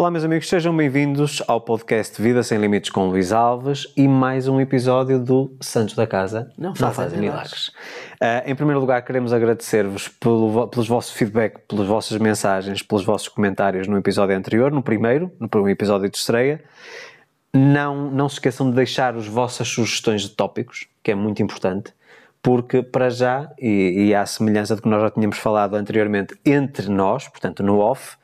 Olá, meus amigos, sejam bem-vindos ao podcast Vida Sem Limites com Luís Alves e mais um episódio do Santos da Casa Não fazem milagres. Uh, em primeiro lugar, queremos agradecer-vos pelo, pelos vossos feedback, pelas vossas mensagens, pelos vossos comentários no episódio anterior, no primeiro, no episódio de estreia. Não, não se esqueçam de deixar as vossas sugestões de tópicos, que é muito importante porque para já, e, e à semelhança do que nós já tínhamos falado anteriormente entre nós, portanto no off,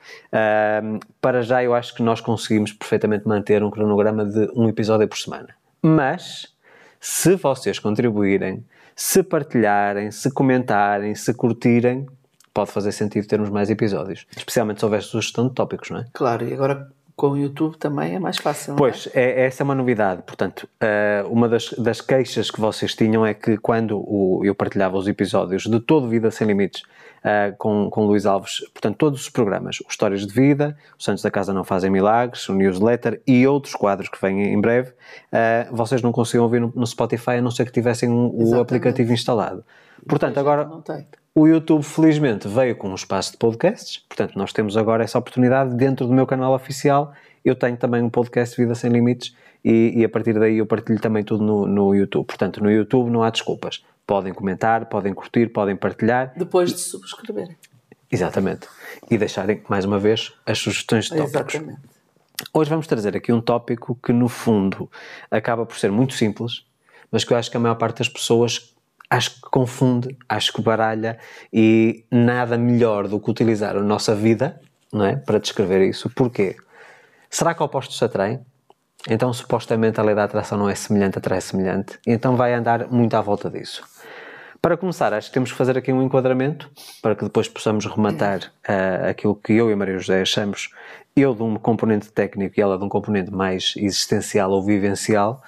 para já eu acho que nós conseguimos perfeitamente manter um cronograma de um episódio por semana. Mas, se vocês contribuírem, se partilharem, se comentarem, se curtirem, pode fazer sentido termos mais episódios. Especialmente se houver sugestão de tópicos, não é? Claro, e agora com o YouTube também é mais fácil. Pois, é? é? essa é uma novidade. Portanto, uh, uma das, das, queixas que vocês tinham é que quando o, eu partilhava os episódios de todo Vida Sem Limites uh, com, com Luís Alves, portanto, todos os programas, o Histórias de Vida, os Santos da Casa Não Fazem Milagres, o Newsletter e outros quadros que vêm em breve, uh, vocês não conseguiam ouvir no, no, Spotify a não ser que tivessem o aplicativo instalado. Portanto, agora. O YouTube, felizmente, veio com um espaço de podcasts, portanto, nós temos agora essa oportunidade dentro do meu canal oficial. Eu tenho também um podcast Vida Sem Limites e, e a partir daí eu partilho também tudo no, no, YouTube. Portanto, no YouTube não há desculpas. Podem comentar, podem curtir, podem partilhar. Depois de subscreverem. Exatamente. E deixarem, mais uma vez, as sugestões de tópicos. Exatamente. Hoje vamos trazer aqui um tópico que, no fundo, acaba por ser muito simples, mas que eu acho que a maior parte das pessoas acho que confunde, acho que baralha e nada melhor do que utilizar a nossa vida não é, para descrever isso. Porquê? Será que opostos se atraem? Então, supostamente, a lei da atração não é semelhante, atrai semelhante. Então, vai andar muito à volta disso. Para começar, acho que temos que fazer aqui um enquadramento para que depois possamos rematar uh, aquilo que eu e Maria José achamos, eu de um componente técnico e ela de um componente mais existencial ou vivencial,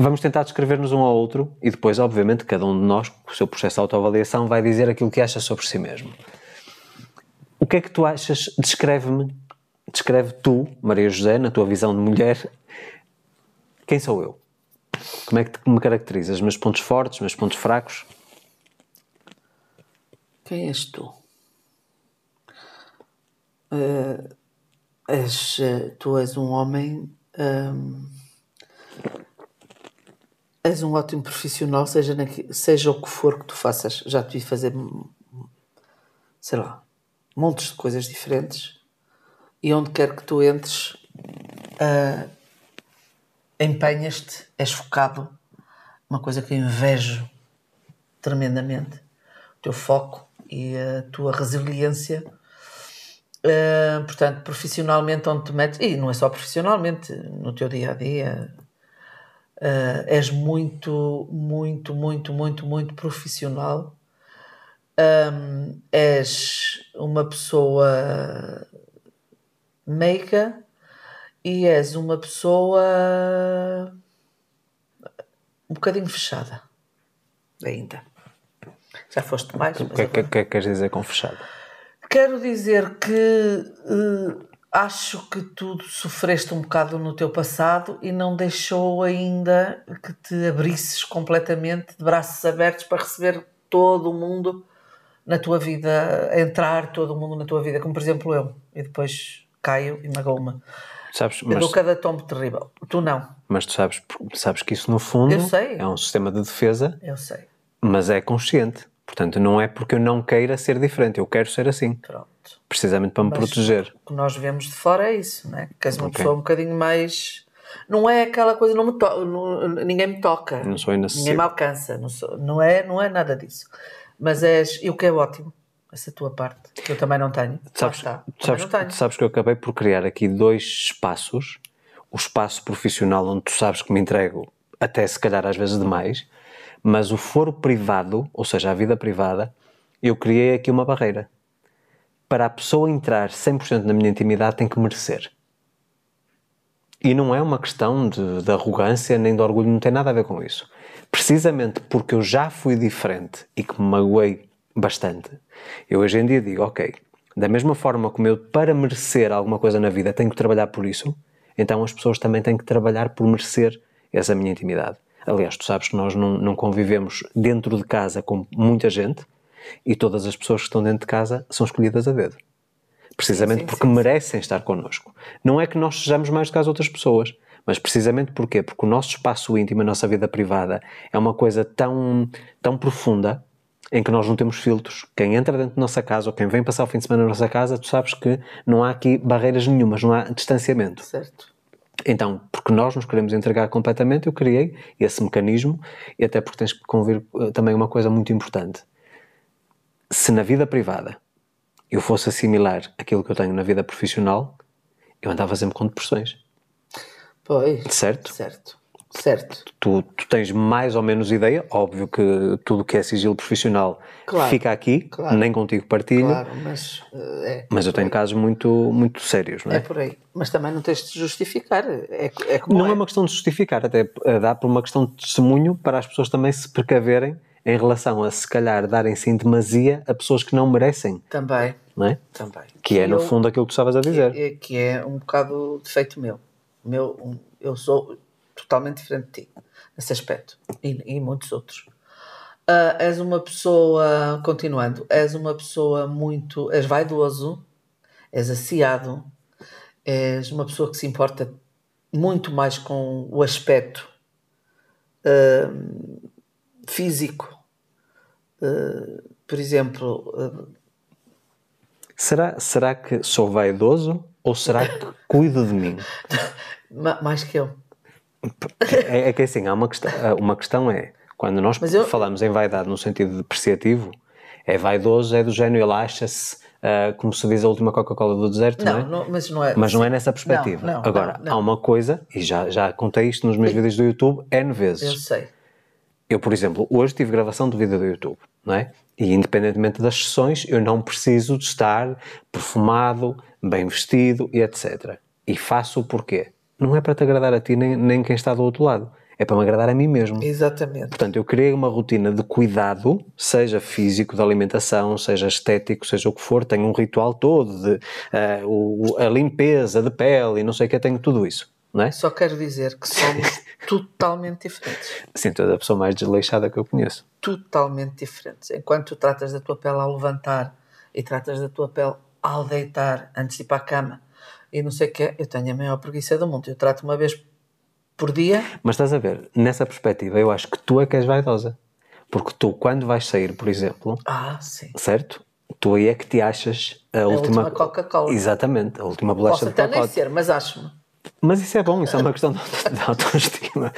Vamos tentar descrever-nos um ao outro e depois, obviamente, cada um de nós, com o seu processo de autoavaliação, vai dizer aquilo que acha sobre si mesmo. O que é que tu achas? Descreve-me, descreve tu, Maria José, na tua visão de mulher, quem sou eu? Como é que me caracterizas? Meus pontos fortes, meus pontos fracos? Quem és tu? Uh, és, uh, tu és um homem. Um és um ótimo profissional, seja, seja o que for que tu faças. Já te vi fazer, sei lá, montes de coisas diferentes e onde quer que tu entres, uh, empenhas-te, és focado. Uma coisa que eu invejo tremendamente. O teu foco e a tua resiliência. Uh, portanto, profissionalmente, onde te metes, e não é só profissionalmente, no teu dia a dia, Uh, és muito, muito, muito, muito, muito profissional. Um, és uma pessoa meiga e és uma pessoa um bocadinho fechada ainda. Já foste mais. O que, é que, que, que queres dizer com fechada? Quero dizer que uh, acho que tu sofreste um bocado no teu passado e não deixou ainda que te abrisses completamente de braços abertos para receber todo o mundo na tua vida, entrar todo o mundo na tua vida, como por exemplo eu, e depois caio e magou-me. Sabes, mas, dou cada tombo terrível. Tu não. Mas tu sabes, sabes que isso no fundo é um sistema de defesa. Eu sei. Mas é consciente. Portanto, não é porque eu não queira ser diferente, eu quero ser assim. Pronto. Precisamente para me Mas proteger. O que nós vemos de fora é isso, né? Que és uma okay. pessoa um bocadinho mais. Não é aquela coisa, não me to... Não, ninguém me toca. Não sou inacessível. Ninguém me alcança. Não, sou... não, é, não é nada disso. Mas és. E o que é ótimo, essa tua parte, que eu também não tenho. Sabes, está. Sabes, não tenho. sabes que eu acabei por criar aqui dois espaços. O espaço profissional, onde tu sabes que me entrego, até se calhar às vezes demais mas o foro privado, ou seja, a vida privada, eu criei aqui uma barreira. Para a pessoa entrar 100% na minha intimidade, tem que merecer. E não é uma questão de, de, arrogância nem de orgulho, não tem nada a ver com isso. Precisamente porque eu já fui diferente e que me magoei bastante, eu hoje em dia digo, ok, da mesma forma como eu, para merecer alguma coisa na vida, tenho que trabalhar por isso, então as pessoas também têm que trabalhar por merecer essa minha intimidade. Aliás, tu sabes que nós não, não convivemos dentro de casa com muita gente e todas as pessoas que estão dentro de casa são escolhidas a dedo. precisamente sim, porque sim, merecem estar connosco. Não é que nós sejamos mais do que as outras pessoas, mas precisamente porquê? Porque o nosso espaço íntimo, a nossa vida privada, é uma coisa tão, tão profunda em que nós não temos filtros. Quem entra dentro da nossa casa ou quem vem passar o fim de semana na nossa casa, tu sabes que não há aqui barreiras nenhumas, não há distanciamento. Certo. Então, porque nós nos queremos entregar completamente, eu criei esse mecanismo e até porque tens que convir eh, também uma coisa muito importante. Se na vida privada eu fosse assimilar aquilo que eu tenho na vida profissional, eu andava sempre com depressões. Pois. Certo? Certo. Certo. Tu, tu tens mais ou menos ideia, óbvio que tudo que é sigilo profissional Claro. fica aqui, Claro. nem contigo partilho, Claro, mas eh, é. mas eu tenho casos muito, muito sérios, não é? É por aí. Mas também não tens de justificar. É, é Não é. é uma questão de justificar, até eh, dá por uma questão de testemunho para as pessoas também se precaverem em relação a se calhar darem-se em demasia a pessoas que não merecem, Também. não é? Também. Que é no eu- fundo aquilo que tu estavas a dizer. é, que é um bocado defeito meu. meu um- eu sou totalmente diferente de ti nesse aspecto e, e muitos outros. Ah, és uma pessoa, continuando, és uma pessoa muito. és vaidoso, és aciado, és uma pessoa que se importa muito mais com o aspecto ah, físico. Ah, por exemplo, Será, será que sou vaidoso ou será que cuido de mim? ma- mais que eu. É, é que assim, há uma questão, uma questão é, quando nós eu- falamos em vaidade no sentido depreciativo, é vaidoso, é do género, ele acha-se, ah, como se diz a última Coca-Cola do deserto, não, Não, é? não, mas não é. Mas não é nessa perspectiva. Não, Agora, há uma coisa, e já, já contei isto nos meus vídeos do YouTube N Eu vezes. sei. Eu, por exemplo, hoje tive gravação de vídeo do YouTube, não é? E independentemente das sessões, eu não preciso de estar perfumado, bem vestido e etc. E faço o porquê? Não é para te agradar a ti nem, nem quem está do outro lado. É para me agradar a mim mesmo. Exatamente. Portanto, eu criei uma rotina de cuidado, seja físico, de alimentação, seja estético, seja o que for. Tenho um ritual todo de ah, o- a limpeza de pele e não sei o que, tenho tudo isso. Não é? Só quero dizer que somos totalmente diferentes. Sim, tu és a pessoa mais desleixada que eu conheço. Totalmente diferentes. Enquanto tu tratas da tua pele ao levantar e tratas da tua pele ao deitar antes de ir para a cama e não sei o que, eu tenho a maior preguiça do mundo. Eu trato uma vez por dia. Mas estás a ver, nessa perspectiva, eu acho que tu é que és vaidosa. Porque tu, quando vais sair, por exemplo, Ah, sim. certo? Tu aí é que te achas a, última, última Coca-Cola. Exatamente, a última bolacha Posso de até nem ser, mas acho-me. Mas isso é bom, isso é uma questão de autoestima.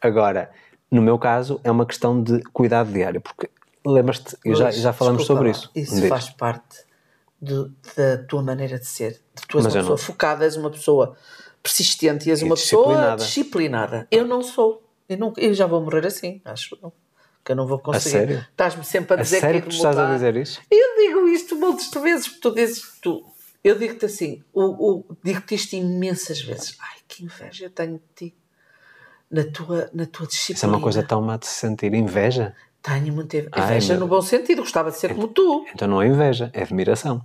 Agora, no meu caso, é uma questão de cuidado diário, porque lembras-te, já, já falamos sobre lá, isso. Isso faz parte do- da tua maneira de ser. Tu és Mas uma eu não. pessoa focada, és uma pessoa persistente e és E uma pessoa disciplinada. disciplinada. Eu não sou. Eu, não, eu já vou morrer assim, acho eu. Que eu não vou conseguir. Estás-me sempre a A dizer sério que que é tu que estás a dizer isso? Eu digo isto montes de vezes, porque tu dizes que tu. Eu digo-te assim, digo-te isto imensas vezes. Ai, que inveja eu tenho de ti. Na tua, na tua disciplina. Isso é uma coisa tão má de se sentir inveja. Tenho muita inveja. Ai, Inveja meu no bom sentido, gostava de ser como tu. Então não é inveja, é admiração.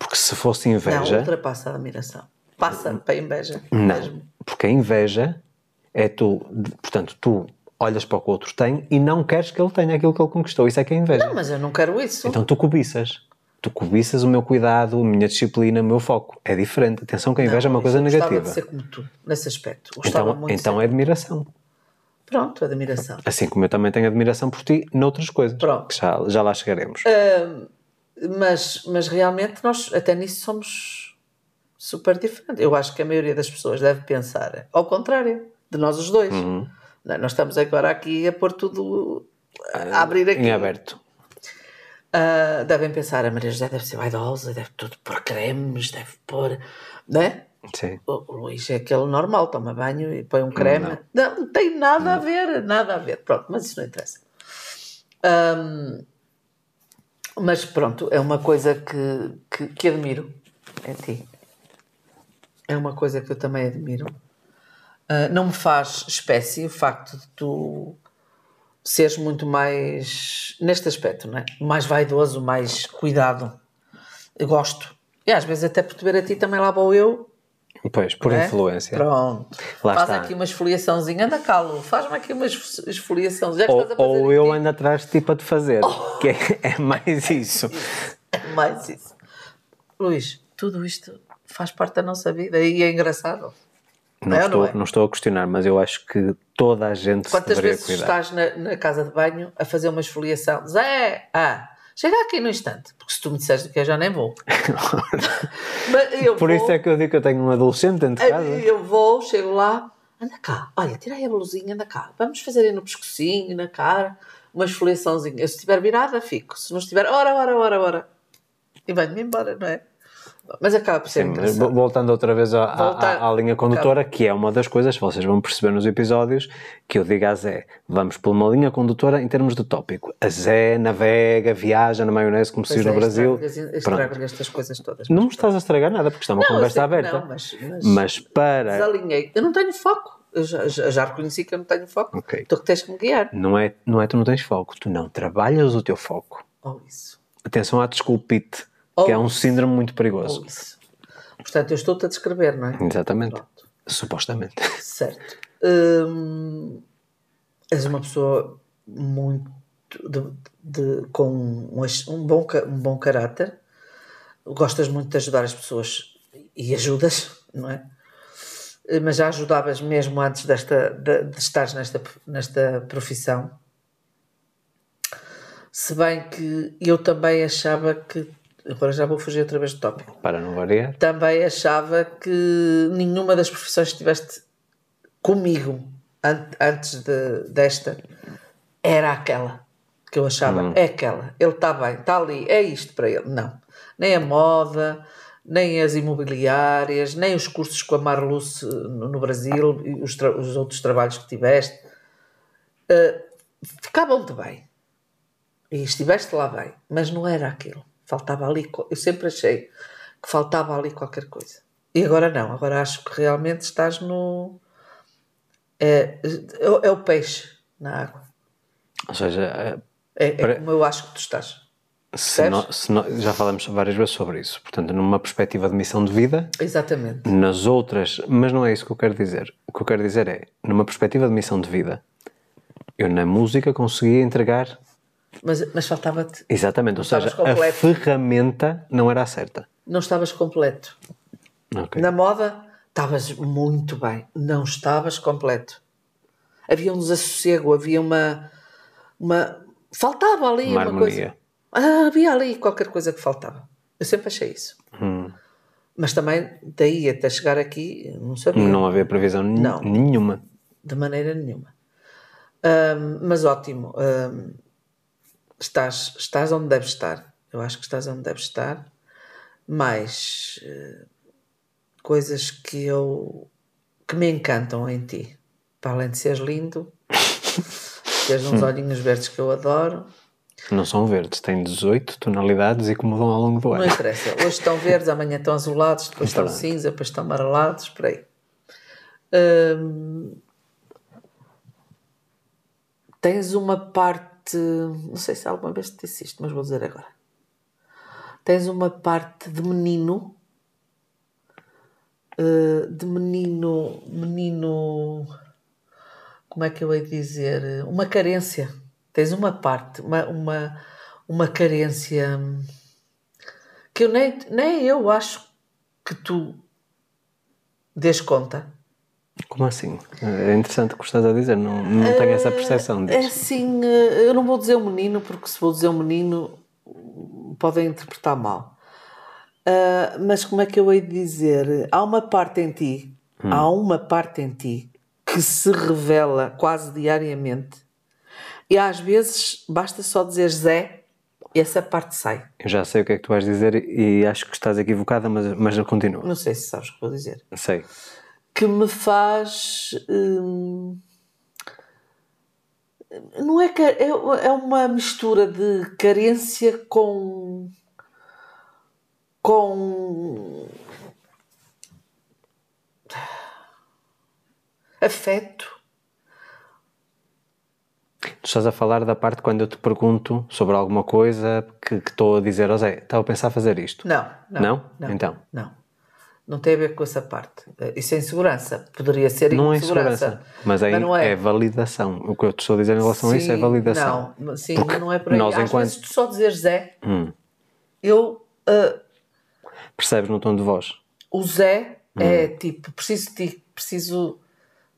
Porque se fosse Não, inveja. ultrapassa a admiração. Passa para a inveja. Não, mesmo. porque a inveja é tu, portanto, tu olhas para o que o outro tem e não queres que ele tenha aquilo que ele conquistou. Isso é que é inveja. Não, mas eu não quero isso. Então tu cobiças. Tu cobiças o meu cuidado, a minha disciplina, o meu foco. É diferente. Atenção que a inveja é uma Não, coisa eu Gostava negativa. de ser como tu, nesse aspecto. Gostava Então, então é admiração. Pronto, admiração. Assim como eu também tenho admiração por ti noutras coisas. Pronto. Já, já lá chegaremos. Mas, mas realmente nós até nisso somos super diferentes. Eu acho que a maioria das pessoas deve pensar ao contrário de nós os dois. Uhum. Não, Nós estamos agora aqui a pôr tudo a abrir aqui. Em aberto. Ah, devem pensar, a Maria José deve ser vaidosa, deve tudo pôr cremes, deve pôr. Né? Sim. O o Luís é aquele normal, toma banho e põe um creme. Não, não tem nada a ver, nada a ver. Pronto, mas isso não interessa. Ahm, mas pronto, é uma coisa que, que, que admiro em ti. É uma coisa que eu também admiro. Ah, não me faz espécie o facto de tu seres muito mais, neste aspecto, não é? mais vaidoso, mais cuidado. Eu gosto. E às vezes até por te ver a ti também lá vou eu Pois, por não é? influência. Pronto. Lá Faz está. aqui uma esfoliaçãozinha. Anda cá, Lu. Faz-me aqui uma esf- esfoliação. Já que Ou, ou eu aqui, ando atrás de ti para te fazer. Que é, é mais isso. é mais isso. Luís, tudo isto faz parte da nossa vida e é engraçado. Não, É ou estou, não não, é? estou a questionar, mas eu acho que toda a gente se Quantas deveria vezes cuidar. estás na, na casa de banho a fazer uma esfoliação? Zé, ah, chega aqui no instante, porque se tu me disseres do que eu já nem vou. Eu Por vou, isso é que eu digo que eu tenho um adolescente dentro de casa. eu vou, chego lá, anda cá, olha, tira aí a blusinha, anda cá, vamos fazer aí no pescocinho, na cara, uma esfoliaçãozinha. Se estiver virada, fico. Se não estiver, ora, ora, ora, ora. E venho-me embora, não é? Mas acaba por ser Sim, voltando outra vez à, Voltar- à- à linha condutora, que é uma das coisas, vocês vão perceber nos episódios, que eu digo a Zé, vamos por uma linha condutora em termos de tópico. A Zé navega, viaja na maionese como se diz no é, Brasil. estrago-lhe- Pronto. Estrago-lhe estas coisas todas. Não me estás a estragar nada, porque está uma Não, conversa que aberta. não, mas- mas- mas para... Desalinhei. Eu não tenho foco. Eu já, já, reconheci que eu não tenho foco. Ok. Tu que tens que me guiar. Não é, não é tu não tens foco, tu não trabalhas o teu foco. Ou isso. Atenção à desculpite, Ou que é um síndrome muito perigoso. Portanto, eu estou-te a descrever, não é? Exatamente. Pronto. Supostamente. Certo. Hum, és uma pessoa muito de- de- com um, um bom, um bom caráter, gostas muito de ajudar as pessoas e ajudas, não é? Mas já ajudavas mesmo antes desta, de, de estares nesta, nesta profissão. Se bem que eu também achava que. Agora já vou fugir outra vez do tópico Para não variar. também achava que nenhuma das profissões que estiveste comigo an- antes de- desta era aquela que eu achava, é aquela, ele está bem, está ali, é isto para ele. Não, nem a moda, nem as imobiliárias, nem os cursos com a Marluce no no Brasil e os, os outros trabalhos que tiveste, eh, ficavam-te bem. E estiveste lá bem, mas não era aquilo. Faltava ali. Eu sempre achei que faltava ali qualquer coisa. E agora não, agora acho que realmente estás no. É, é, é o peixe na água. Ou seja, eh, É, é Para- como eu acho que tu estás. se se já falamos várias vezes sobre isso. Portanto, numa perspectiva de missão de vida, Exatamente. nas outras, mas não é isso que eu quero dizer. O que eu quero dizer é, numa perspectiva de missão de vida, eu na música conseguia entregar Mas, mas faltava-te. exatamente, ou seja, a ferramenta não era a certa. Não estavas completo. Ok. Na moda, estavas muito bem. Não estavas completo. Havia um desassossego, havia uma. uma faltava ali Uma uma, coisa. Ah, havia ali qualquer coisa que faltava. Eu sempre achei isso. Hum. Mas também, daí até chegar aqui, não sabia. Não havia previsão Não. nenhuma. De maneira nenhuma. Ahm, mas ótimo. ahm, estás, estás onde deves estar. Eu acho que estás onde deves estar. Mais eh, coisas que eu que me encantam em ti. Para além de seres lindo, teres uns olhinhos verdes que eu adoro. Não são verdes, têm 18 tonalidades e que mudam ao longo do Não ano. interessa. Hoje estão verdes, amanhã estão azulados, depois estão cinza, depois estão amarelados, por aí. Hum, tens uma parte. Não sei se alguma vez te disse isto, mas vou dizer agora. Tens uma parte de menino. eh, de menino. Menino. Como é que eu hei de dizer? Uma carência. Tens uma parte, uma, uma, uma carência que eu nem, nem eu acho que tu dês conta. Como assim? É interessante o que estás a dizer, não, não tenho essa percepção É disso. assim, eh, eu não vou dizer um menino, porque se vou dizer um menino podem interpretar mal. Ah, mas como é que eu hei de dizer? Há uma parte em ti, há uma parte em ti que se revela quase diariamente e às vezes basta só dizer Zé e essa parte sai. Eu já sei o que é que tu vais dizer e acho que estás equivocada, mas, mas eu continuo. Não sei se sabes o que vou dizer. Sei. Que me faz. hum, não é que é, é uma mistura de carência com com afeto. Tu estás a falar da parte quando eu te pergunto sobre alguma coisa que que estou a dizer, ó Zé, estava a pensar fazer isto. Não, não. Não? Então. Não. Não tem a ver com essa parte. Isso é insegurança. Poderia ser Não é insegurança. insegurança, mas é, não é. é validação. O que eu te estou a dizer em relação a isso é Sim, validação. Não, sim, Porque mas não é por aí. nós, Às enquanto- vezes tu só dizer Zé, Hum. eu. ah, Percebes no tom de voz? O Zé é tipo, preciso de ti, preciso.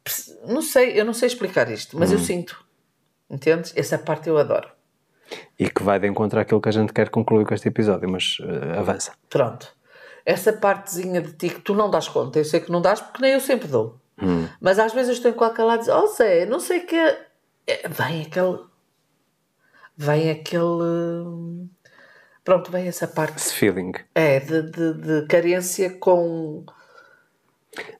preci- Não sei, eu não sei explicar isto, mas eu sinto. Entendes? Essa parte eu adoro. E que vai de encontro àquilo que a gente quer concluir com este episódio, mas eh, avança. Pronto. Essa partezinha de ti que tu não dás conta, eu sei que não dás porque nem eu sempre dou. Mas às vezes eu estou em qualquer lado e dizer, oh Zé, não sei o que é. Vem aquele. Vem aquele. Pronto, vem essa parte. Esse feeling. É, de, de, de carência com.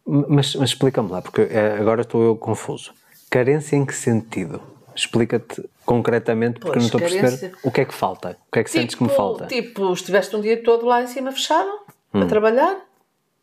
Mas, mas explica-me lá, porque eh, agora estou eu confuso. Carência em que sentido? Explica-te concretamente, porque Pois, não estou a perceber carência- o que é que falta. O que é que sentes que me falta? Tipo, estiveste um dia todo lá em cima fechado Hum. a trabalhar,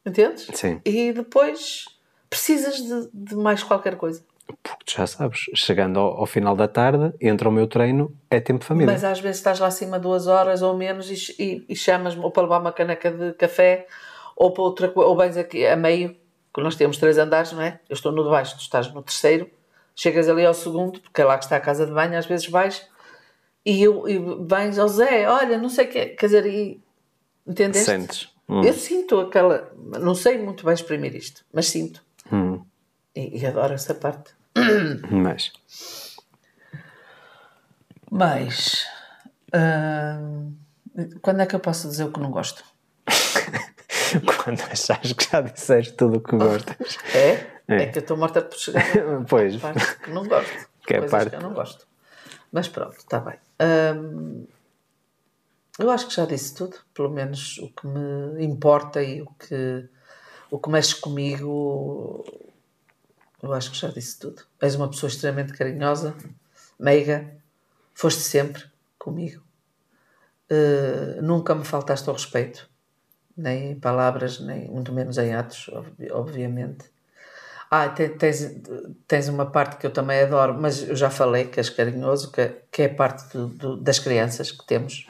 entendes? Sim. E depois precisas de, de mais qualquer coisa. Porque tu já sabes, chegando ao, ao final da tarde, entra o meu treino, é tempo de família. Mas às vezes estás lá acima duas horas ou menos e, e, e chamas-me ou para levar uma caneca de café ou para outra coisa, ou vens aqui a meio, que nós temos três andares, não é? Eu estou no de baixo, tu estás no terceiro, chegas ali ao segundo, porque é lá que está a casa de banho, às vezes vais e, eu, e vens ao Zé, olha, não sei o que, quer dizer, e entendeste? Sentes. Hum. Eu sinto aquela, não sei muito bem exprimir isto, mas sinto. Hum. E, e adoro essa parte. Mas, Mas, hum, quando é que eu posso dizer o que não gosto? quando achares que já disseste tudo o que gostas, É? É. É, que eu estou morta por chegar pois, parte que não gosto. Que é parte- que eu não gosto. Mas pronto, está bem. Hum, eu acho que já disse tudo, pelo menos o que me importa e o que, o que mexe comigo. Eu acho que já disse tudo. És uma pessoa extremamente carinhosa, meiga, foste sempre comigo. Uh, nunca me faltaste ao respeito, nem em palavras, nem muito menos em atos, ob- obviamente. Ah, te- tens, tens uma parte que eu também adoro, mas eu já falei que és carinhoso, que, que é parte do- do- das crianças que temos,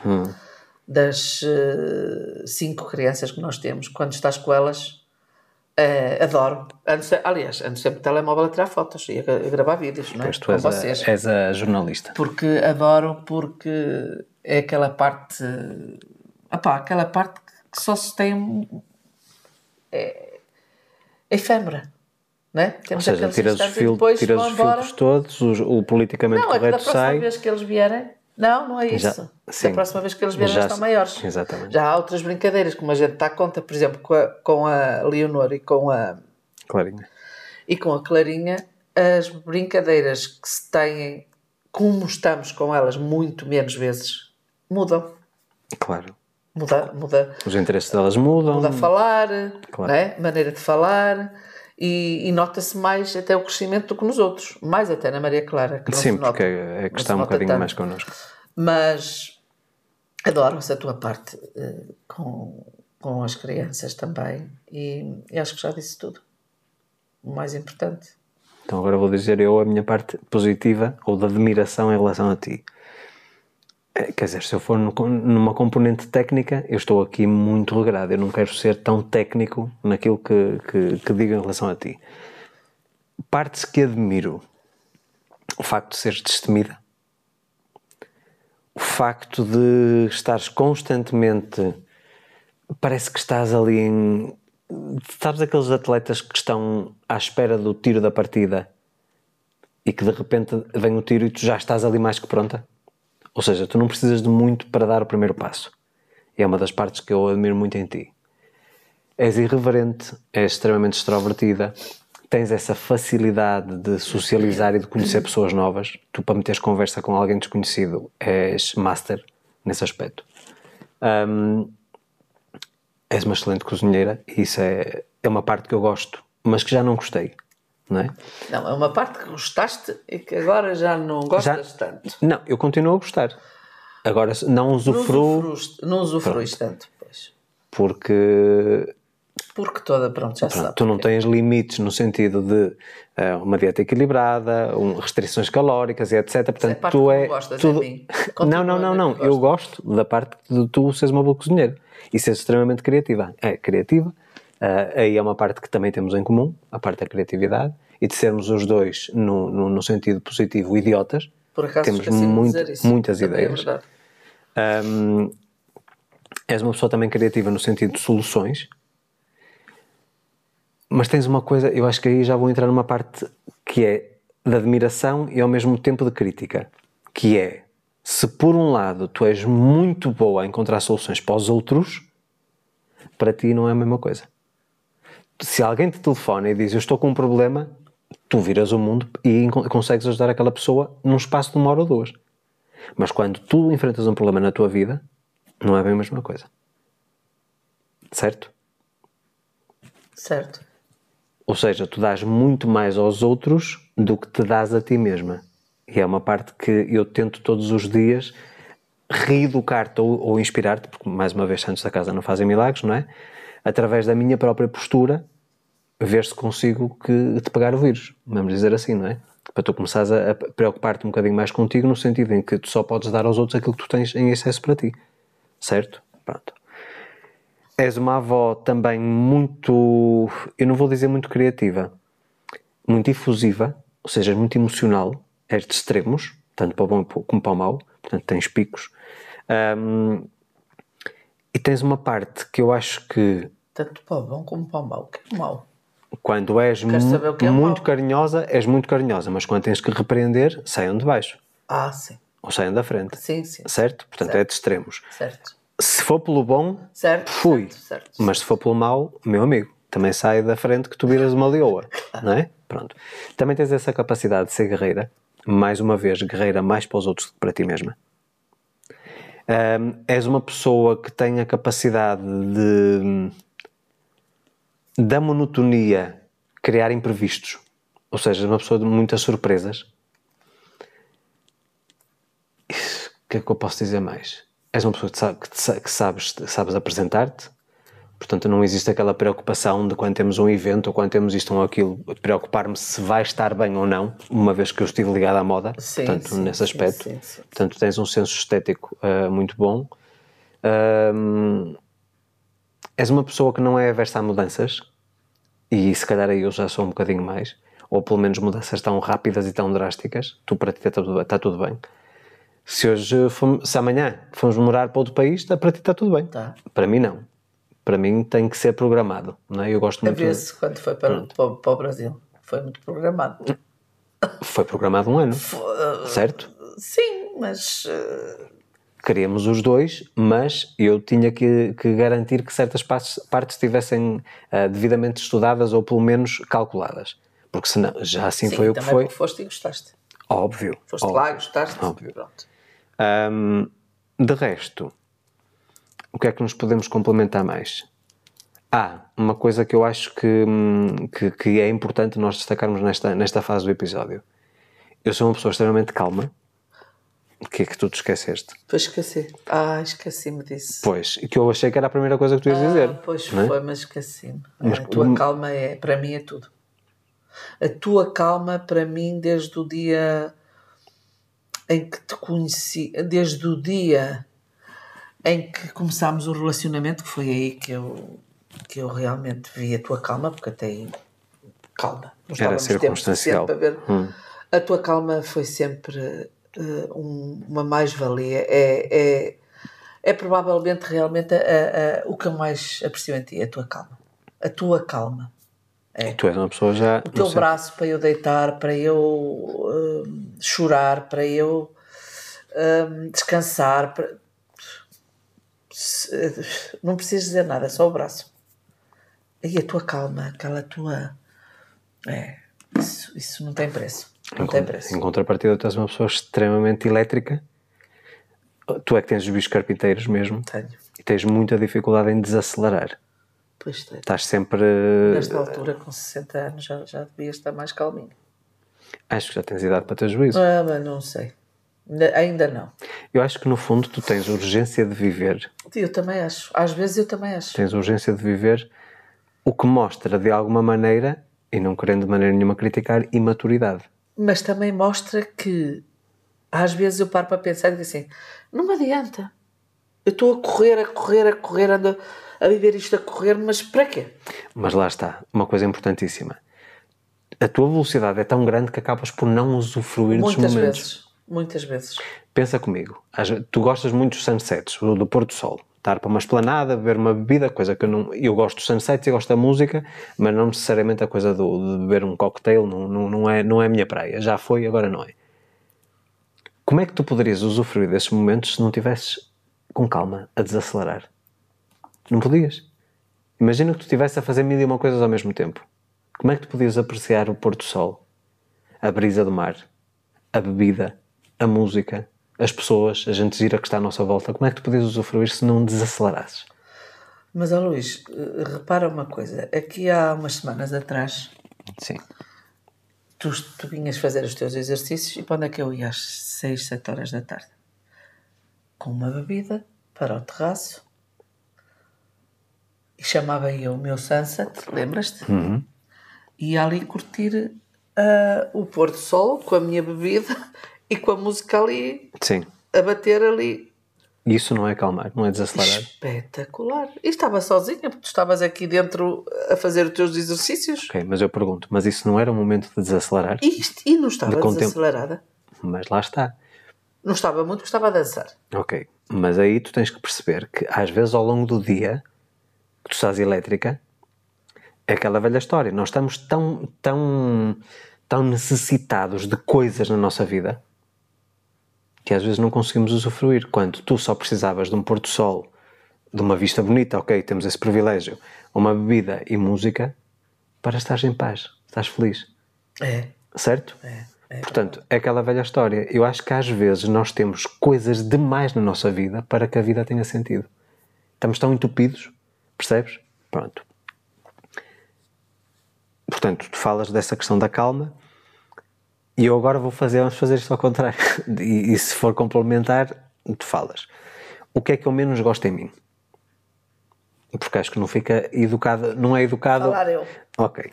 das eh, cinco crianças que nós temos. Quando estás com elas, eh, adoro. Ando se- aliás, ando sempre de telemóvel a tirar fotos e a, gra- a gravar vídeos, não é? pois tu és a, és a jornalista. Porque adoro, porque é aquela parte. Opá, aquela parte que só se tem. É, é efêmera. Não é? Ou Temos seja, aqueles tiras os, instantes e fil depois tiras vão os embora. filtros todos, os- o politicamente Não, é que da correto próxima sai. vez que eles vierem. Não, não é isso. Já- sim. próxima vez que eles vierem Já já estão maiores. Exatamente. Já há outras brincadeiras, como a gente está a conta, por exemplo, com a, com a Leonor e com a, Clarinha. e com a Clarinha, as brincadeiras que se têm, como estamos com elas muito menos vezes, mudam. Claro. Muda, muda, Os interesses delas mudam. muda a falar, Claro. é? maneira de falar, e, e nota-se mais até o crescimento do que nos outros. Mais até na Maria Clara, que Sim, nota. porque é Não que se está um nota bocadinho tanto. mais connosco. Mas adoro essa tua parte eh, com, com as crianças também, e, e acho que já disse tudo. O mais importante. Então agora vou dizer eu a minha parte positiva ou de admiração em relação a ti. É, Quer dizer, se eu for numa componente técnica, eu estou aqui muito regrado. Eu não quero ser tão técnico naquilo que, que, que digo em relação a ti. Partes que admiro. O facto de seres destemida. O facto de estares constantemente. Parece que estás ali em. Sabes aqueles atletas que estão à espera do tiro da partida e que de repente vem o tiro e tu já estás ali mais que pronta? Ou seja, tu não precisas de muito para dar o primeiro passo. É uma das partes que eu admiro muito em ti. És irreverente, és extremamente extrovertida, tens essa facilidade de socializar e de conhecer pessoas novas. Tu, para meteres conversa com alguém desconhecido, és master nesse aspecto. Hum, és uma excelente cozinheira e isso é, é uma parte que eu gosto, mas que já não gostei, não é? Não, é uma parte que gostaste e que agora já não gostas tanto. Não, eu continuo a gostar. Agora não Não usufruo usufruíste, não usufruíste tanto, pois. porque Porque toda, pronto, já sabe. tu não tens limites no sentido de eh, uma dieta equilibrada, um- restrições calóricas e etc. Portanto, parte tu é gostas tudo... Não, não, não, a não. Eu gosto da parte de tu seres uma boa cozinheira e seres extremamente criativa. É criativa. Eh, aí é uma parte que também temos em comum, a parte da criatividade e de sermos os dois no, no, no sentido positivo idiotas. Por acaso temos muito- muitas Também é ideias. verdade. Um, És uma pessoa também criativa no sentido de soluções. Mas tens uma coisa, eu acho que aí já vou entrar numa parte que é de admiração e ao mesmo tempo de crítica. Que é, se por um lado tu és muito boa a encontrar soluções para os outros, para ti não é a mesma coisa. Se alguém te telefona e diz eu estou com um problema, tu viras o mundo e consegues ajudar aquela pessoa num espaço de uma hora ou duas. Mas quando tu enfrentas um problema na tua vida, não é bem a mesma coisa. Certo? Certo. Ou seja, tu dás muito mais aos outros do que te dás a ti mesma. E é uma parte que eu tento todos os dias reeducar-te ou, ou inspirar-te, porque mais uma vez santos da casa não fazem milagres, não é? Através da minha própria postura, ver se consigo que te pegar o vírus, vamos dizer assim, não é? Para tu começares a, a preocupar-te um bocadinho mais contigo, no sentido em que tu só podes dar aos outros aquilo que tu tens em excesso para ti, certo? Pronto. És uma avó também muito, eu não vou dizer muito criativa, muito efusiva, ou seja, muito emocional, és de extremos, tanto para o bom como para o mau, portanto tens picos. Um, e tens uma parte que eu acho que. Tanto para o bom como para o mau. O que é mau? Quando és mu é muito mau? carinhosa, és muito carinhosa, mas quando tens que repreender, saiam de baixo. Ah, sim. Ou saiam da frente. Sim, sim. Certo? Portanto, certo. é de extremos. Certo. Se for pelo bom, certo, fui. Certo, certo. Mas se for pelo mau, meu amigo, também sai da frente que tu viras uma leoa. não é? Pronto. Também tens essa capacidade de ser guerreira. Mais uma vez, guerreira mais para os outros do que para ti mesma. Um, és uma pessoa que tem a capacidade de da monotonia criar imprevistos, ou seja, uma pessoa de muitas surpresas. O que é que eu posso dizer mais? És uma pessoa que, sabe, que sabes, sabes apresentar-te, Portanto, não existe aquela preocupação de quando temos um evento ou quando temos isto ou aquilo, preocupar-me se vai estar bem ou não, uma vez que eu estive ligado à moda, sim, portanto, sim, nesse aspecto. Sim, sim, portanto, tens um senso estético uh, muito bom. Uh, és uma pessoa que não é aversa a mudanças, e se calhar aí eu já sou um bocadinho mais, ou pelo menos mudanças tão rápidas e tão drásticas, tu para ti está tudo, está tudo bem. Se hoje, se amanhã fomos morar para outro país, para ti está tudo bem. Tá. Para mim não para mim tem que ser programado, não é? Eu gosto muito. Ver-se quando foi para, para, para, o Brasil, foi muito programado. Foi programado um ano, foi, certo? Sim, mas uh... queríamos os dois, mas eu tinha que, que garantir que certas partes, partes estivessem uh, devidamente estudadas ou pelo menos calculadas, porque senão já assim Sim, foi o que foi. foste e gostaste. Óbvio. Foste óbvio, lá, gostaste. Óbvio. Pronto. Um, de resto, o que é que nos podemos complementar mais? Ah, uma coisa que eu acho que, que, que, é importante nós destacarmos nesta, nesta fase do episódio. Eu sou uma pessoa extremamente calma. O que é que tu te esqueceste? Pois esqueci. Ah, esqueci-me disso. Pois, que eu achei que era a primeira coisa que tu ias ah, dizer. Pois é? foi, mas esqueci-me. A tua calma é, para mim, é tudo. A tua calma, para mim, desde o dia em que te conheci, desde o dia em que começámos o relacionamento, que foi aí que eu, que eu realmente vi a tua calma, porque até aí, calma. Nós Era circunstancial. Para ver. Hum. A tua calma foi sempre uh, um, uma mais-valia. É, é, é provavelmente realmente a, a, o que eu mais aprecio em ti, a tua calma. A tua calma. É. Tu és uma pessoa já. O teu braço para eu deitar, para eu uh, chorar, para eu uh, descansar. Para não precisas dizer nada, só o braço. E a tua calma, aquela tua. É, isso, isso não tem preço. Não em, tem preço. Em contrapartida, tu és uma pessoa extremamente elétrica. Tu é que tens os bichos carpinteiros mesmo. Tenho. E tens muita dificuldade em desacelerar. Pois tenho. Estás sempre. Nesta altura, com 60 anos, já, já devias estar mais calminho. Acho que já tens idade para ter juízo. Ah, mas não sei. Ainda não. Eu acho que no fundo tu tens urgência de viver. Eu também acho. Às vezes eu também acho. Tens urgência de viver, o que mostra de alguma maneira, e não querendo de maneira nenhuma criticar, imaturidade. Mas também mostra que às vezes eu paro para pensar e digo assim: não me adianta. Eu estou a correr, a correr, a correr, ando a viver isto a correr, mas para quê? Mas lá está, uma coisa importantíssima. A tua velocidade é tão grande que acabas por não usufruir Muitas dos momentos. Vezes. Muitas vezes. Pensa comigo, tu gostas muito dos sunsets, do, pôr do sol, Estar para uma esplanada, beber uma bebida, coisa que eu não. Eu gosto dos sunsets e gosto da música, mas não necessariamente a coisa do, de beber um cocktail não, não, não, é, não é a minha praia. Já foi, agora não é. Como é que tu poderias usufruir desses momentos se não tivesses com calma a desacelerar? Não podias. Imagina que tu estivesse a fazer mil e uma coisas ao mesmo tempo. Como é que tu podias apreciar o pôr do sol, a brisa do mar, a bebida, a música, as pessoas, a gente gira que está à nossa volta? Como é que tu podias usufruir se não desacelerasses? Mas, ó Luís, repara uma coisa. Aqui há umas semanas atrás. Sim. Tu, tu vinhas fazer os teus exercícios e para onde é que eu ia às 6, 7 horas da tarde? Com uma bebida para o terraço e chamava eu o meu sunset, lembras-te? Uhum. Ia ali curtir uh, o pôr do sol com a minha bebida e com a música ali Sim. a bater ali. Isso não é calmar, não é desacelerar. Espetacular. E estava sozinha, porque tu estavas aqui dentro a fazer os teus exercícios. Ok, mas eu pergunto, mas isso não era um momento de desacelerar? E, isto- e não estava De desacelerada. Mas lá está. Não estava muito, estava a dançar. Ok, mas aí tu tens que perceber que às vezes ao longo do dia que tu estás elétrica é aquela velha história. Nós estamos tão, tão, tão necessitados de coisas na nossa vida que às vezes não conseguimos usufruir. Quando tu só precisavas de um pôr do sol, de uma vista bonita, ok, temos esse privilégio, uma bebida e música para estares em paz, estás feliz É, certo? é. é. Portanto, é aquela velha história. Eu acho que às vezes nós temos coisas demais na nossa vida para que a vida tenha sentido. Estamos tão entupidos, percebes? Pronto. Portanto, tu falas dessa questão da calma e eu agora vou fazer, vamos fazer isto ao contrário. E, e se for complementar, tu falas. O que é que eu menos gosto em mim? Porque acho que não fica educado, não é educado. Falar eu. Ok.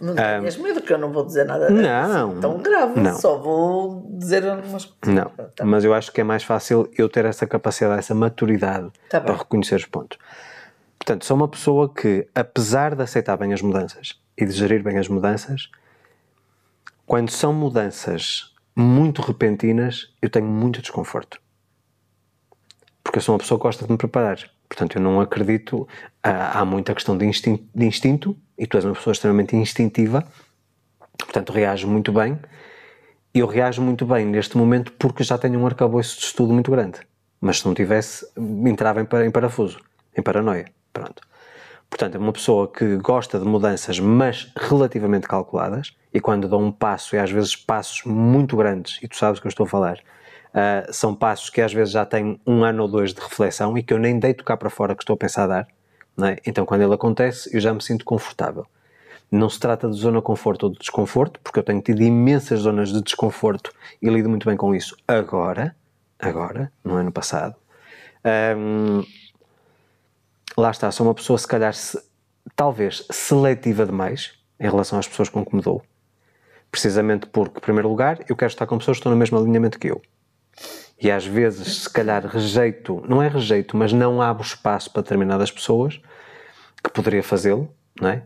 Não tenhas medo que eu não vou dizer nada Não. assim tão grave. Não. Só vou dizer algumas coisas. Não, Tá. mas eu acho que é mais fácil eu ter essa capacidade, essa maturidade Tá bem. para reconhecer os pontos. Portanto, sou uma pessoa que, apesar de aceitar bem as mudanças e de gerir bem as mudanças, quando são mudanças muito repentinas, eu tenho muito desconforto. Porque eu sou uma pessoa que gosta de me preparar. Portanto, eu não acredito. Há, muita questão de instinto, de instinto, e tu és uma pessoa extremamente instintiva, portanto, reajo muito bem. E eu reajo muito bem neste momento porque já tenho um arcabouço de estudo muito grande. Mas se não tivesse, entrava em, em parafuso, em paranoia. Pronto. Portanto, é uma pessoa que gosta de mudanças, mas relativamente calculadas, e quando dou um passo, e às vezes passos muito grandes, e tu sabes o que eu estou a falar, ah, são passos que às vezes já têm um ano ou dois de reflexão e que eu nem deito cá para fora que estou a pensar a dar. é? Então, quando ele acontece, eu já me sinto confortável. Não se trata de zona conforto ou de desconforto, porque eu tenho tido imensas zonas de desconforto e lido muito bem com isso agora, agora, não é no passado. Ahm, lá está, sou uma pessoa se calhar se- talvez seletiva demais em relação às pessoas com que me dou. Precisamente porque, em primeiro lugar, eu quero estar com pessoas que estão no mesmo alinhamento que eu. E às vezes, se calhar, rejeito, não é rejeito, mas não abro espaço para determinadas pessoas que poderia fazê-lo, não é?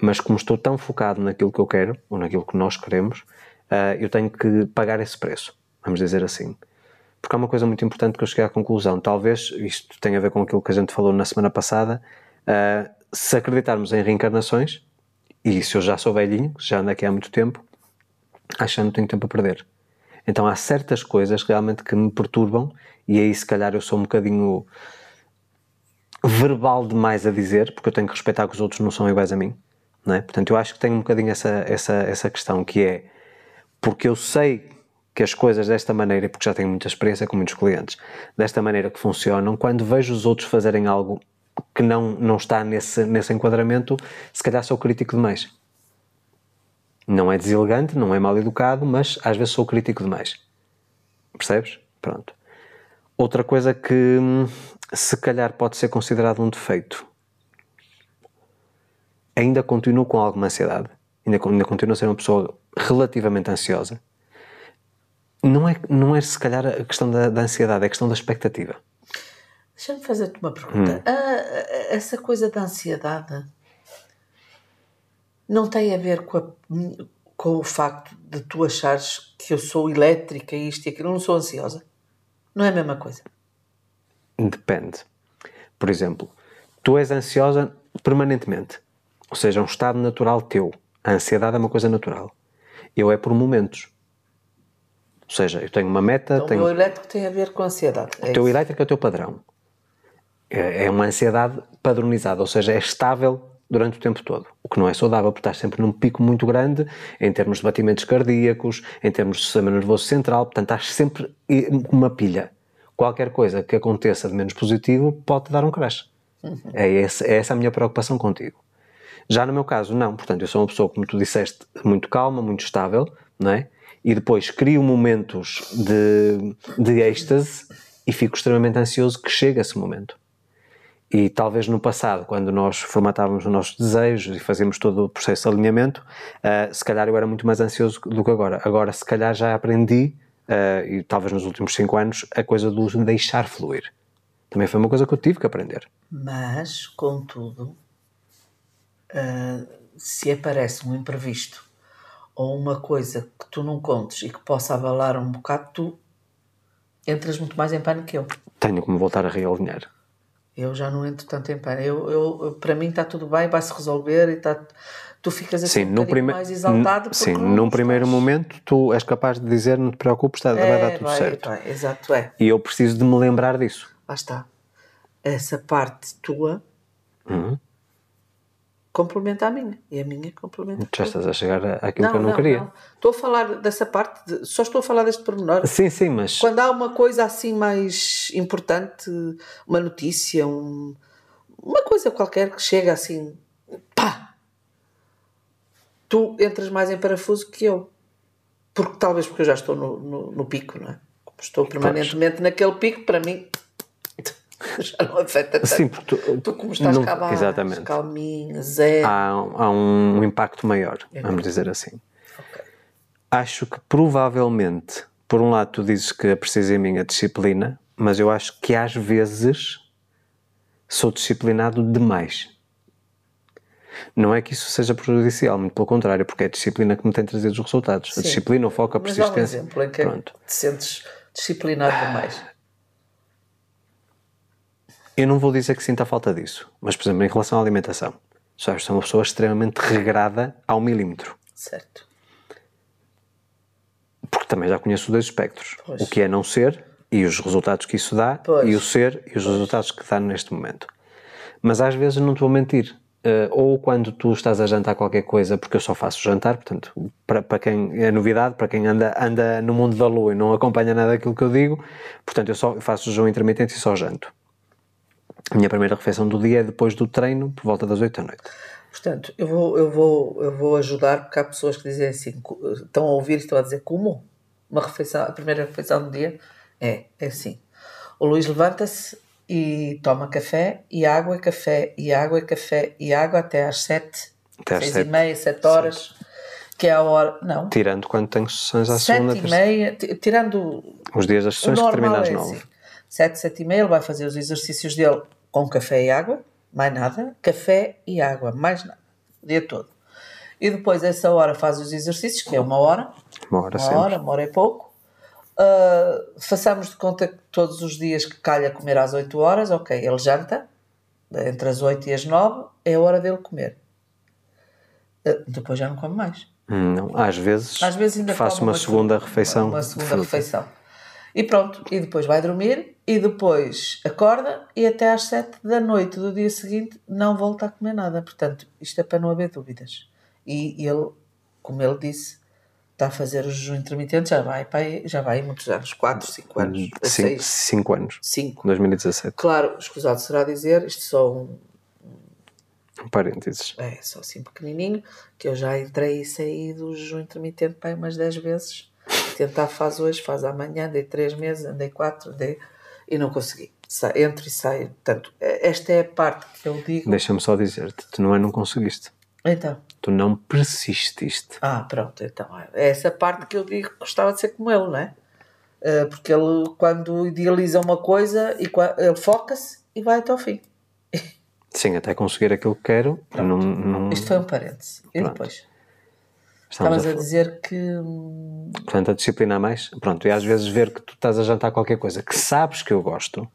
Mas como estou tão focado naquilo que eu quero, ou naquilo que nós queremos, ah, eu tenho que pagar esse preço, vamos dizer assim. Porque há uma coisa muito importante que eu cheguei à conclusão. Talvez isto tenha a ver com aquilo que a gente falou na semana passada. ah, se acreditarmos em reencarnações, e se eu já sou velhinho, já ando aqui há muito tempo, acho que não tenho tempo a perder. Então há certas coisas realmente que me perturbam, e aí se calhar eu sou um bocadinho verbal demais a dizer, porque eu tenho que respeitar que os outros não são iguais a mim. Não é? Portanto, eu acho que tenho um bocadinho essa, essa, essa questão que é porque eu sei que as coisas desta maneira, porque já tenho muita experiência com muitos clientes, desta maneira que funcionam, quando vejo os outros fazerem algo que não, não está nesse, nesse enquadramento, se calhar sou crítico demais. Não é deselegante, não é mal educado, mas às vezes sou crítico demais. Percebes? Pronto. Outra coisa que hum, se calhar pode ser considerado um defeito. Ainda continuo com alguma ansiedade. Ainda, ainda continuo a ser uma pessoa relativamente ansiosa. Não é, não é se calhar a questão da, da ansiedade, é a questão da expectativa. Deixa-me fazer-te uma pergunta. Hum. Ah, essa coisa da ansiedade não tem a ver com, a- com o facto de tu achares que eu sou elétrica, isto e aquilo. Eu não sou ansiosa. Não é a mesma coisa. Depende. por exemplo, tu és ansiosa permanentemente. Ou seja, é um estado natural teu. A ansiedade é uma coisa natural. Eu é por momentos. Ou seja, eu tenho uma meta. Então, tenho... O meu elétrico tem a ver com ansiedade. É o teu isso. elétrico é o teu padrão. É, é uma ansiedade padronizada, ou seja, é estável durante o tempo todo. O que não é saudável, porque estás sempre num pico muito grande em termos de batimentos cardíacos, em termos de sistema nervoso central, portanto estás sempre com uma pilha. Qualquer coisa que aconteça de menos positivo pode-te dar um crash. Uhum. É, esse, é essa a minha preocupação contigo. Já no meu caso, não. Portanto, eu sou uma pessoa, como tu disseste, muito calma, muito estável, não é? E depois crio momentos de, de êxtase e fico extremamente ansioso que chegue esse momento. E talvez no passado, quando nós formatávamos os nossos desejos e fazíamos todo o processo de alinhamento, uh, se calhar eu era muito mais ansioso do que agora. Agora, se calhar já aprendi, uh, e talvez nos últimos cinco anos, a coisa do deixar fluir. Também foi uma coisa que eu tive que aprender. Mas, contudo, uh, se aparece um imprevisto ou uma coisa que tu não contes e que possa abalar um bocado, tu entras muito mais em pânico que eu. Tenho que me voltar a realinhar. Eu já não entro tanto em pânico. Eu, eu, para mim está tudo bem, vai-se resolver e está, tu ficas assim sim, um prime... mais exaltado. Sim, num primeiro momento tu és capaz de dizer não te preocupes, está, é, vai dar tudo vai, certo. Vai, exato, é. E eu preciso de me lembrar disso. Lá está. Essa parte tua uhum complementa a minha e a minha complementa. Já estás a chegar àquilo não, que eu não, não queria. Não. Estou a falar dessa parte, de, só estou a falar deste pormenor. Sim, sim, mas. Quando há uma coisa assim mais importante, uma notícia, um, uma coisa qualquer que chega assim, pá! Tu entras mais em parafuso que eu. Porque, talvez porque eu já estou no, no, no pico, não é? Estou permanentemente pois. naquele pico, para mim já não afeta tanto. Sim, porque tu, tu como estás não, cá exatamente. calminho, zero. Há, há um impacto maior, é vamos dizer assim. Okay. Acho que provavelmente, por um lado, tu dizes que é preciso em mim a disciplina, mas eu acho que às vezes sou disciplinado demais. Não é que isso seja prejudicial, muito pelo contrário, porque é a disciplina que me tem trazido os resultados. Sim. A disciplina, o foco, a persistência. Mas dá um exemplo em que Pronto. te sentes disciplinado demais. Eu não vou dizer que sinta falta disso, mas, por exemplo, em relação à alimentação, sabes, sou uma pessoa extremamente regrada ao milímetro. Certo. Porque também já conheço os dois espectros. Pois. O que é não ser e os resultados que isso dá, pois. e o ser e os pois. resultados que dá neste momento. Mas às vezes não te vou mentir. Uh, ou quando tu estás a jantar qualquer coisa, porque eu só faço jantar, portanto, para, para quem é novidade, para quem anda, anda no mundo da lua e não acompanha nada daquilo que eu digo, portanto, eu só faço jejum intermitente e só janto. A minha primeira refeição do dia é depois do treino, por volta das 8 da noite. Portanto, eu vou, eu vou, eu vou ajudar, porque há pessoas que dizem assim, estão a ouvir e estão a dizer como? Uma refeição, a primeira refeição do dia é, é assim. O Luís levanta-se e toma café e água, café e água, café e água até às 7, até às 6 e meia, 7 horas. Que é a hora. Não. Tirando quando tenho sessões à segunda. 7 e meia, tirando. Os dias das sessões que terminam às 9. É assim. 7, 7 e meia, ele vai fazer os exercícios dele com café e água, mais nada, café e água, mais nada, o dia todo. E depois, essa hora, faz os exercícios, que é uma hora. Uma hora, Uma hora, uma hora é pouco. Uh, façamos de conta que todos os dias que calha comer às 8 horas, ok, ele janta, entre as 8 e as 9, é a hora dele comer. Uh, depois já não come mais. Não, às vezes, às vezes ainda faço uma, uma, segunda refeição. Uma segunda refeição. E pronto, e depois vai dormir e depois acorda e até às sete da noite do dia seguinte não volta a comer nada. Portanto, isto é para não haver dúvidas. E ele, como ele disse, está a fazer o jejum intermitente, já vai, já vai muitos anos, 4, 5 anos. 5 anos. 5. 2017. Claro, escusado será dizer, isto só um. Um parênteses. É, só assim pequenininho, que eu já entrei e saí do jejum intermitente para umas 10 vezes tentar faz hoje, faz amanhã, andei três meses, andei quatro, andei e não consegui. Entro e saio. Portanto, esta é a parte que eu digo. Deixa-me só dizer-te, tu não é não conseguiste. Então. Tu não persististe. Ah, pronto, então. É essa parte que eu digo que gostava de ser como ele, não é? Eh, porque ele, quando idealiza uma coisa, ele foca-se e vai até ao fim. Sim, até conseguir aquilo que quero. Não, não... Isto foi um parêntese. E pronto. depois? Estavas a, a, dizer que. Portanto, a disciplinar mais. Pronto, e às vezes ver que tu estás a jantar qualquer coisa que sabes que eu gosto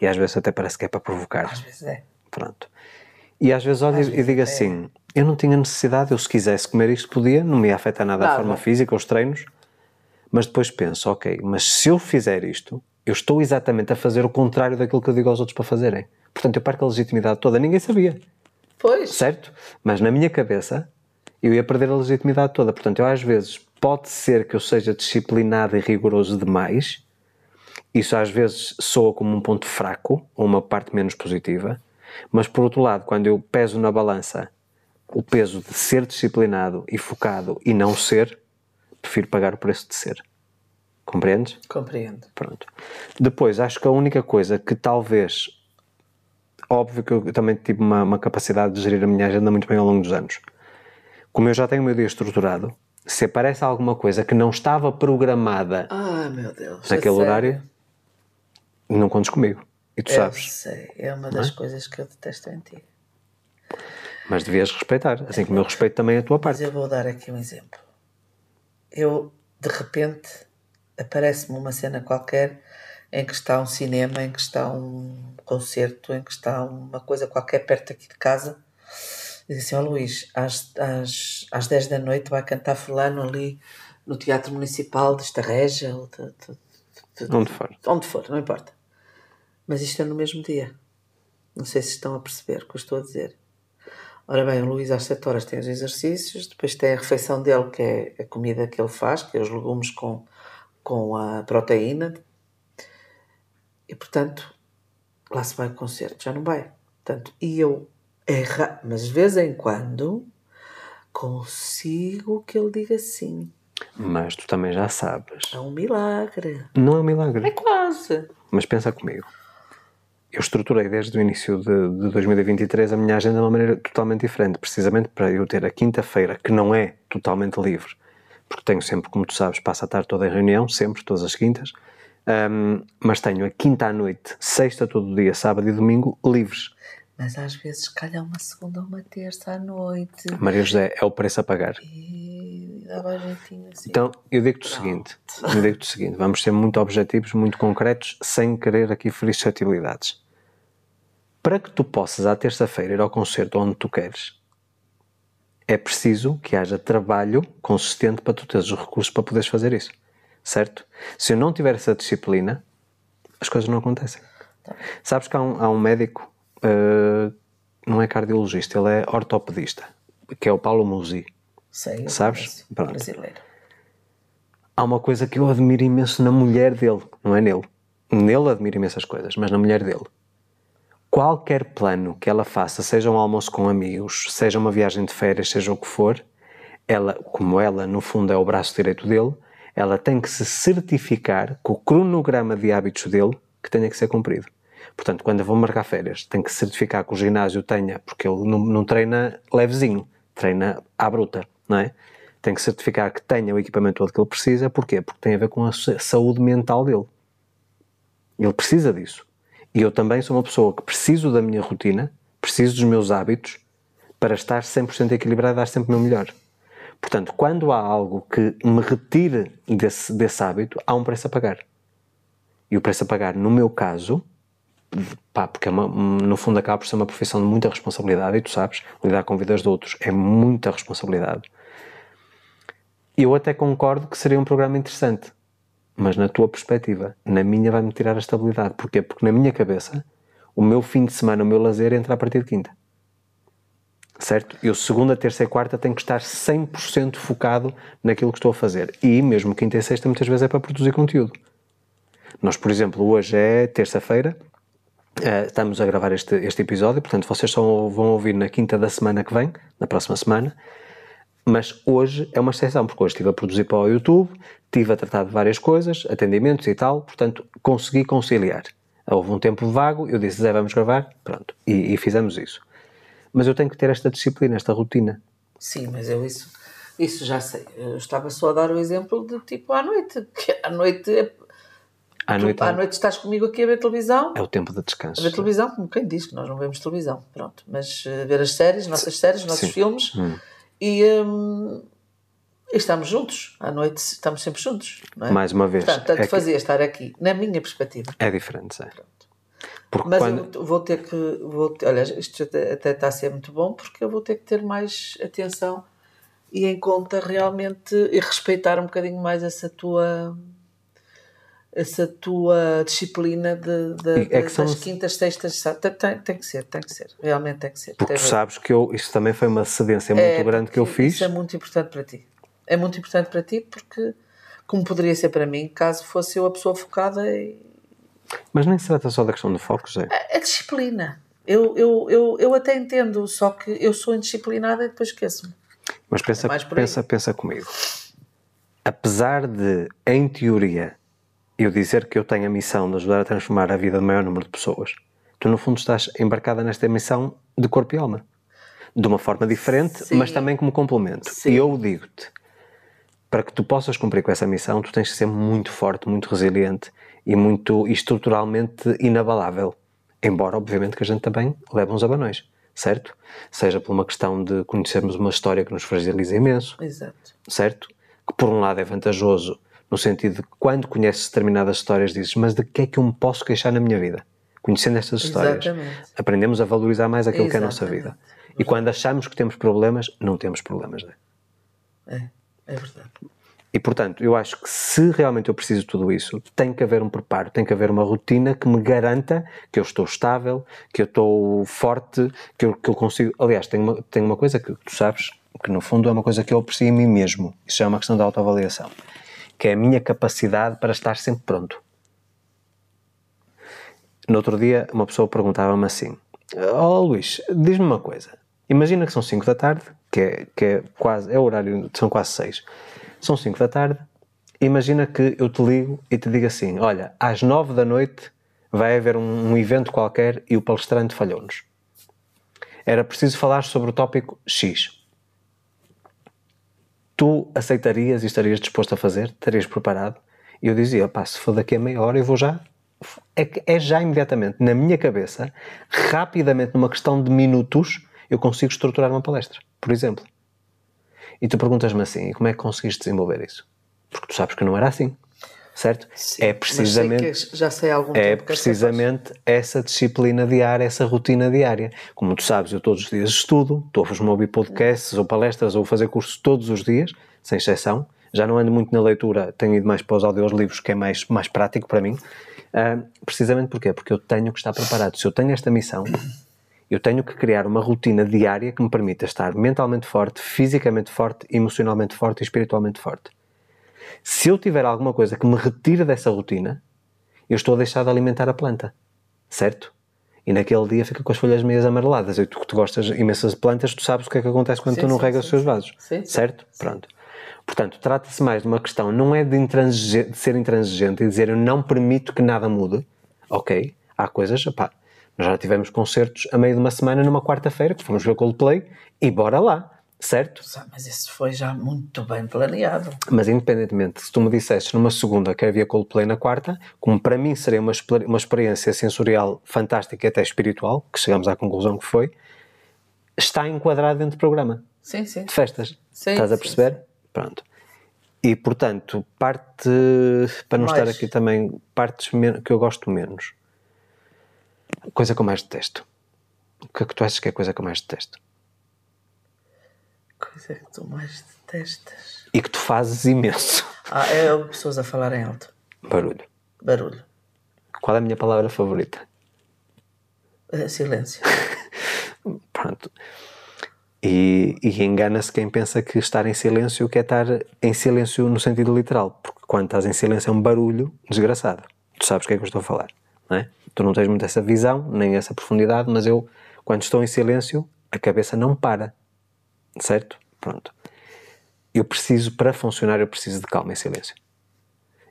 E às vezes até parece que é para provocar. Às vezes é. Pronto. E às vezes olho e digo assim: eu não tinha necessidade, eu se quisesse comer isto podia, não me ia afetar nada, nada. a forma física, os treinos. Mas depois penso: ok, mas se eu fizer isto, eu estou exatamente a fazer o contrário daquilo que eu digo aos outros para fazerem. Portanto, eu perco a legitimidade toda. Ninguém sabia. Pois. Certo? Mas na minha cabeça, eu ia perder a legitimidade toda. Portanto, eu às vezes pode ser que eu seja disciplinado e rigoroso demais. Isso às vezes soa como um ponto fraco ou uma parte menos positiva. Mas por outro lado, quando eu peso na balança o peso de ser disciplinado e focado e não ser, prefiro pagar o preço de ser. Compreendes? Compreendo. Pronto. Depois, acho que a única coisa que talvez. Óbvio que eu também tive uma, uma capacidade de gerir a minha agenda muito bem ao longo dos anos. Como eu já tenho o meu dia estruturado, se aparece alguma coisa que não estava programada ah, meu Deus, naquele horário, não contes comigo. E tu eu sabes. Sei, é uma das é? coisas que eu detesto em ti. Mas devias respeitar, assim como eu respeito também a tua parte. Mas eu vou dar aqui um exemplo. Eu, de repente, aparece-me uma cena qualquer em que está um cinema, em que está um concerto, em que está uma coisa qualquer perto aqui de casa. E diz assim: Ó oh, Luís, às, às, às 10 da noite vai cantar Fulano ali no Teatro Municipal de Estarreja. Ou de, de, de, onde for. Onde for, não importa. Mas isto é no mesmo dia. Não sei se estão a perceber o que eu estou a dizer. Ora bem, o Luís às 7 horas tem os exercícios, depois tem a refeição dele, que é a comida que ele faz, que é os legumes com com a proteína e, portanto, lá se vai o concerto, já não vai. Portanto, e eu erra, mas de vez em quando consigo que ele diga sim. Mas tu também já sabes. É um milagre. Não é um milagre. É quase. Mas pensa comigo. Eu estruturei desde o início de, de 2023 a minha agenda de uma maneira totalmente diferente, precisamente para eu ter a quinta-feira, que não é totalmente livre, porque tenho sempre, como tu sabes, passo a tarde toda em reunião, sempre, todas as quintas, um, mas tenho a quinta à noite, sexta todo o dia, sábado e domingo livres. Mas às vezes calha uma segunda ou uma terça à noite. Maria José, é o preço a pagar. E dava jeitinho assim. Então, eu digo-te o seguinte, eu digo o seguinte, vamos ser muito objetivos, muito concretos, sem querer aqui ferir suscetibilidades. Para que tu possas, à terça-feira, ir ao concerto onde tu queres, é preciso que haja trabalho consistente para tu teres os recursos para poderes fazer isso. Certo? Se eu não tiver essa disciplina, as coisas não acontecem. Tá. Sabes que há um, há um médico, uh, não é cardiologista, ele é ortopedista, que é o Paulo Musi. Sei, Sabes? Pronto. Brasileiro. Há uma coisa que eu admiro imenso na mulher dele, não é nele. Nele admiro imensas coisas, mas na mulher dele qualquer plano que ela faça, seja um almoço com amigos, seja uma viagem de férias, seja o que for, ela, como ela no fundo é o braço direito dele, ela tem que se certificar com o cronograma de hábitos dele que tenha que ser cumprido. Portanto, quando eu vou marcar férias, tem que certificar que o ginásio tenha, porque ele não, não treina levezinho, treina à bruta, não é? Tem que certificar que tenha o equipamento todo que ele precisa, porquê? Porque tem a ver com a saúde mental dele. Ele precisa disso. E eu também sou uma pessoa que preciso da minha rotina, preciso dos meus hábitos para estar 100% equilibrado e dar sempre o meu melhor. Portanto, quando há algo que me retire desse, desse hábito, há um preço a pagar. E o preço a pagar, no meu caso, pá, porque é uma, no fundo acaba por ser uma profissão de muita responsabilidade, e tu sabes, lidar com vidas de outros é muita responsabilidade. Eu até concordo que seria um programa interessante mas na tua perspectiva, na minha vai-me tirar a estabilidade. Porquê? Porque na minha cabeça, o meu fim de semana, o meu lazer entra a partir de quinta. Certo? Eu segunda, terça e quarta tenho que estar 100% focado naquilo que estou a fazer. E mesmo quinta e sexta muitas vezes é para produzir conteúdo. Nós, por exemplo, hoje é terça-feira, uh, estamos a gravar este, este episódio, portanto vocês só vão ouvir na quinta da semana que vem, na próxima semana, mas hoje é uma exceção, porque hoje estive a produzir para o YouTube, estive a tratar de várias coisas, atendimentos e tal, portanto consegui conciliar. Houve um tempo vago, eu disse, Zé, vamos gravar, pronto, e, e, fizemos isso. Mas eu tenho que ter esta disciplina, esta rotina. Sim, mas eu isso, isso já sei. Eu estava só a dar o exemplo de tipo à noite, que à noite é à noite, à noite estás comigo aqui a ver televisão. É o tempo de descanso. A ver televisão, como quem diz que nós não vemos televisão. Pronto. Mas uh, ver as séries, nossas séries, nossos Sim. filmes. Hum. E, hum, e estamos juntos, à noite estamos sempre juntos. É? Mais uma vez. Portanto, tanto é fazia que... estar aqui, na minha perspectiva. É diferente, é. Mas quando... eu vou ter que. Vou ter, olha, isto até está a ser muito bom porque eu vou ter que ter mais atenção e em conta realmente e respeitar um bocadinho mais essa tua essa tua disciplina de, de, é das são... quintas, sextas, tem, tem, tem, que ser, tem que ser, realmente tem que ser. Porque tu sabes que eu, isto também foi uma cedência é, muito grande que eu fiz. Isso é muito importante para ti. É muito importante para ti porque, como poderia ser para mim, caso fosse eu a pessoa focada e... Mas nem se trata só da questão do foco, Zé. A, a disciplina. Eu, eu, eu, eu até entendo, só que eu sou indisciplinada e depois esqueço-me. Mas pensa, é pensa, pensa comigo. Apesar de, em teoria, eu dizer que eu tenho a missão de ajudar a transformar a vida do maior número de pessoas, tu no fundo estás embarcada nesta missão de corpo e alma. De uma forma diferente, Sim. mas também como complemento. Sim. E eu digo-te, para que tu possas cumprir com essa missão, tu tens que ser muito forte, muito resiliente e muito estruturalmente inabalável. Embora, obviamente, que a gente também leve uns abanões, certo? Seja por uma questão de conhecermos uma história que nos fragiliza imenso, Exato. certo? Que por um lado é vantajoso no sentido de que quando conheces determinadas histórias dizes, mas de que é que eu me posso queixar na minha vida? Conhecendo estas histórias, Exatamente. aprendemos a valorizar mais aquilo Exatamente. que é a nossa vida. E quando achamos que temos problemas, não temos problemas, não é? É, é verdade. E portanto, eu acho que se realmente eu preciso de tudo isso, tem que haver um preparo, tem que haver uma rotina que me garanta que eu estou estável, que eu estou forte, que eu, que eu consigo. Aliás, tem uma, tem uma coisa que tu sabes, que no fundo é uma coisa que eu aprecio em mim mesmo. Isso é uma questão da autoavaliação que é a minha capacidade para estar sempre pronto. No outro dia, uma pessoa perguntava-me assim: Ó oh, Luís, diz-me uma coisa. Imagina que são 5 da tarde, que é, que é quase, é o horário, são quase 6. São 5 da tarde. Imagina que eu te ligo e te digo assim: Olha, às 9 da noite vai haver um, um evento qualquer e o palestrante falhou-nos. Era preciso falar sobre o tópico X tu aceitarias e estarias disposto a fazer? Estarias preparado? E eu dizia, pá, se for daqui a meia hora eu vou já. É, é já imediatamente, na minha cabeça, rapidamente, numa questão de minutos, eu consigo estruturar uma palestra, por exemplo. E tu perguntas-me assim, como é que conseguiste desenvolver isso? Porque tu sabes que não era assim certo? Sim, é precisamente sei já sei algum é precisamente essa disciplina diária, essa rotina diária. Como tu sabes, eu todos os dias estudo, estou a ouvir podcasts ou palestras ou fazer cursos todos os dias, sem exceção. Já não ando muito na leitura, tenho ido mais para os audiolivros, que é mais, mais prático para mim. Uh, precisamente porquê? Porque eu tenho que estar preparado. Se eu tenho esta missão, eu tenho que criar uma rotina diária que me permita estar mentalmente forte, fisicamente forte, emocionalmente forte e espiritualmente forte. Se eu tiver alguma coisa que me retire dessa rotina, eu estou a deixar de alimentar a planta, certo? E naquele dia fica com as folhas meias amareladas. E tu que gostas imensas de plantas, tu sabes o que é que acontece quando sim, tu não sim, regas sim, os seus vasos, certo? Pronto. Portanto, trata-se mais de uma questão, não é de, de, ser intransigente e dizer eu não permito que nada mude. Ok, há coisas, pá, nós já tivemos concertos a meio de uma semana numa quarta-feira que fomos ver Coldplay e bora lá certo? Mas isso foi já muito bem planeado. Mas independentemente, se tu me dissesses numa segunda que havia Coldplay na quarta, como para mim seria uma, uma experiência sensorial fantástica e até espiritual, que chegamos à conclusão que foi, está enquadrado dentro do programa. Sim, sim. De festas. Sim, Estás a perceber? Sim, sim. Pronto. E, portanto, parte, para não mais. estar aqui também, partes que eu gosto menos. Coisa que eu mais detesto. O que é que tu achas que é a coisa que eu mais detesto? Coisa que tu mais detestas? E que tu fazes imenso. Ah, é pessoas a falarem alto. Barulho. Barulho. Qual é a minha palavra favorita? É silêncio. Pronto. E, e engana-se quem pensa que estar em silêncio quer estar em silêncio no sentido literal, porque quando estás em silêncio é um barulho desgraçado. Tu sabes o que é que eu estou a falar, não é? Tu não tens muito essa visão, nem essa profundidade, mas eu, quando estou em silêncio, a cabeça não para certo? Pronto. Eu preciso, para funcionar, eu preciso de calma e silêncio.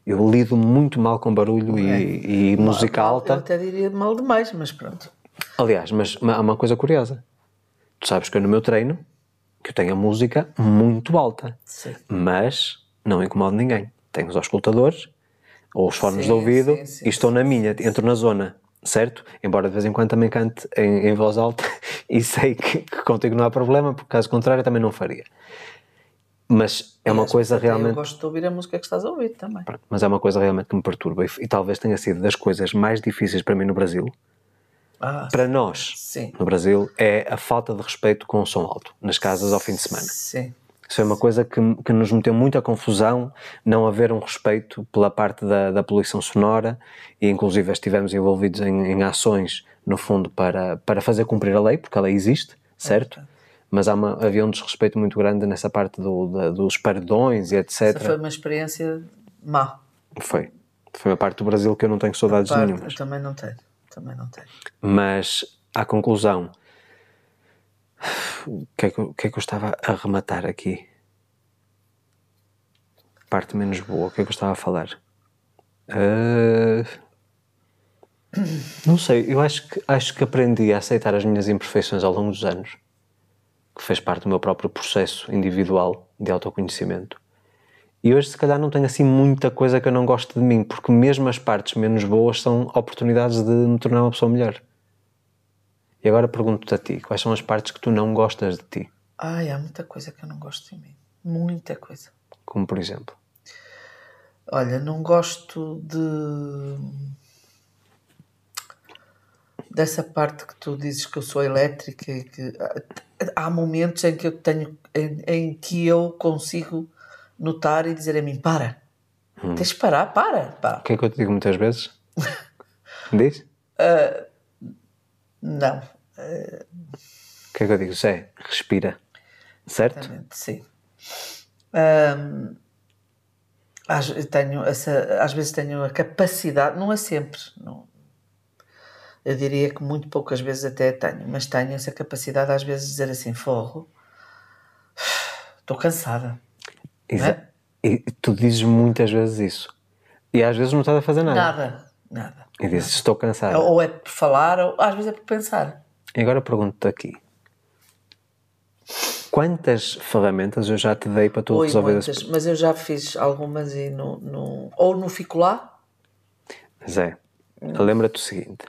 Eu lido muito mal com barulho é. e, e música mal, alta. Eu até diria mal demais, mas pronto. Aliás, mas há uma coisa curiosa. Tu sabes que eu no meu treino, que eu tenho a música muito alta. Sim. Mas não incomodo ninguém. Tenho os auscultadores ou os fones sim, de ouvido sim, e estou na minha, entro na zona certo? Embora de vez em quando também cante em, em voz alta e sei que, que contigo não há problema, porque caso contrário também não faria. Mas é uma coisa realmente. Eu gosto de ouvir a música que estás a ouvir também. Mas é uma coisa realmente que me perturba e, e, talvez tenha sido das coisas mais difíceis para mim no Brasil Ah, para nós, sim. no Brasil, é a falta de respeito com o som alto, nas casas ao fim de semana. Sim. Isso é uma coisa que, que nos meteu muita confusão, não haver um respeito pela parte da, da poluição sonora e inclusive estivemos envolvidos em, em, ações, no fundo, para, para fazer cumprir a lei, porque a lei existe, certo? Mas há uma, havia um desrespeito muito grande nessa parte do, da, dos perdões e etc. Essa foi uma experiência má. Foi. Foi uma parte do Brasil que eu não tenho saudades parte, nenhumas. Eu também não tenho. Também não tenho. Mas, à conclusão, o que, é que, que é que eu estava a rematar aqui? Parte menos boa, o que é que eu estava a falar? Uh, não sei, eu acho que, acho que aprendi a aceitar as minhas imperfeições ao longo dos anos, que fez parte do meu próprio processo individual de autoconhecimento. E hoje, se calhar, não tenho assim muita coisa que eu não gosto de mim, porque mesmo as partes menos boas são oportunidades de me tornar uma pessoa melhor. E agora pergunto-te a ti, quais são as partes que tu não gostas de ti? Ai, há muita coisa que eu não gosto de mim. Muita coisa. Como por exemplo? Olha, não gosto de. dessa parte que tu dizes que eu sou elétrica e que. Há momentos em que eu tenho. em, em que eu consigo notar e dizer a mim: para, hum. tens de parar, para. Pá. O que é que eu te digo muitas vezes? Diz? Uh, não. O que é que eu digo? Zé, respira. Certo? Exatamente, sim. Às, tenho essa, às vezes tenho a capacidade, não é sempre, não, eu diria que muito poucas vezes até tenho, mas tenho essa capacidade às vezes de dizer assim: forro, estou cansada. É? E tu dizes muitas vezes isso. E às vezes não estás a fazer nada. Nada, nada. E dizes: estou cansada. Ou é por falar, ou às vezes é por pensar. E agora pergunto-te aqui. Quantas ferramentas eu já te dei para tu Oi, resolver muitas, esse... Mas eu já fiz algumas e no, no... ou não fico lá. Zé, lembra-te o seguinte.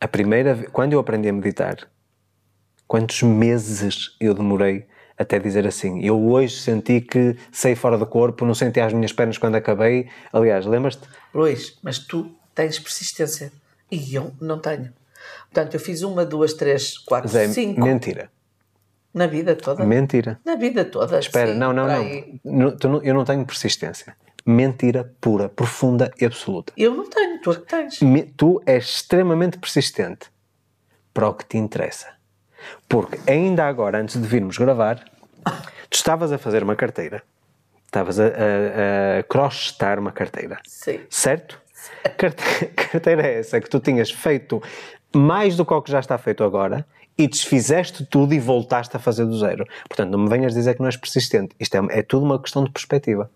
A primeira vez, quando eu aprendi a meditar, quantos meses eu demorei até dizer assim, eu hoje senti que saí fora do corpo, não senti as minhas pernas quando acabei. Aliás, lembras-te? Luís, mas tu tens persistência e eu não tenho. Portanto, eu fiz uma, duas, três, quatro, Zé, cinco. Mentira. Na vida toda? Mentira. Na vida toda. Espera, sim, não, não, não. Eu não tenho persistência. Mentira pura, profunda e absoluta. Eu não tenho, tu é que tens. Me, tu és extremamente persistente para o que te interessa. Porque ainda agora, antes de virmos gravar, tu estavas a fazer uma carteira. Estavas a, a, a crochetar uma carteira. Sim. Certo? A carteira é essa que tu tinhas feito mais do que o que já está feito agora e desfizeste tudo e voltaste a fazer do zero. Portanto, não me venhas dizer que não és persistente. Isto é, é tudo uma questão de perspectiva.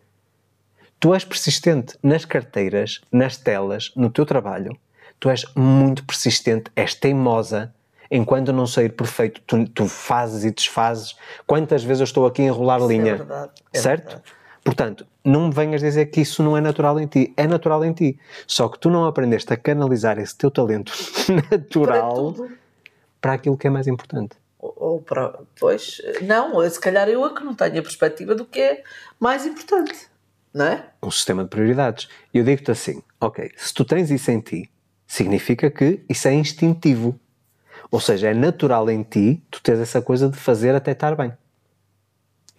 Tu és persistente nas carteiras, nas telas, no teu trabalho. Tu és muito persistente, és teimosa. Enquanto não sair perfeito, tu, tu fazes e desfazes. Quantas vezes eu estou aqui a enrolar isso é linha? É verdade. É certo? Verdade. Portanto, não me venhas dizer que isso não é natural em ti. É natural em ti. Só que tu não aprendeste a canalizar esse teu talento natural para, para aquilo que é mais importante. Ou, ou para. Pois, não, se calhar eu é que não tenho a perspectiva do que é mais importante. Não é? Um sistema de prioridades. Eu digo-te assim: ok, se tu tens isso em ti, significa que isso é instintivo. Ou seja, é natural em ti tu tens essa coisa de fazer até estar bem.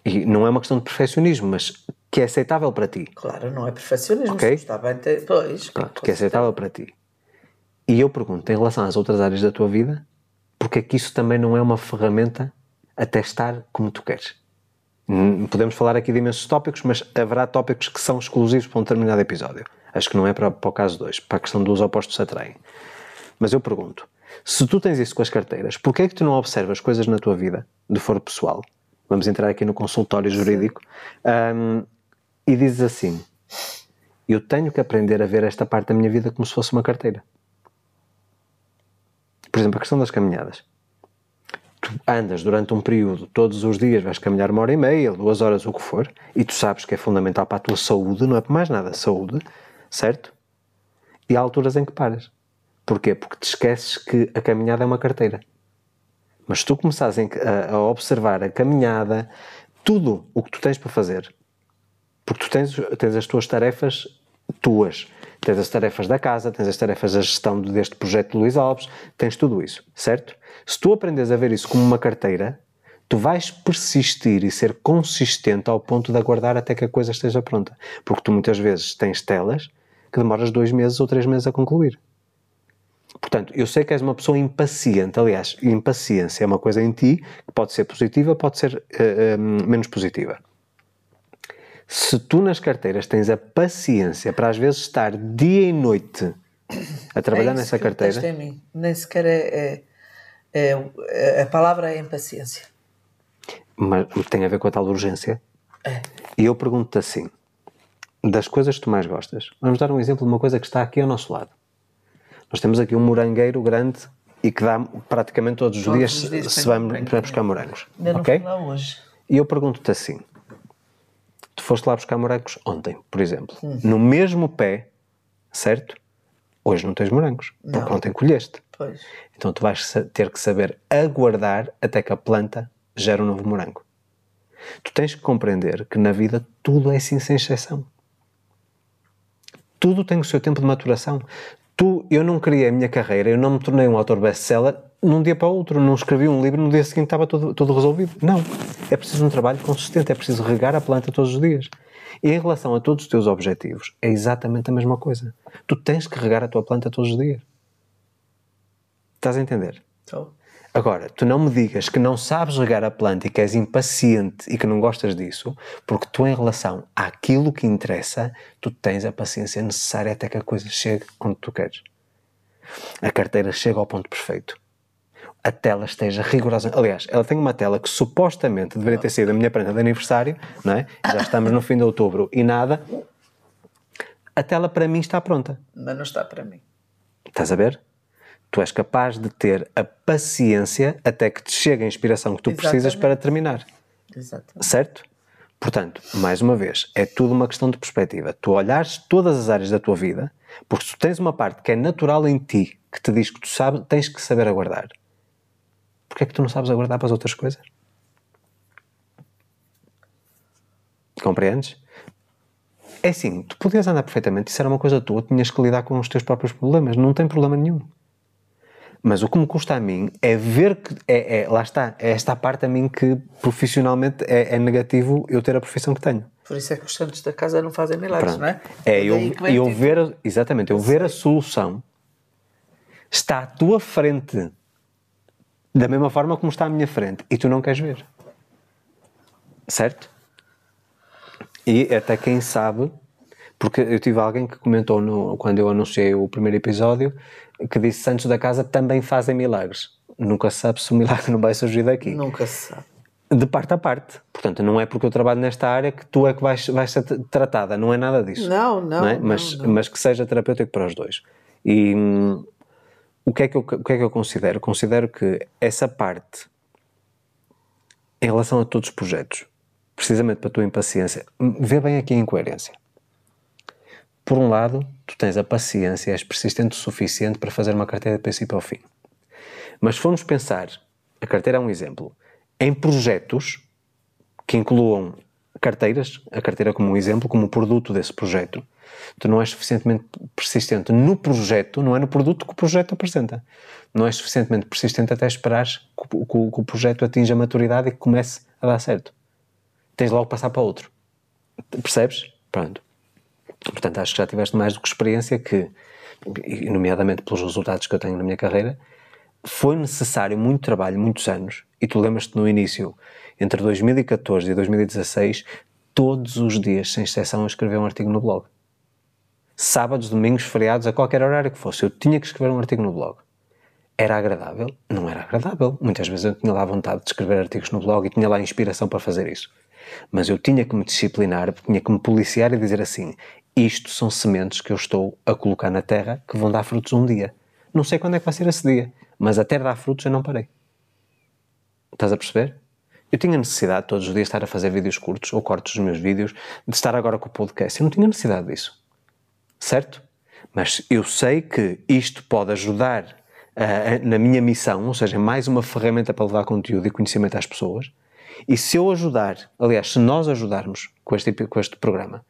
E não é uma questão de perfeccionismo, mas que é aceitável para ti. Claro, não é perfeccionismo. Okay? Está bem, ter... pois. Pronto, que é aceitável para ti. E eu pergunto, em relação às outras áreas da tua vida, porque é que isso também não é uma ferramenta a testar como tu queres? Hum, podemos falar aqui de imensos tópicos, mas haverá tópicos que são exclusivos para um determinado episódio. Acho que não é para, para o caso 2, para a questão dos opostos se atraem. Mas eu pergunto, se tu tens isso com as carteiras, porquê é que tu não observas coisas na tua vida, de foro pessoal, vamos entrar aqui no consultório jurídico, um, e dizes assim: Eu tenho que aprender a ver esta parte da minha vida como se fosse uma carteira. Por exemplo, a questão das caminhadas. Tu andas durante um período, todos os dias vais caminhar uma hora e meia, duas horas, o que for, e tu sabes que é fundamental para a tua saúde, não é por mais nada, saúde, certo? E há alturas em que paras. Porquê? Porque te esqueces que a caminhada é uma carteira. Mas se tu começares a, observar a caminhada, tudo o que tu tens para fazer, porque tu tens, tens as tuas tarefas tuas tens as tarefas da casa, tens as tarefas da gestão deste projeto de Luís Alves, tens tudo isso, certo? Se tu aprendes a ver isso como uma carteira, tu vais persistir e ser consistente ao ponto de aguardar até que a coisa esteja pronta. Porque tu muitas vezes tens telas que demoras dois meses ou três meses a concluir. Portanto, eu sei que és uma pessoa impaciente. Aliás, impaciência é uma coisa em ti que pode ser positiva, pode ser uh, menos positiva. Se tu nas carteiras tens a paciência para às vezes estar dia e noite a trabalhar é nessa carteira. Em mim. Nem sequer é, é, é, A palavra é impaciência. Mas tem a ver com a tal urgência? É. E eu pergunto-te assim: das coisas que tu mais gostas, vamos dar um exemplo de uma coisa que está aqui ao nosso lado. Nós temos aqui um morangueiro grande e que dá praticamente todos os todos dias, os dias se vamos para buscar morangos. Ainda okay? não hoje. E eu pergunto-te assim: tu foste lá buscar morangos ontem, por exemplo, hum. no mesmo pé, certo? Hoje não tens morangos, porque não. ontem colheste. Pois. Então tu vais ter que saber aguardar até que a planta gere um novo morango. Tu tens que compreender que na vida tudo é assim sem exceção. Tudo tem o seu tempo de maturação. Tu, eu não criei a minha carreira, eu não me tornei um autor best-seller num dia para o outro, não escrevi um livro no dia seguinte estava tudo, tudo resolvido. Não. É preciso um trabalho consistente, é preciso regar a planta todos os dias. E em relação a todos os teus objetivos, é exatamente a mesma coisa. Tu tens que regar a tua planta todos os dias. Estás a entender? Estou. Agora, tu não me digas que não sabes regar a planta e que és impaciente e que não gostas disso, porque tu, em relação àquilo que interessa, tu tens a paciência necessária até que a coisa chegue onde tu queres. A carteira chega ao ponto perfeito. A tela esteja rigorosa. Aliás, ela tem uma tela que supostamente deveria ter sido a minha prenda de aniversário, não é? Já estamos no fim de outubro e nada. A tela para mim está pronta. Mas não está para mim. Estás a ver? Tu és capaz de ter a paciência até que te chegue a inspiração que tu Exatamente. precisas para terminar. Exatamente. Certo? Portanto, mais uma vez, é tudo uma questão de perspectiva. Tu olhares todas as áreas da tua vida, porque tu tens uma parte que é natural em ti, que te diz que tu sabes, tens que saber aguardar. Porquê é que tu não sabes aguardar para as outras coisas? Compreendes? É assim, tu podias andar perfeitamente, isso era uma coisa tua, tinhas que lidar com os teus próprios problemas, não tem problema nenhum. Mas o que me custa a mim é ver que, é, é lá está, é esta parte a mim que profissionalmente é, é, negativo eu ter a profissão que tenho. Por isso é que os santos da casa não fazem milagres, Pronto. não é? É, eu, eu ver, exatamente, eu ver a solução está à tua frente da mesma forma como está à minha frente e tu não queres ver. Certo? E até quem sabe, porque eu tive alguém que comentou no, quando eu anunciei o primeiro episódio que disse Santos da Casa também fazem milagres. Nunca se sabe se o milagre não vai surgir daqui. Nunca se sabe. De parte a parte. Portanto, não é porque eu trabalho nesta área que tu é que vais, vais ser tratada. Não é nada disso. Não, não. não, é? mas, não. mas que seja terapêutico para os dois. E hum, o, que é que eu, o que é que eu considero? Considero que essa parte, em relação a todos os projetos, precisamente para a tua impaciência, vê bem aqui a incoerência. Por um lado, tu tens a paciência, és persistente o suficiente para fazer uma carteira de princípio ao fim. Mas se formos pensar, a carteira é um exemplo, em projetos que incluam carteiras, a carteira como um exemplo, como produto desse projeto, tu não és suficientemente persistente no projeto, não é no produto que o projeto apresenta. Não és suficientemente persistente até esperar que o, que o projeto atinja a maturidade e que comece a dar certo. Tens logo passar para outro. Percebes? Pronto. Portanto, acho que já tiveste mais do que experiência que, nomeadamente pelos resultados que eu tenho na minha carreira, foi necessário muito trabalho, muitos anos, e tu lembras-te no início, entre 2014 e 2016, todos os dias, sem exceção, eu escrevi um artigo no blog. Sábados, domingos, feriados, a qualquer horário que fosse, eu tinha que escrever um artigo no blog. Era agradável? Não era agradável. Muitas vezes eu tinha lá vontade de escrever artigos no blog e tinha lá inspiração para fazer isso. Mas eu tinha que me disciplinar, tinha que me policiar e dizer assim: isto são sementes que eu estou a colocar na terra que vão dar frutos um dia. Não sei quando é que vai ser esse dia, mas até dar frutos eu não parei. Estás a perceber? Eu tinha necessidade todos os dias de estar a fazer vídeos curtos ou cortes dos meus vídeos, de estar agora com o podcast. Eu não tinha necessidade disso. Certo? Mas eu sei que isto pode ajudar uh, na minha missão, ou seja, mais uma ferramenta para levar conteúdo e conhecimento às pessoas. E se eu ajudar, aliás, se nós ajudarmos com este, com este programa,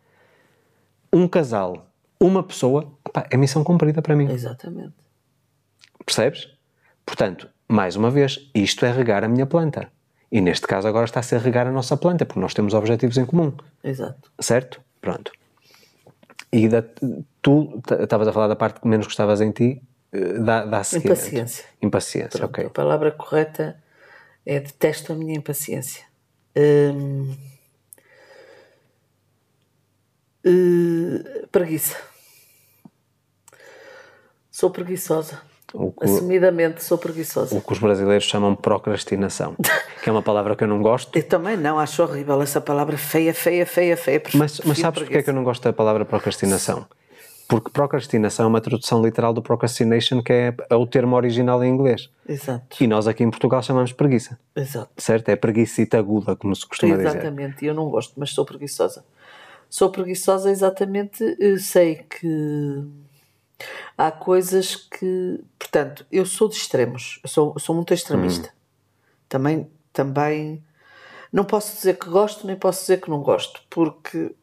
um casal, uma pessoa, pá, é missão cumprida para mim. Exatamente. Percebes? Portanto, mais uma vez, isto é regar a minha planta. E neste caso agora está a ser regar a nossa planta, porque nós temos objetivos em comum. Exato. Certo? Pronto. E da, tu estavas a falar da parte que menos gostavas em ti, eh, da, da. Impaciência. Impaciência, Pronto, ok. A palavra correta é detesto a minha impaciência. Hum, eh, preguiça. Sou preguiçosa. Que, Assumidamente sou preguiçosa. o que os brasileiros chamam procrastinação, que é uma palavra que eu não gosto. Eu também não, acho horrível essa palavra feia, feia, feia, feia. Mas, mas sabes porque é que eu não gosto da palavra procrastinação? Porque procrastinação é uma tradução literal do procrastination, que é, é o termo original em inglês. Exato, E nós aqui em Portugal chamamos preguiça. exato. Certo? É preguiçita aguda, como se costuma dizer. Exatamente, eu não gosto, mas sou preguiçosa. Sou preguiçosa exatamente, eu sei que há coisas que. Portanto, eu sou de extremos, eu sou, sou muito extremista. Também, também. Não posso dizer que gosto, nem posso dizer que não gosto, porque.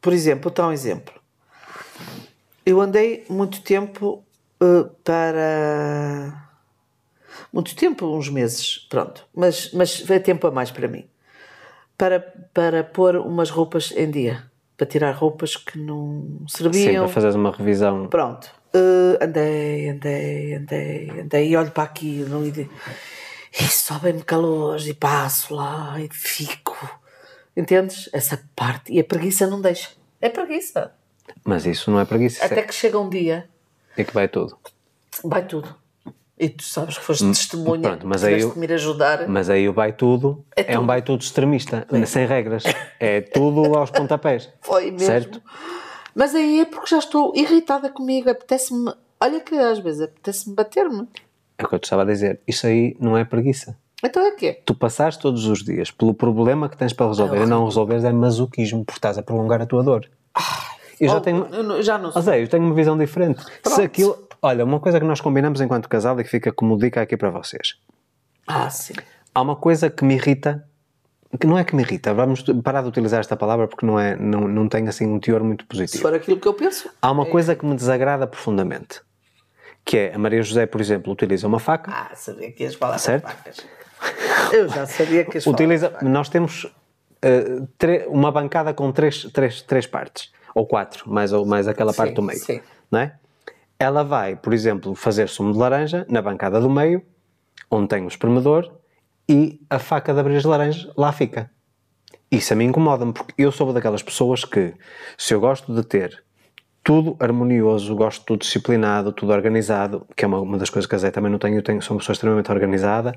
Por exemplo, vou dar um exemplo. Eu andei muito tempo eh, para. Muito tempo, uns meses, pronto. Mas, mas veio tempo a mais para mim. Para, para pôr umas roupas em dia. Para tirar roupas que não Sim, serviam. para fazeres uma revisão. Pronto. Eh, andei, andei, andei, andei e olho para aquilo e, e sobem-me calores e passo lá e fico. Entendes? Essa parte. E a preguiça não deixa. É preguiça. Mas isso não é preguiça, isso Até é, que chega um dia, é que vai tudo. vai tudo. E tu sabes que foste testemunha. Hum, pronto, mas aí eu- que me ir ajudar. Mas aí o vai tudo é, É um vai tudo extremista, sem regras. É tudo aos pontapés. Foi mesmo. Certo? Mas aí é porque já estou irritada comigo. Apetece-me. Olha que às vezes apetece-me bater-me. É o que eu te estava a dizer. Isso aí não é preguiça. Então é quê? Tu passares todos os dias pelo problema que tens para resolver e não resolveres é masoquismo, porque estás a prolongar a tua dor. Eu já Oh, tenho. eu já não Mas é, eu tenho uma visão diferente. Se Pronto. aquilo. Olha, uma coisa que nós combinamos enquanto casal e que fica como dica aqui para vocês. Ah, sim. Há uma coisa que me irrita, que não é que me irrita, vamos parar de utilizar esta palavra porque não, é, não, não tem assim um teor muito Se positivo. for aquilo que eu penso. Há uma coisa que me desagrada profundamente, que é a Maria José, por exemplo, utiliza uma faca, Ah, sabia que ias falar Certo. facas. Eu já sabia que ias falar. utiliza, nós temos tre- uma bancada com três, três, três partes, ou quatro, mais, ou, mais aquela parte Sim, do meio, sim. não é? Ela vai, por exemplo, fazer sumo de laranja na bancada do meio, onde tem o espremedor, e a faca de abrir as laranjas lá fica. Isso a mim incomoda-me, porque eu sou daquelas pessoas que, se eu gosto de ter tudo harmonioso, gosto de tudo disciplinado, tudo organizado, que é uma, uma das coisas que a Zé também não tem, eu tenho, sou uma pessoa extremamente organizada,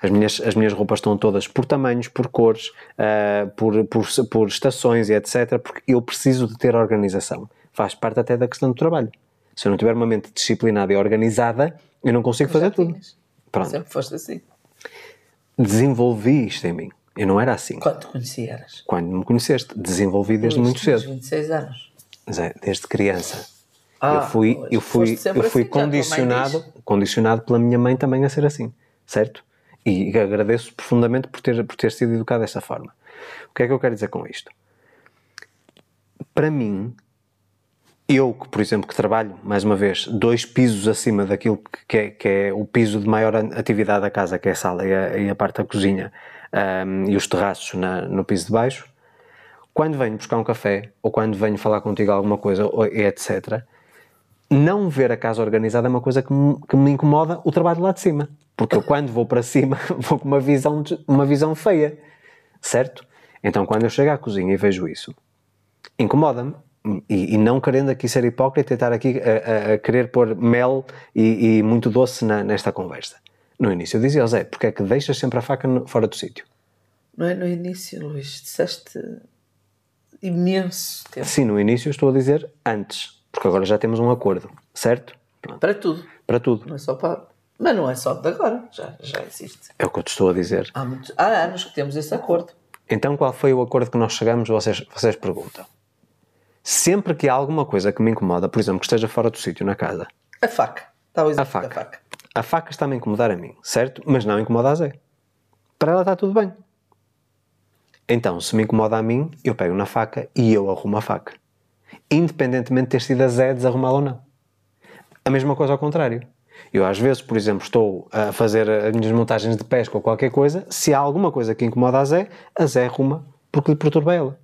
as minhas, as minhas roupas estão todas por tamanhos, por cores, ah, por, por, por estações e etc, porque eu preciso de ter organização. Faz parte até da questão do trabalho. Se eu não tiver uma mente disciplinada e organizada, eu não consigo fazer tudo. Pronto. Sempre foste assim. Desenvolvi isto em mim. Eu não era assim. Quando te conheci eras? Quando me conheceste, desenvolvi desde muito cedo. 26 anos. Zé, desde criança. Ah, eu fui, eu fui, eu fui assim, condicionado, condicionado pela minha mãe também a ser assim, certo? E agradeço profundamente por ter, por ter sido educado dessa forma. O que é que eu quero dizer com isto? Para mim, eu que, por exemplo, que trabalho, mais uma vez, dois pisos acima daquilo que é, que é o piso de maior atividade da casa, que é a sala e a, e a parte da cozinha, ahm, e os terraços na- no piso de baixo, quando venho buscar um café ou quando venho falar contigo alguma coisa, ou- etc., não ver a casa organizada é uma coisa que me, que me incomoda o trabalho lá de cima. Porque eu, quando vou para cima, vou com uma visão, de- uma visão feia, certo? Então, quando eu chego à cozinha e vejo isso, incomoda-me. E, e não querendo aqui ser hipócrita e estar aqui a, a- a querer pôr mel e, e muito doce na- nesta conversa. No início eu dizia, Zé, porque é que deixas sempre a faca no- fora do sítio? Não é no início, Luís? Disseste imenso tempo. Sim, no início eu estou a dizer antes, porque agora já temos um acordo, certo? Pronto, Para tudo. para tudo. Não é só para. Mas não é só de agora. Já, já existe. É o que eu te estou a dizer. Há, muitos, há anos que temos esse acordo. Então, qual foi o acordo que nós chegamos? Vocês, vocês perguntam. Sempre que há alguma coisa que me incomoda, por exemplo, que esteja fora do sítio na casa, A faca. Está o a faca. da faca. A faca está-me a incomodar a mim, certo? Mas não incomoda a Zé. Para ela está tudo bem. Então, se me incomoda a mim, eu pego na faca e eu arrumo a faca. independentemente de ter sido a Zé desarrumá-la ou não. A mesma coisa ao contrário. Eu, às vezes, por exemplo, estou a fazer as minhas montagens de pesca ou qualquer coisa, se há alguma coisa que incomoda a Zé, a Zé arruma porque lhe perturba ela.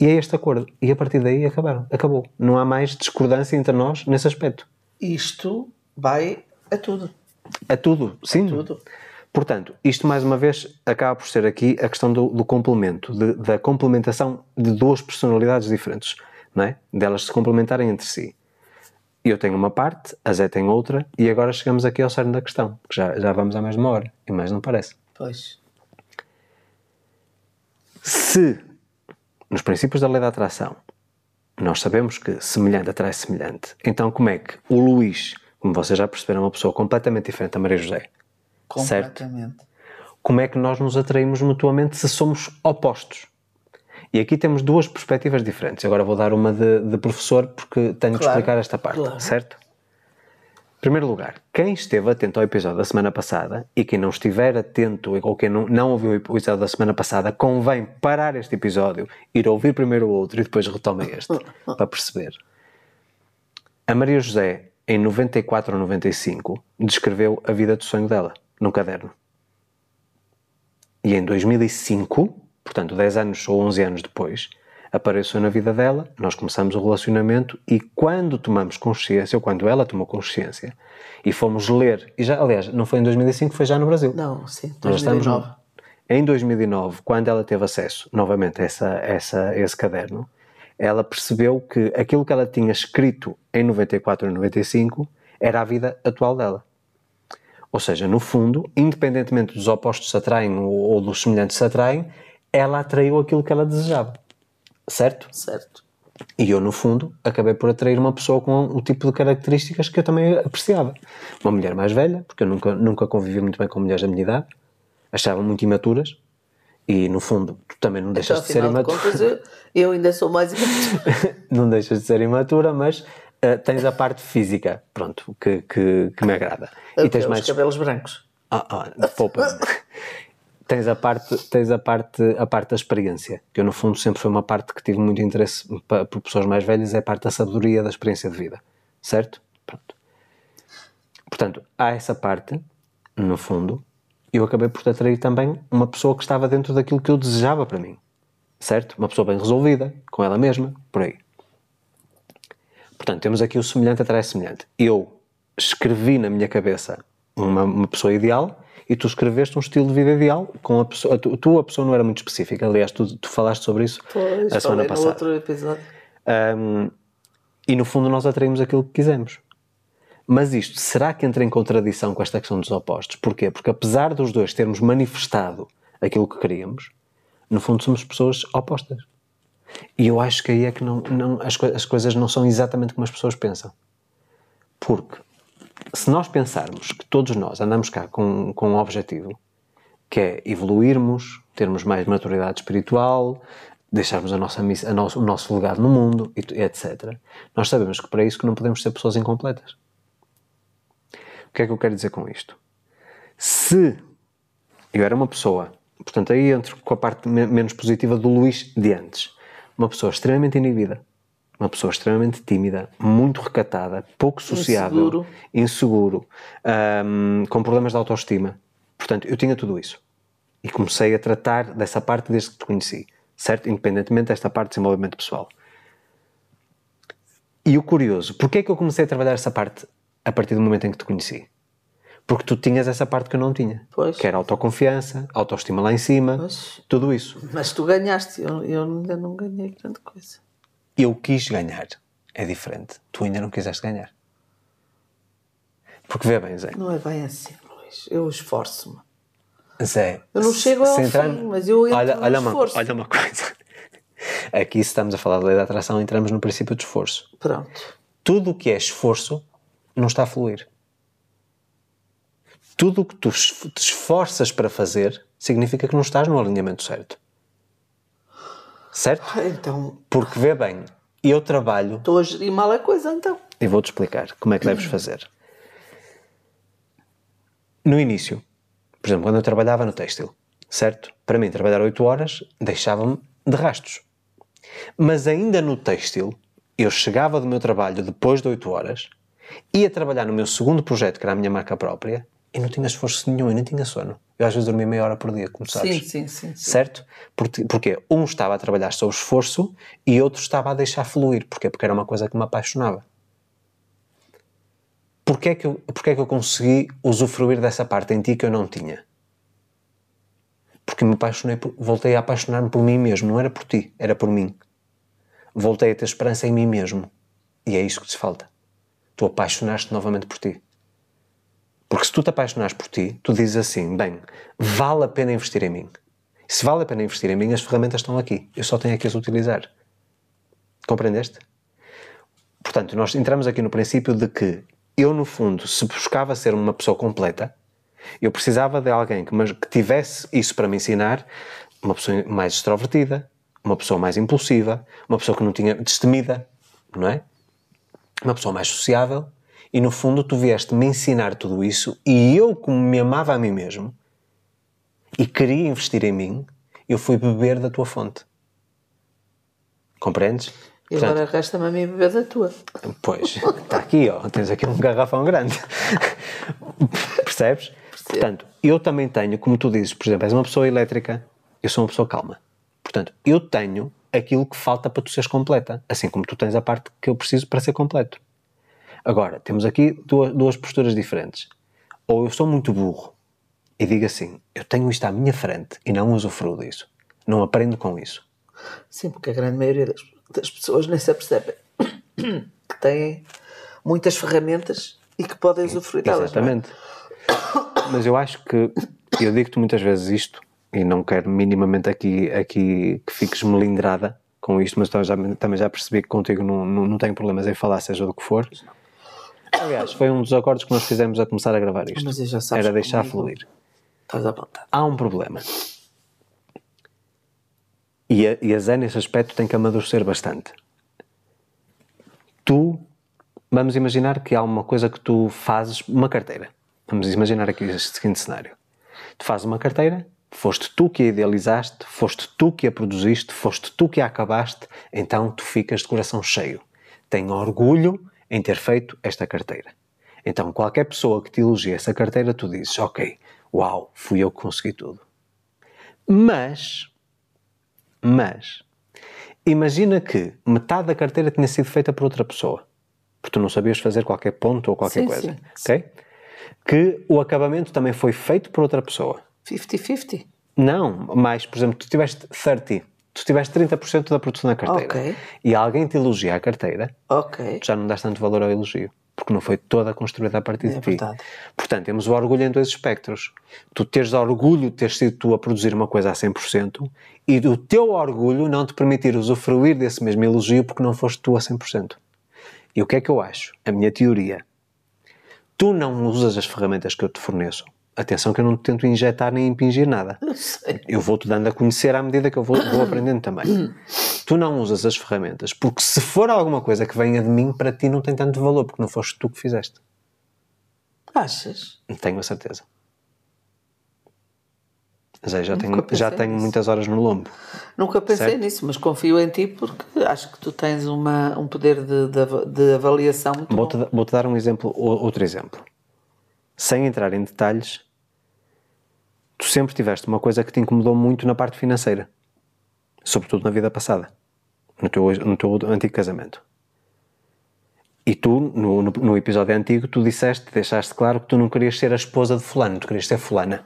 E é este acordo. E a partir daí acabaram. Acabou. Não há mais discordância entre nós nesse aspecto. Isto vai a tudo. A tudo, sim. A tudo. Portanto, isto mais uma vez acaba por ser aqui a questão do, do complemento, de, da complementação de duas personalidades diferentes, não é? Delas se complementarem entre si. Eu tenho uma parte, a Zé tem outra, e agora chegamos aqui ao cerne da questão, porque já, já vamos à mesma hora, e mais não parece. Pois. Se, nos princípios da lei da atração, nós sabemos que semelhante atrai semelhante, então como é que o Luís, como vocês já perceberam, é uma pessoa completamente diferente da Maria José, Completamente. Certo? Como é que nós nos atraímos mutuamente se somos opostos? E aqui temos duas perspectivas diferentes. Agora vou dar uma de, de professor porque tenho claro, de explicar esta parte, claro. certo? Em primeiro lugar, quem esteve atento ao episódio da semana passada e quem não estiver atento ou quem não, não ouviu o episódio da semana passada, convém parar este episódio, ir ouvir primeiro o outro e depois retoma este, para perceber. A Maria José, em 94 ou 95, descreveu a vida do sonho dela num caderno. E em 2005, portanto 10 anos ou 11 anos depois, apareceu na vida dela, nós começamos o relacionamento e quando tomamos consciência, ou quando ela tomou consciência, e fomos ler, e já, aliás, não foi em 2005, foi já no Brasil. Não, sim, 2009. Nós estamos, em 2009, quando ela teve acesso novamente a, essa, essa, esse caderno, ela percebeu que aquilo que ela tinha escrito em 94 e 95 era a vida atual dela. Ou seja, no fundo, independentemente dos opostos se atraem ou dos semelhantes se atraem, ela atraiu aquilo que ela desejava. Certo? Certo. E eu, no fundo, acabei por atrair uma pessoa com o tipo de características que eu também apreciava. Uma mulher mais velha, porque eu nunca, nunca convivi muito bem com mulheres da minha idade, achava muito imaturas, e no fundo, tu também não deixas então, de ser imatura. De contas, eu, eu ainda sou mais imatura. não deixas de ser imatura, mas uh, tens a parte física, pronto, que, que, que me agrada. e tens mais... Os cabelos brancos. Ah, ah poupa. tens a parte, tens a parte, a parte da experiência, que eu no fundo sempre foi uma parte que tive muito interesse para, por pessoas mais velhas, é a parte da sabedoria da experiência de vida, certo? Pronto. Portanto, há essa parte, no fundo, eu acabei por atrair também uma pessoa que estava dentro daquilo que eu desejava para mim, certo? Uma pessoa bem resolvida, com ela mesma, por aí. Portanto, temos aqui o semelhante atrai semelhante. Eu escrevi na minha cabeça uma, uma, pessoa ideal e tu escreveste um estilo de vida ideal com a pessoa. Tu, tu a pessoa não era muito específica, aliás, tu, tu falaste sobre isso pois, a semana passada. Outro episódio. Um, e no fundo nós atraímos aquilo que quisemos. Mas isto, será que entra em contradição com esta questão dos opostos? Porquê? Porque apesar dos dois termos manifestado aquilo que queríamos, no fundo somos pessoas opostas. E eu acho que aí é que não, não, as, as coisas não são exatamente como as pessoas pensam. Porque se nós pensarmos que todos nós andamos cá com, com um objetivo, que é evoluirmos, termos mais maturidade espiritual, deixarmos a nossa, a nosso, o nosso legado no mundo, etc. Nós sabemos que para isso que não podemos ser pessoas incompletas. O que é que eu quero dizer com isto? Se eu era uma pessoa, portanto aí entro com a parte menos positiva do Luís de antes, uma pessoa extremamente inibida, uma pessoa extremamente tímida, muito recatada, pouco sociável, inseguro, inseguro um, com problemas de autoestima. Portanto, eu tinha tudo isso. E comecei a tratar dessa parte desde que te conheci, certo? Independentemente desta parte de desenvolvimento pessoal. E o curioso, porquê é que eu comecei a trabalhar essa parte a partir do momento em que te conheci? Porque tu tinhas essa parte que eu não tinha. Pois. Que era autoconfiança, autoestima lá em cima, pois. tudo isso. Mas tu ganhaste, eu, eu ainda não ganhei grande coisa. Eu quis ganhar. É diferente. Tu ainda não quiseste ganhar. Porque vê bem, Zé. Não é bem assim, Luís. Eu esforço-me. Zé. Eu não chego ao entrar... fim, mas eu entro olha, olha uma, esforço. olha uma coisa. Aqui, se estamos a falar da lei da atração, entramos no princípio de esforço. Pronto. Tudo o que é esforço não está a fluir tudo o que tu te esforças para fazer significa que não estás no alinhamento certo. Certo? Ah, então. Porque vê bem, eu trabalho. Estou a gerir mal a coisa então. E vou-te explicar como é que deves fazer. No início, por exemplo, quando eu trabalhava no têxtil, certo? Para mim, trabalhar 8 horas deixava-me de rastos. Mas ainda no têxtil, eu chegava do meu trabalho depois de 8 horas, ia trabalhar no meu segundo projeto, que era a minha marca própria, e não tinha esforço nenhum, e nem tinha sono. Eu às vezes dormia meia hora por dia, como sabes. Sim, sim, sim. sim. Certo? Porque, porque um estava a trabalhar sob esforço e outro estava a deixar fluir. Porquê? Porque era uma coisa que me apaixonava. Porquê é que eu, porquê é que eu consegui usufruir dessa parte em ti que eu não tinha? Porque me apaixonei, por, voltei a apaixonar-me por mim mesmo, não era por ti, era por mim. Voltei a ter esperança em mim mesmo. E é isso que te falta. Tu apaixonaste novamente por ti. Porque se tu te apaixonares por ti, tu dizes assim: bem, vale a pena investir em mim. Se vale a pena investir em mim, as ferramentas estão aqui. Eu só tenho é que as utilizar. Compreendeste? Portanto, nós entramos aqui no princípio de que eu, no fundo, se buscava ser uma pessoa completa, eu precisava de alguém que, mas, que tivesse isso para me ensinar, uma pessoa mais extrovertida, uma pessoa mais impulsiva, uma pessoa que não tinha destemida, não é? Uma pessoa mais sociável, e no fundo tu vieste me ensinar tudo isso e eu, como me amava a mim mesmo e queria investir em mim, eu fui beber da tua fonte. Compreendes? E Portanto, agora resta-me a mim beber da tua. Pois, está aqui, ó, tens aqui um garrafão grande. Percebes? Percebo. Portanto, eu também tenho, como tu dizes, por exemplo, és uma pessoa elétrica, eu sou uma pessoa calma. Portanto, eu tenho aquilo que falta para tu seres completa, assim como tu tens a parte que eu preciso para ser completo. Agora, temos aqui duas, duas posturas diferentes. Ou eu sou muito burro e digo assim: eu tenho isto à minha frente e não usufruo disso. Não aprendo com isso. Sim, porque a grande maioria das, das pessoas nem se apercebem que têm muitas ferramentas e que podem usufruir delas. É? Exatamente. Mas eu acho que, eu digo-te muitas vezes isto, e não quero minimamente aqui, aqui que fiques melindrada com isto, mas também já, também já percebi que contigo não, não, não tenho problemas em falar, seja do que for. Não. Aliás, foi um dos acordos que nós fizemos a começar a gravar isto. Mas já sabes Era deixar comigo. fluir. Estás à vontade. Há um problema. E a, e a Zé, nesse aspecto, tem que amadurecer bastante. Tu, vamos imaginar que há uma coisa que tu fazes, uma carteira. Vamos imaginar aqui este seguinte cenário. Tu fazes uma carteira, foste tu que a idealizaste, foste tu que a produziste, foste tu que a acabaste, então tu ficas de coração cheio. Tenho orgulho em ter feito esta carteira. Então, qualquer pessoa que te elogie essa carteira, tu dizes: Ok, uau, fui eu que consegui tudo. Mas, mas, imagina que metade da carteira tinha sido feita por outra pessoa, porque tu não sabias fazer qualquer ponto ou qualquer sim, coisa, sim, ok? Que o acabamento também foi feito por outra pessoa. 50-50? Não, mas, por exemplo, tu tiveste 30 tu tiveste 30% da produção da carteira okay. e alguém te elogia a carteira, okay. tu já não dás tanto valor ao elogio, porque não foi toda construída a partir é de ti. Verdade. Portanto, temos o orgulho em dois espectros. Tu teres orgulho de ter sido tu a produzir uma coisa a 100% e o teu orgulho não te permitir usufruir desse mesmo elogio porque não foste tu a 100%. E o que é que eu acho? A minha teoria. Tu não usas as ferramentas que eu te forneço Atenção que eu não tento injetar nem impingir nada. Eu vou-te dando a conhecer à medida que eu vou, vou aprendendo também. tu não usas as ferramentas, porque se for alguma coisa que venha de mim, para ti não tem tanto valor, porque não foste tu que fizeste. Achas? Tenho a certeza. Já, já tenho, já tenho muitas horas no lombo. Nunca pensei certo? nisso, mas confio em ti porque acho que tu tens uma, um poder de, de, de avaliação muito vou-te. Vou-te dar um exemplo, outro exemplo. Sem entrar em detalhes, tu sempre tiveste uma coisa que te incomodou muito na parte financeira, sobretudo na vida passada, no teu, no teu antigo casamento. E tu, no, no, no, episódio antigo, tu disseste, deixaste claro que tu não querias ser a esposa de fulano, tu querias ser fulana.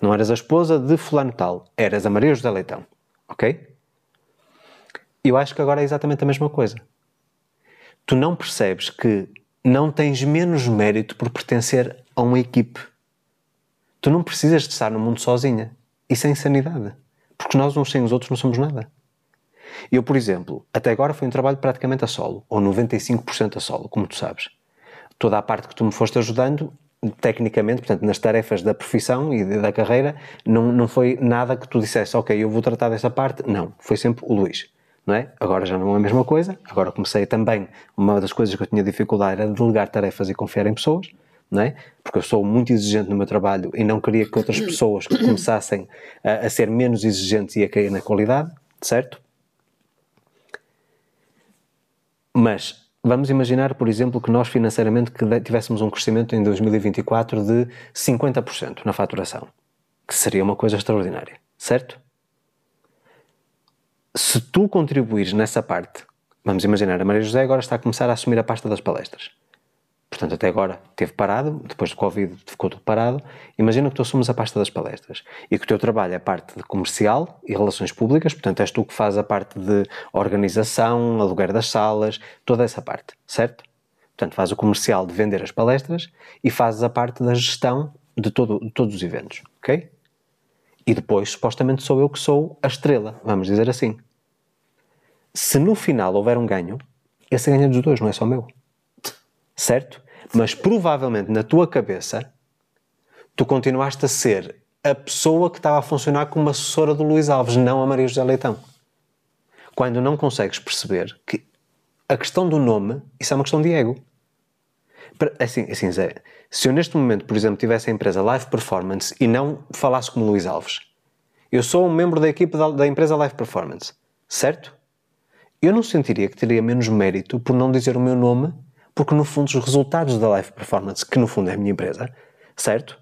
Não eras a esposa de fulano tal, eras a Maria José Leitão, ok? Eu acho que agora é exatamente a mesma coisa. Tu não percebes que não tens menos mérito por pertencer a uma equipe Tu não precisas de estar no mundo sozinha. Isso é insanidade. Porque nós uns sem os outros não somos nada. Eu, por exemplo, até agora foi um trabalho praticamente a solo, ou 95% a solo, como tu sabes. Toda a parte que tu me foste ajudando, tecnicamente, portanto, nas tarefas da profissão e da carreira, não, não foi nada que tu dissesse, ok, eu vou tratar dessa parte. Não, foi sempre o Luís. Não é? Agora já não é a mesma coisa. Agora comecei também, uma das coisas que eu tinha dificuldade era delegar tarefas e confiar em pessoas não é? Porque eu sou muito exigente no meu trabalho e não queria que outras pessoas começassem a, a ser menos exigentes e a cair na qualidade, certo? Mas vamos imaginar, por exemplo, que nós financeiramente que tivéssemos um crescimento em 2024 de 50% na faturação, que seria uma coisa extraordinária, certo? Se tu contribuires nessa parte, vamos imaginar, a Maria José agora está a começar a assumir a pasta das palestras. Portanto, até agora teve parado, depois do Covid ficou tudo parado. Imagina que tu assumes a pasta das palestras e que o teu trabalho é a parte de comercial e relações públicas, portanto, és tu que fazes a parte de organização, aluguer das salas, toda essa parte, certo? Portanto, fazes o comercial de vender as palestras e fazes a parte da gestão de, todo, de todos os eventos, ok? E depois, supostamente, sou eu que sou a estrela, vamos dizer assim. Se no final houver um ganho, esse ganho é dos dois, não é só meu. Certo? Mas provavelmente na tua cabeça tu continuaste a ser a pessoa que estava a funcionar como assessora do Luís Alves, não a Maria José Leitão. Quando não consegues perceber que a questão do nome, isso é uma questão de ego. Assim, assim Zé, se eu neste momento, por exemplo, tivesse a empresa Live Performance e não falasse como Luís Alves, eu sou um membro da equipe da, da empresa Live Performance, certo? Eu não sentiria que teria menos mérito por não dizer o meu nome porque no fundo os resultados da Live Performance, que no fundo é a minha empresa, certo?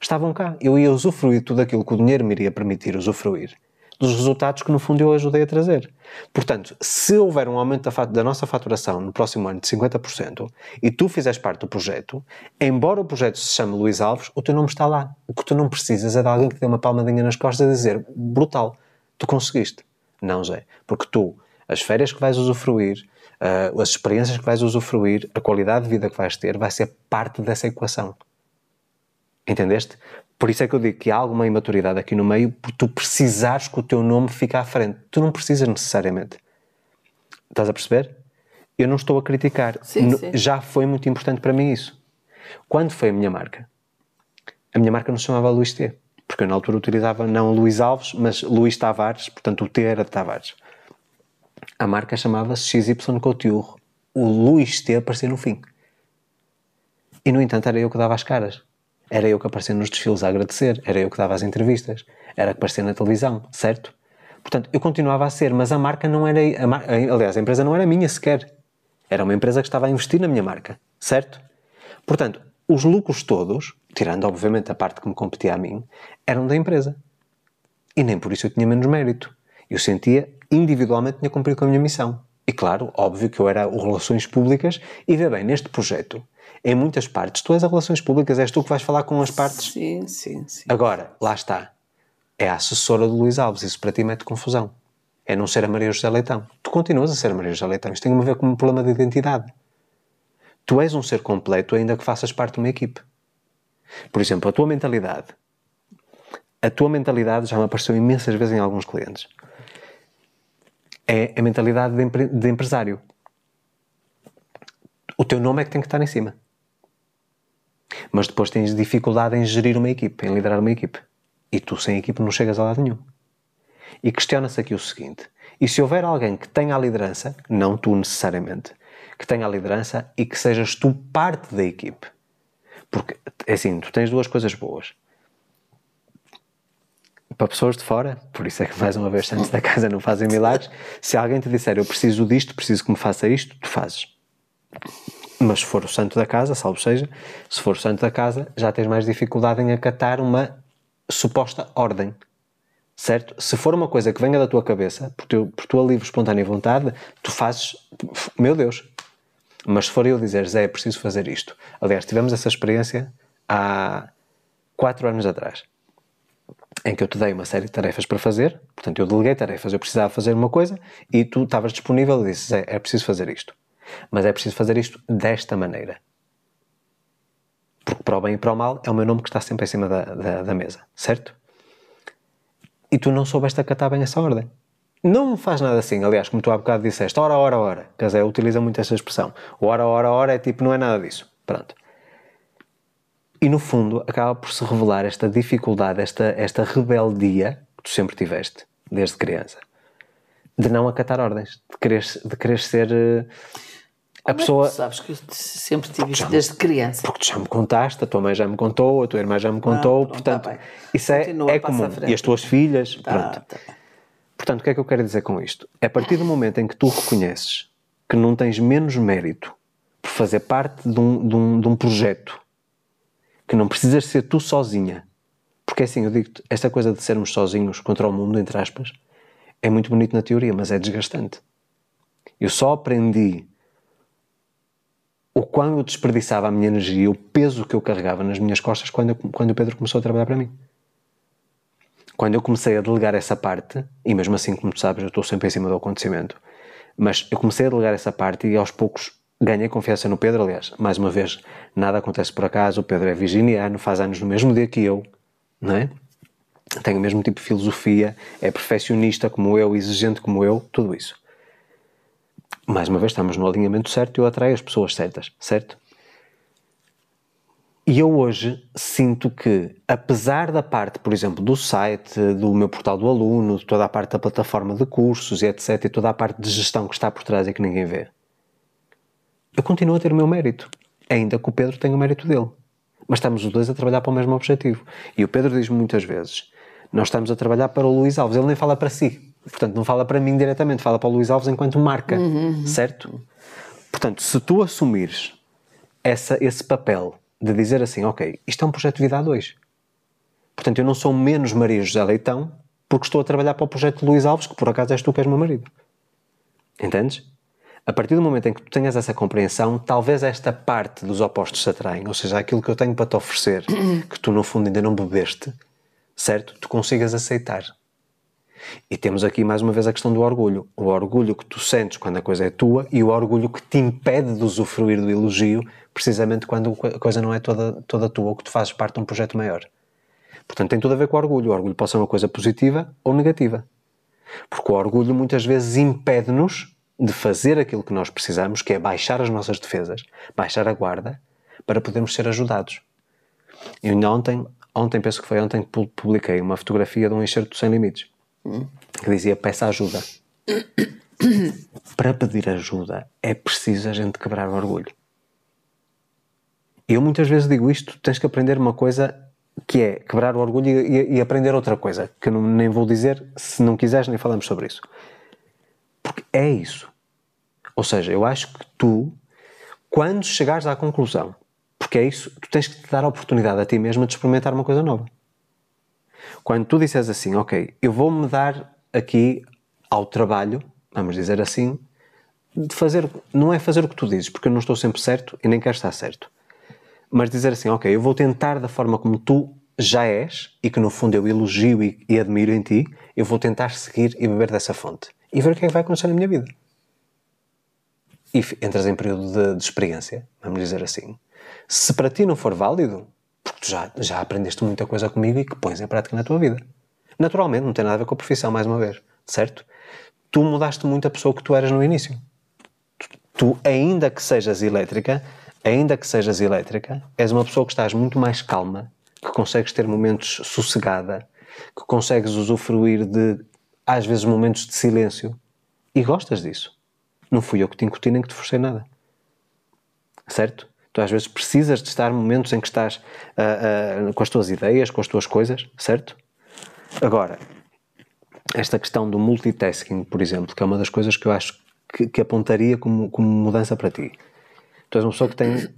Estavam cá. Eu ia usufruir tudo aquilo que o dinheiro me iria permitir usufruir dos resultados que no fundo eu ajudei a trazer. Portanto, se houver um aumento da, da, nossa faturação no próximo ano de 50% e tu fizeres parte do projeto, embora o projeto se chame Luís Alves, o teu nome está lá. O que tu não precisas é de alguém que dê uma palmadinha nas costas e dizer brutal, tu conseguiste. Não, Zé, porque tu, as férias que vais usufruir, uh, as experiências que vais usufruir, a qualidade de vida que vais ter, vai ser parte dessa equação. Entendeste? Por isso é que eu digo que há alguma imaturidade aqui no meio, por tu precisares que o teu nome fique à frente. Tu não precisas necessariamente. Estás a perceber? Eu não estou a criticar. Sim, sim. Já foi muito importante para mim isso. Quando foi a minha marca? A minha marca não se chamava Luís T. Porque eu na altura utilizava não Luís Alves, mas Luís Tavares, portanto o T era de Tavares. A marca chamava-se XY Couture. O Luís T aparecia no fim. E no entanto era eu que dava as caras. Era eu que aparecia nos desfiles a agradecer. Era eu que dava as entrevistas. Era que aparecia na televisão, certo? Portanto, eu continuava a ser, mas a marca não era. A mar... Aliás, a empresa não era minha sequer. Era uma empresa que estava a investir na minha marca, certo? Portanto, os lucros todos, tirando obviamente a parte que me competia a mim, eram da empresa. E nem por isso eu tinha menos mérito. Eu sentia individualmente tinha cumprido com a minha missão. E claro, óbvio que eu era o Relações Públicas e vê bem, neste projeto, em muitas partes, tu és a Relações Públicas, és tu que vais falar com as partes. Sim, sim, sim. Agora, lá está. É a assessora do Luís Alves, isso para ti mete confusão. É não ser a Maria José Leitão. Tu continuas a ser a Maria José Leitão. Isto tem a ver com um problema de identidade. Tu és um ser completo ainda que faças parte de uma equipe. Por exemplo, a tua mentalidade. A tua mentalidade já me apareceu imensas vezes em alguns clientes é a mentalidade de, empre de empresário. O teu nome é que tem que estar em cima. Mas depois tens dificuldade em gerir uma equipe, em liderar uma equipe. E tu sem equipe não chegas a lado nenhum. E questiona-se aqui o seguinte: e se houver alguém que tenha a liderança, não tu necessariamente, que tenha a liderança e que sejas tu parte da equipe? Porque, é assim, tu tens duas coisas boas para pessoas de fora, por isso é que mais uma vez santos da casa não fazem milagres. Se alguém te disser eu preciso disto, preciso que me faça isto, tu fazes. Mas se for o santo da casa, salvo seja, se for o santo da casa, já tens mais dificuldade em acatar uma suposta ordem. Certo? Se for uma coisa que venha da tua cabeça, por, teu, por tua livre, espontânea vontade, tu fazes, meu Deus. Mas se for eu dizer, Zé, preciso fazer isto. Aliás, tivemos essa experiência há quatro anos atrás em que eu te dei uma série de tarefas para fazer, portanto eu deleguei tarefas, eu precisava fazer uma coisa e tu estavas disponível e disses, é, é preciso fazer isto. Mas é preciso fazer isto desta maneira. Porque para o bem e para o mal é o meu nome que está sempre em cima da, da, da mesa, certo? E tu não soubeste acatar bem essa ordem. Não faz nada assim, aliás, como tu há bocado disseste, hora, hora, hora. Casé utiliza muito essa expressão. Hora, hora, hora é tipo, não é nada disso. Pronto. E no fundo acaba por se revelar esta dificuldade, esta, esta rebeldia que tu sempre tiveste, desde criança, de não acatar ordens, de querer, de querer ser uh, a Como pessoa. É que sabes que eu sempre tive isto desde criança. Porque tu já me contaste, a tua mãe já me contou, a tua irmã já me contou, Ah, pronto, portanto, tá isso é, Continua, é comum. E as tuas filhas, Tá, pronto. tá. Portanto, o que é que eu quero dizer com isto? A partir do momento em que tu reconheces que não tens menos mérito por fazer parte de um, de um, de um projeto que não precisas ser tu sozinha. Porque assim, eu digo esta coisa de sermos sozinhos contra o mundo, entre aspas, é muito bonito na teoria, mas é desgastante. Eu só aprendi o quão eu desperdiçava a minha energia, o peso que eu carregava nas minhas costas quando, eu, quando o Pedro começou a trabalhar para mim. Quando eu comecei a delegar essa parte, e mesmo assim, como tu sabes, eu estou sempre em cima do acontecimento, mas eu comecei a delegar essa parte e aos poucos ganhei confiança no Pedro. Aliás, mais uma vez, nada acontece por acaso. O Pedro é virginiano, faz anos no mesmo dia que eu, não é? Tem o mesmo tipo de filosofia, é perfeccionista como eu, exigente como eu, tudo isso. Mais uma vez, estamos no alinhamento certo e eu atraio as pessoas certas, certo? E eu hoje sinto que, apesar da parte, por exemplo, do site, do meu portal do aluno, de toda a parte da plataforma de cursos e etc., e toda a parte de gestão que está por trás e que ninguém vê, eu continuo a ter o meu mérito. Ainda que o Pedro tenha o mérito dele. Mas estamos os dois a trabalhar para o mesmo objetivo. E o Pedro diz muitas vezes: nós estamos a trabalhar para o Luís Alves. Ele nem fala para si. Portanto, não fala para mim diretamente, fala para o Luís Alves enquanto marca. Uhum. Certo? Portanto, se tu assumires essa, esse papel de dizer assim: ok, isto é um projeto de vida a dois. Portanto, eu não sou menos Maria José Leitão porque estou a trabalhar para o projeto de Luís Alves, que por acaso és tu que és meu marido. Entendes? A partir do momento em que tu tenhas essa compreensão, talvez esta parte dos opostos se atraem, ou seja, aquilo que eu tenho para te oferecer, que tu no fundo ainda não bebeste, certo? Tu consigas aceitar. E temos aqui mais uma vez a questão do orgulho. O orgulho que tu sentes quando a coisa é tua e o orgulho que te impede de usufruir do elogio, precisamente quando a coisa não é toda, toda tua ou que tu fazes parte de um projeto maior. Portanto, tem tudo a ver com o orgulho. O orgulho pode ser uma coisa positiva ou negativa. Porque o orgulho muitas vezes impede-nos de fazer aquilo que nós precisamos, que é baixar as nossas defesas, baixar a guarda, para podermos ser ajudados. E ontem, ontem, penso que foi ontem, publiquei uma fotografia de um enxerto sem limites, que dizia peça ajuda. para pedir ajuda é preciso a gente quebrar o orgulho. E eu muitas vezes digo isto, tens que aprender uma coisa que é quebrar o orgulho e, e, e aprender outra coisa, que eu não, nem vou dizer, se não quiseres nem falamos sobre isso. Porque é isso. Ou seja, eu acho que tu, quando chegares à conclusão, porque é isso, tu tens que te dar a oportunidade a ti mesmo de experimentar uma coisa nova. Quando tu disseres assim, ok, eu vou-me dar aqui ao trabalho, vamos dizer assim, de fazer, não é fazer o que tu dizes, porque eu não estou sempre certo e nem quero estar certo, mas dizer assim, ok, eu vou tentar da forma como tu já és e que no fundo eu elogio e, e admiro em ti, eu vou tentar seguir e beber dessa fonte e ver o que é que vai acontecer na minha vida e entras em período de, de, experiência, vamos dizer assim. Se para ti não for válido, porque tu já, já aprendeste muita coisa comigo e que pões em prática na tua vida. Naturalmente, não tem nada a ver com a profissão, mais uma vez, certo? Tu mudaste muito a pessoa que tu eras no início. Tu, tu ainda que sejas elétrica, ainda que sejas elétrica, és uma pessoa que estás muito mais calma, que consegues ter momentos sossegada, que consegues usufruir de, às vezes, momentos de silêncio e gostas disso. Não fui eu que te incuti nem que te forcei nada. Certo? Tu às vezes precisas de estar momentos em que estás uh, uh, com as tuas ideias, com as tuas coisas, certo? Agora, esta questão do multitasking, por exemplo, que é uma das coisas que eu acho que, que apontaria como, como mudança para ti. Tu és uma pessoa que tem.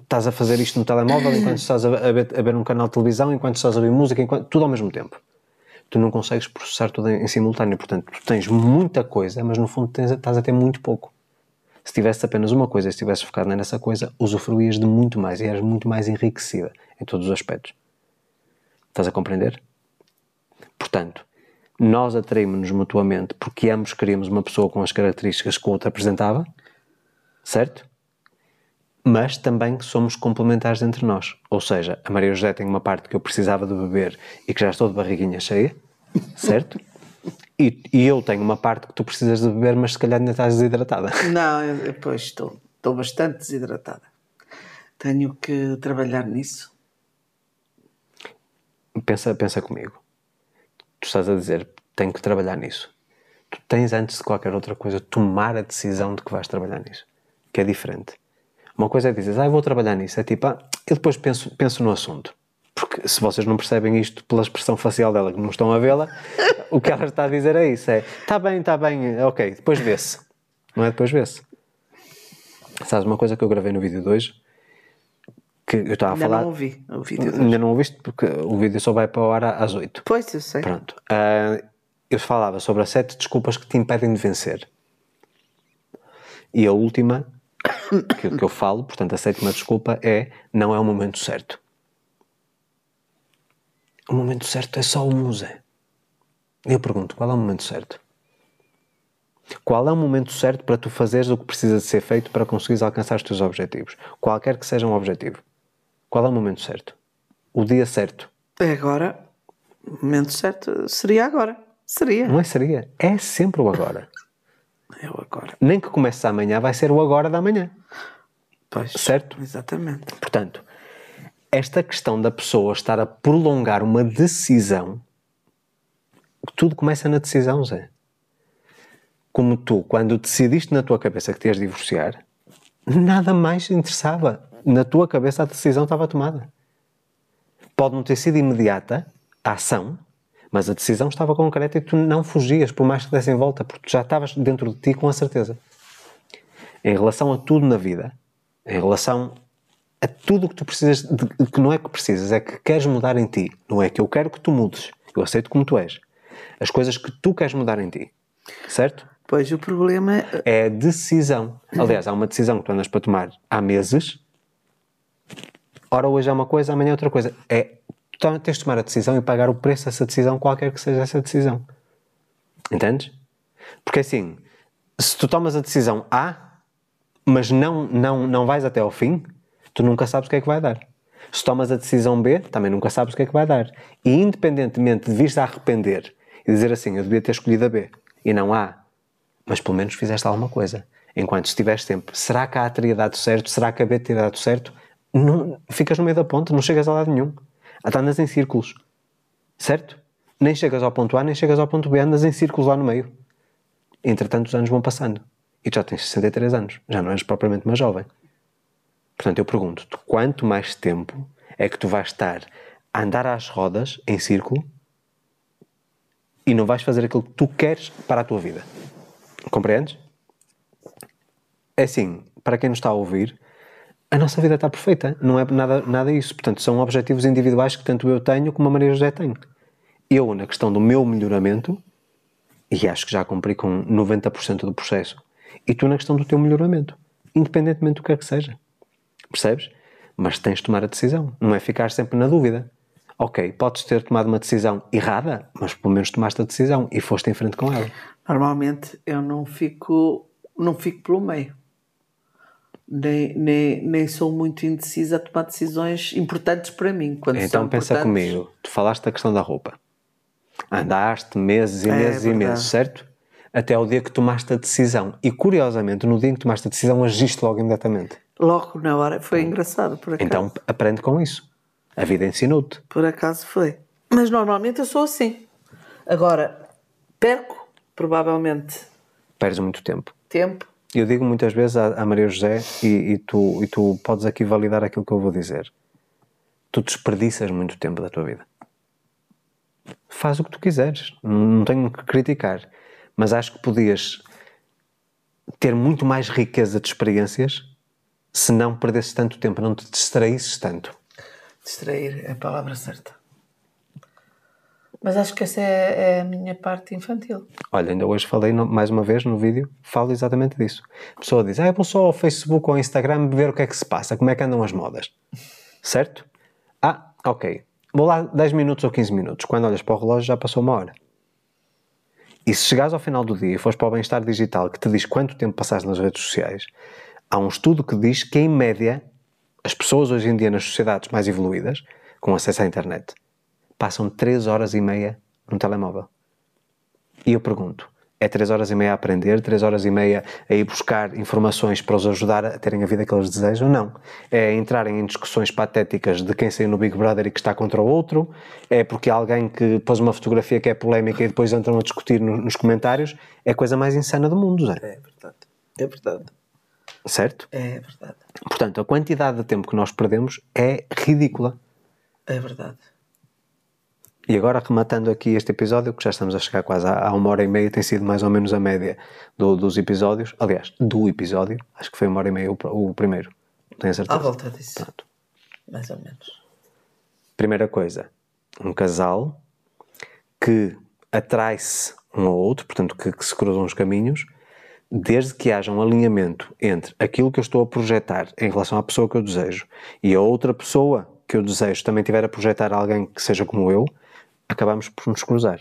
estás a fazer isto no telemóvel enquanto estás a, ver, a ver um canal de televisão, enquanto estás a ouvir música, enquanto, tudo ao mesmo tempo tu não consegues processar tudo em, em simultâneo. Portanto, tu tens muita coisa, mas no fundo tens, estás a ter muito pouco. Se tivesse apenas uma coisa e estivesse focado nessa coisa, usufruías de muito mais e eras muito mais enriquecida em todos os aspectos. Estás a compreender? Portanto, nós atraímos-nos mutuamente porque ambos queríamos uma pessoa com as características que o outro apresentava, certo? Mas também somos complementares entre nós. Ou seja, a Maria José tem uma parte que eu precisava de beber e que já estou de barriguinha cheia, certo? E, e, eu tenho uma parte que tu precisas de beber, mas se calhar ainda estás desidratada. Não, eu, pois estou. Estou bastante desidratada. Tenho que trabalhar nisso. Pensa, pensa comigo. Tu estás a dizer, tenho que trabalhar nisso. Tu tens, antes de qualquer outra coisa, tomar a decisão de que vais trabalhar nisso. Que é diferente. Uma coisa é dizer, ah, eu vou trabalhar nisso. É tipo, ah, eu depois penso, penso no assunto. Porque se vocês não percebem isto pela expressão facial dela, que não estão a vê-la, o que ela está a dizer é isso: é está bem, está bem, ok, depois vê-se. não é depois vê-se. Sabes uma coisa que eu gravei no vídeo de hoje? Que eu estava a Ainda falar. não ouvi o vídeo. de Ainda não ouviste porque o vídeo só vai para o ar às 8. Pois, eu sei. Pronto. Ah, eu falava sobre as sete desculpas que te impedem de vencer. E a última que, que eu falo, portanto, a sétima desculpa é não é o momento certo. O momento certo é só um, Zé. Eu pergunto, qual é o momento certo? Qual é o momento certo para tu fazeres o que precisa de ser feito para conseguires alcançar os teus objetivos? Qualquer que seja um objetivo. Qual é o momento certo? O dia certo. É agora. O momento certo seria agora. Seria. Não é seria? É sempre o agora. É o agora. Nem que comece amanhã, vai ser o agora da manhã. Pois. Certo? Exatamente. Portanto, esta questão da pessoa estar a prolongar uma decisão, tudo começa na decisão, Zé. Como tu, quando decidiste na tua cabeça que te ias divorciar, nada mais interessava. Na tua cabeça a decisão estava tomada. Pode não ter sido imediata a ação, mas a decisão estava concreta e tu não fugias, por mais que desse em volta, porque tu já estavas dentro de ti com a certeza. Em relação a tudo na vida, em relação a tudo que tu precisas, de, que não é que precisas, é que queres mudar em ti. Não é que eu quero que tu mudes. Eu aceito como tu és. As coisas que tu queres mudar em ti. Certo? Pois o problema é. É a decisão. Aliás, há uma decisão que tu andas para tomar há meses. Ora, hoje é uma coisa, amanhã é outra coisa. É, tens de tomar a decisão e pagar o preço dessa decisão, qualquer que seja essa decisão. Entendes? Porque assim, se tu tomas a decisão A, mas não, não, não vais até ao fim, tu nunca sabes o que é que vai dar. Se tomas a decisão B, também nunca sabes o que é que vai dar. E independentemente de vires a arrepender e dizer assim, eu devia ter escolhido a B e não A, mas pelo menos fizeste alguma coisa. Enquanto estiveres sempre, será que A teria dado certo? Será que a B teria dado certo? Não, ficas no meio da ponta, não chegas a lado nenhum. Andas em círculos. Certo? Nem chegas ao ponto A, nem chegas ao ponto B, andas em círculos lá no meio. Entretanto, os anos vão passando. E tu já tens 63 anos. Já não és propriamente mais jovem. Portanto, eu pergunto-te, quanto mais tempo é que tu vais estar a andar às rodas, em círculo, e não vais fazer aquilo que tu queres para a tua vida? Compreendes? É assim, para quem nos está a ouvir, a nossa vida está perfeita. Não é nada, nada isso. Portanto, são objetivos individuais que tanto eu tenho como a Maria José tem. Eu, na questão do meu melhoramento, e acho que já cumpri com 90% do processo, e tu na questão do teu melhoramento, independentemente do que é que seja. Percebes? Mas tens de tomar a decisão. Não é ficar sempre na dúvida. Ok, podes ter tomado uma decisão errada, mas pelo menos tomaste a decisão e foste em frente com ela. Normalmente eu não fico, não fico pelo meio. Nem, nem, nem sou muito indecisa a tomar decisões importantes para mim. Quando Então pensa importantes, comigo, tu falaste da questão da roupa. Andaste meses e É meses e verdade. meses, certo? Até o dia que tomaste a decisão. E curiosamente, no dia em que tomaste a decisão, agiste logo imediatamente. Logo na hora foi engraçado, por acaso. Então aprende com isso. A vida ensinou-te. Por acaso foi. Mas normalmente eu sou assim. Agora, perco, provavelmente, Perdes muito tempo. tempo. Eu digo muitas vezes à, à Maria José, e, e tu, e tu podes aqui validar aquilo que eu vou dizer. Tu desperdiças muito tempo da tua vida. Faz o que tu quiseres. Não tenho que criticar. Mas acho que podias ter muito mais riqueza de experiências se não perdesses tanto tempo, não te distraísses tanto. Distrair é a palavra certa. Mas acho que essa é, é a minha parte infantil. Olha, ainda hoje falei no- mais uma vez no vídeo, falo exatamente disso. A pessoa diz, ah, eu vou só ao Facebook ou ao Instagram ver o que é que se passa, como é que andam as modas. Certo? Ah, ok. Vou lá 10 minutos ou 15 minutos. Quando olhas para o relógio já passou uma hora. E se chegares ao final do dia e fores para o bem-estar digital que te diz quanto tempo passaste nas redes sociais, há um estudo que diz que, em média, as pessoas hoje em dia nas sociedades mais evoluídas, com acesso à internet, passam 3 horas e meia no telemóvel. E eu pergunto: é 3 horas e meia a aprender, 3 horas e meia a ir buscar informações para os ajudar a terem a vida que eles desejam? Não. É entrarem em discussões patéticas de quem saiu no Big Brother e que está contra o outro? É porque alguém que pôs uma fotografia que é polémica e depois entram a discutir no- nos comentários? É a coisa mais insana do mundo, Zé. É verdade. É verdade. Certo? É verdade. Portanto, a quantidade de tempo que nós perdemos é ridícula. É verdade. E agora, rematando aqui este episódio, que já estamos a chegar quase a, uma hora e meia, tem sido mais ou menos a média do, dos episódios. Aliás, do episódio, acho que foi uma hora e meia o, o primeiro. Tenho certeza? À volta disso. Pronto. Mais ou menos. Primeira coisa, um casal que atrai-se um ao outro, portanto, que, que se cruzam os caminhos, desde que haja um alinhamento entre aquilo que eu estou a projetar em relação à pessoa que eu desejo e a outra pessoa que eu desejo também tiver a projetar alguém que seja como eu, acabamos por nos cruzar.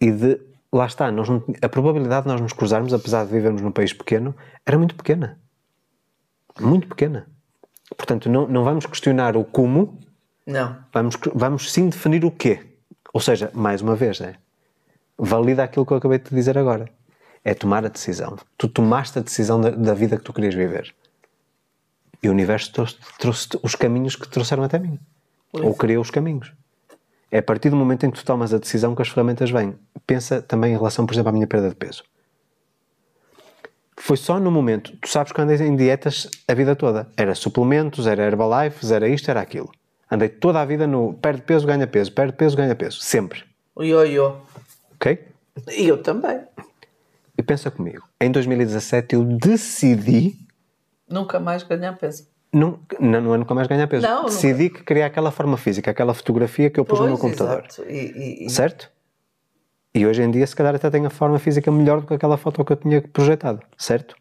E de lá está, nós não, a probabilidade de nós nos cruzarmos, apesar de vivermos num país pequeno, era muito pequena. Muito pequena. Portanto, não, não vamos questionar o como, não. Vamos, vamos sim definir o quê. Ou seja, mais uma vez, é, valida aquilo que eu acabei de te dizer agora. É tomar a decisão. Tu tomaste a decisão da, da vida que tu querias viver. E o universo trouxe, trouxe os caminhos que te trouxeram até mim. Ou criou os caminhos. É a partir do momento em que tu tomas a decisão que as ferramentas vêm. Pensa também em relação, por exemplo, à minha perda de peso. Foi só no momento. Tu sabes que andei em dietas a vida toda. Era suplementos, era Herbalife, era isto, era aquilo. Andei toda a vida no perde peso, ganha peso, perde peso, ganha peso. Sempre. O ioiô. Ok? E eu também. E pensa comigo. Em 2017 eu decidi. Nunca mais ganhar peso. Não, não, é nunca mais ganhar peso. Não, Decidi nunca. que queria aquela forma física, aquela fotografia que eu pus pois, no meu computador. E, e, certo? E hoje em dia, se calhar, até tenho a forma física melhor do que aquela foto que eu tinha projetado. Certo?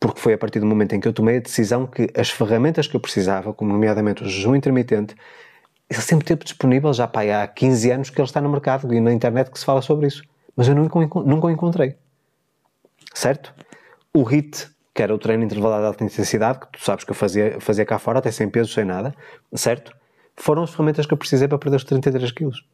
Porque foi a partir do momento em que eu tomei a decisão que as ferramentas que eu precisava, como nomeadamente o jejum intermitente, ele sempre teve disponível, já há 15 anos que ele está no mercado e na internet que se fala sobre isso. Mas eu nunca, nunca o encontrei. Certo? O HIT que era o treino intervalado de alta intensidade, que tu sabes que eu fazia, fazia cá fora, até sem peso, sem nada, certo? Foram as ferramentas que eu precisei para perder os 33 quilos.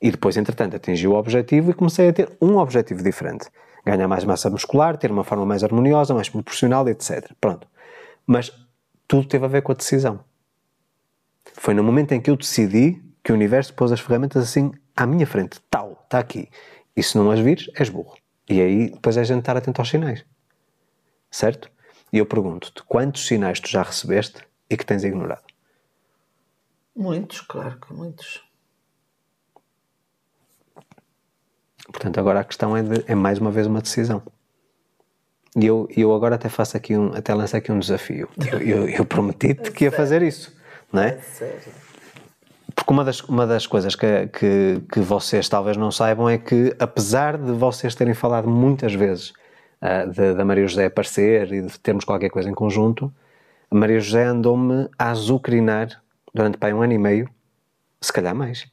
E depois, entretanto, atingi o objetivo e comecei a ter um objetivo diferente. Ganhar mais massa muscular, ter uma forma mais harmoniosa, mais proporcional, etc. Pronto. Mas tudo teve a ver com a decisão. Foi no momento em que eu decidi que o universo pôs as ferramentas assim à minha frente. Tal, está aqui. E se não as vires, és burro. E aí depois é a gente estar atento aos sinais certo? E eu pergunto-te, quantos sinais tu já recebeste e que tens ignorado? Muitos, claro que muitos. Portanto, agora a questão é, de, é mais uma vez uma decisão. E eu, eu agora até faço aqui um, até lanço aqui um desafio. Eu, eu, eu prometi-te que ia fazer isso, não é? é sério. Porque uma das, uma das coisas que, que, que vocês talvez não saibam é que, apesar de vocês terem falado muitas vezes uh, da Maria José aparecer e de termos qualquer coisa em conjunto, a Maria José andou-me a azucrinar durante pai, um ano e meio, se calhar mais.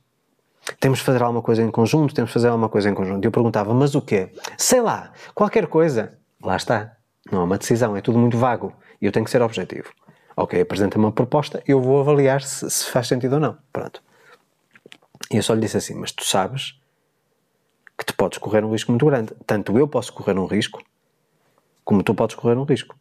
Temos de fazer alguma coisa em conjunto, temos de fazer alguma coisa em conjunto. E eu perguntava, mas o quê? Sei lá, qualquer coisa. Lá está. Não é uma decisão, é tudo muito vago. E eu tenho que ser objetivo. Ok, apresenta-me uma proposta, eu vou avaliar se, se faz sentido ou não. Pronto. E eu só lhe disse assim, mas tu sabes que tu podes correr um risco muito grande. Tanto eu posso correr um risco, como tu podes correr um risco.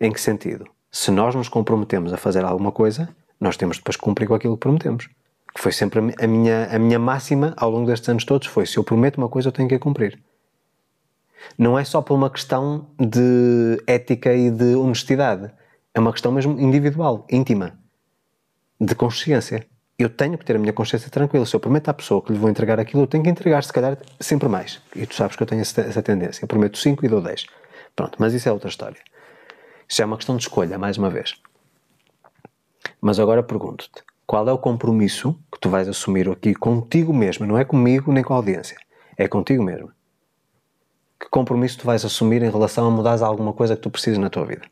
Em que sentido? Se nós nos comprometemos a fazer alguma coisa, nós temos depois que cumprir com aquilo que prometemos. Que foi sempre a minha, a minha máxima ao longo destes anos todos, foi se eu prometo uma coisa eu tenho que a cumprir. Não é só por uma questão de ética e de honestidade. É uma questão mesmo individual, íntima, de consciência. Eu tenho que ter a minha consciência tranquila. Se eu prometo à pessoa que lhe vou entregar aquilo, eu tenho que entregar, se calhar, sempre mais. E tu sabes que eu tenho essa tendência. Eu prometo 5 e dou 10. Pronto, mas isso é outra história. Isso é uma questão de escolha, mais uma vez. Mas agora pergunto-te: qual é o compromisso que tu vais assumir aqui contigo mesmo? Não é comigo nem com a audiência, é contigo mesmo. Que compromisso tu vais assumir em relação a mudar alguma coisa que tu precisas na tua vida?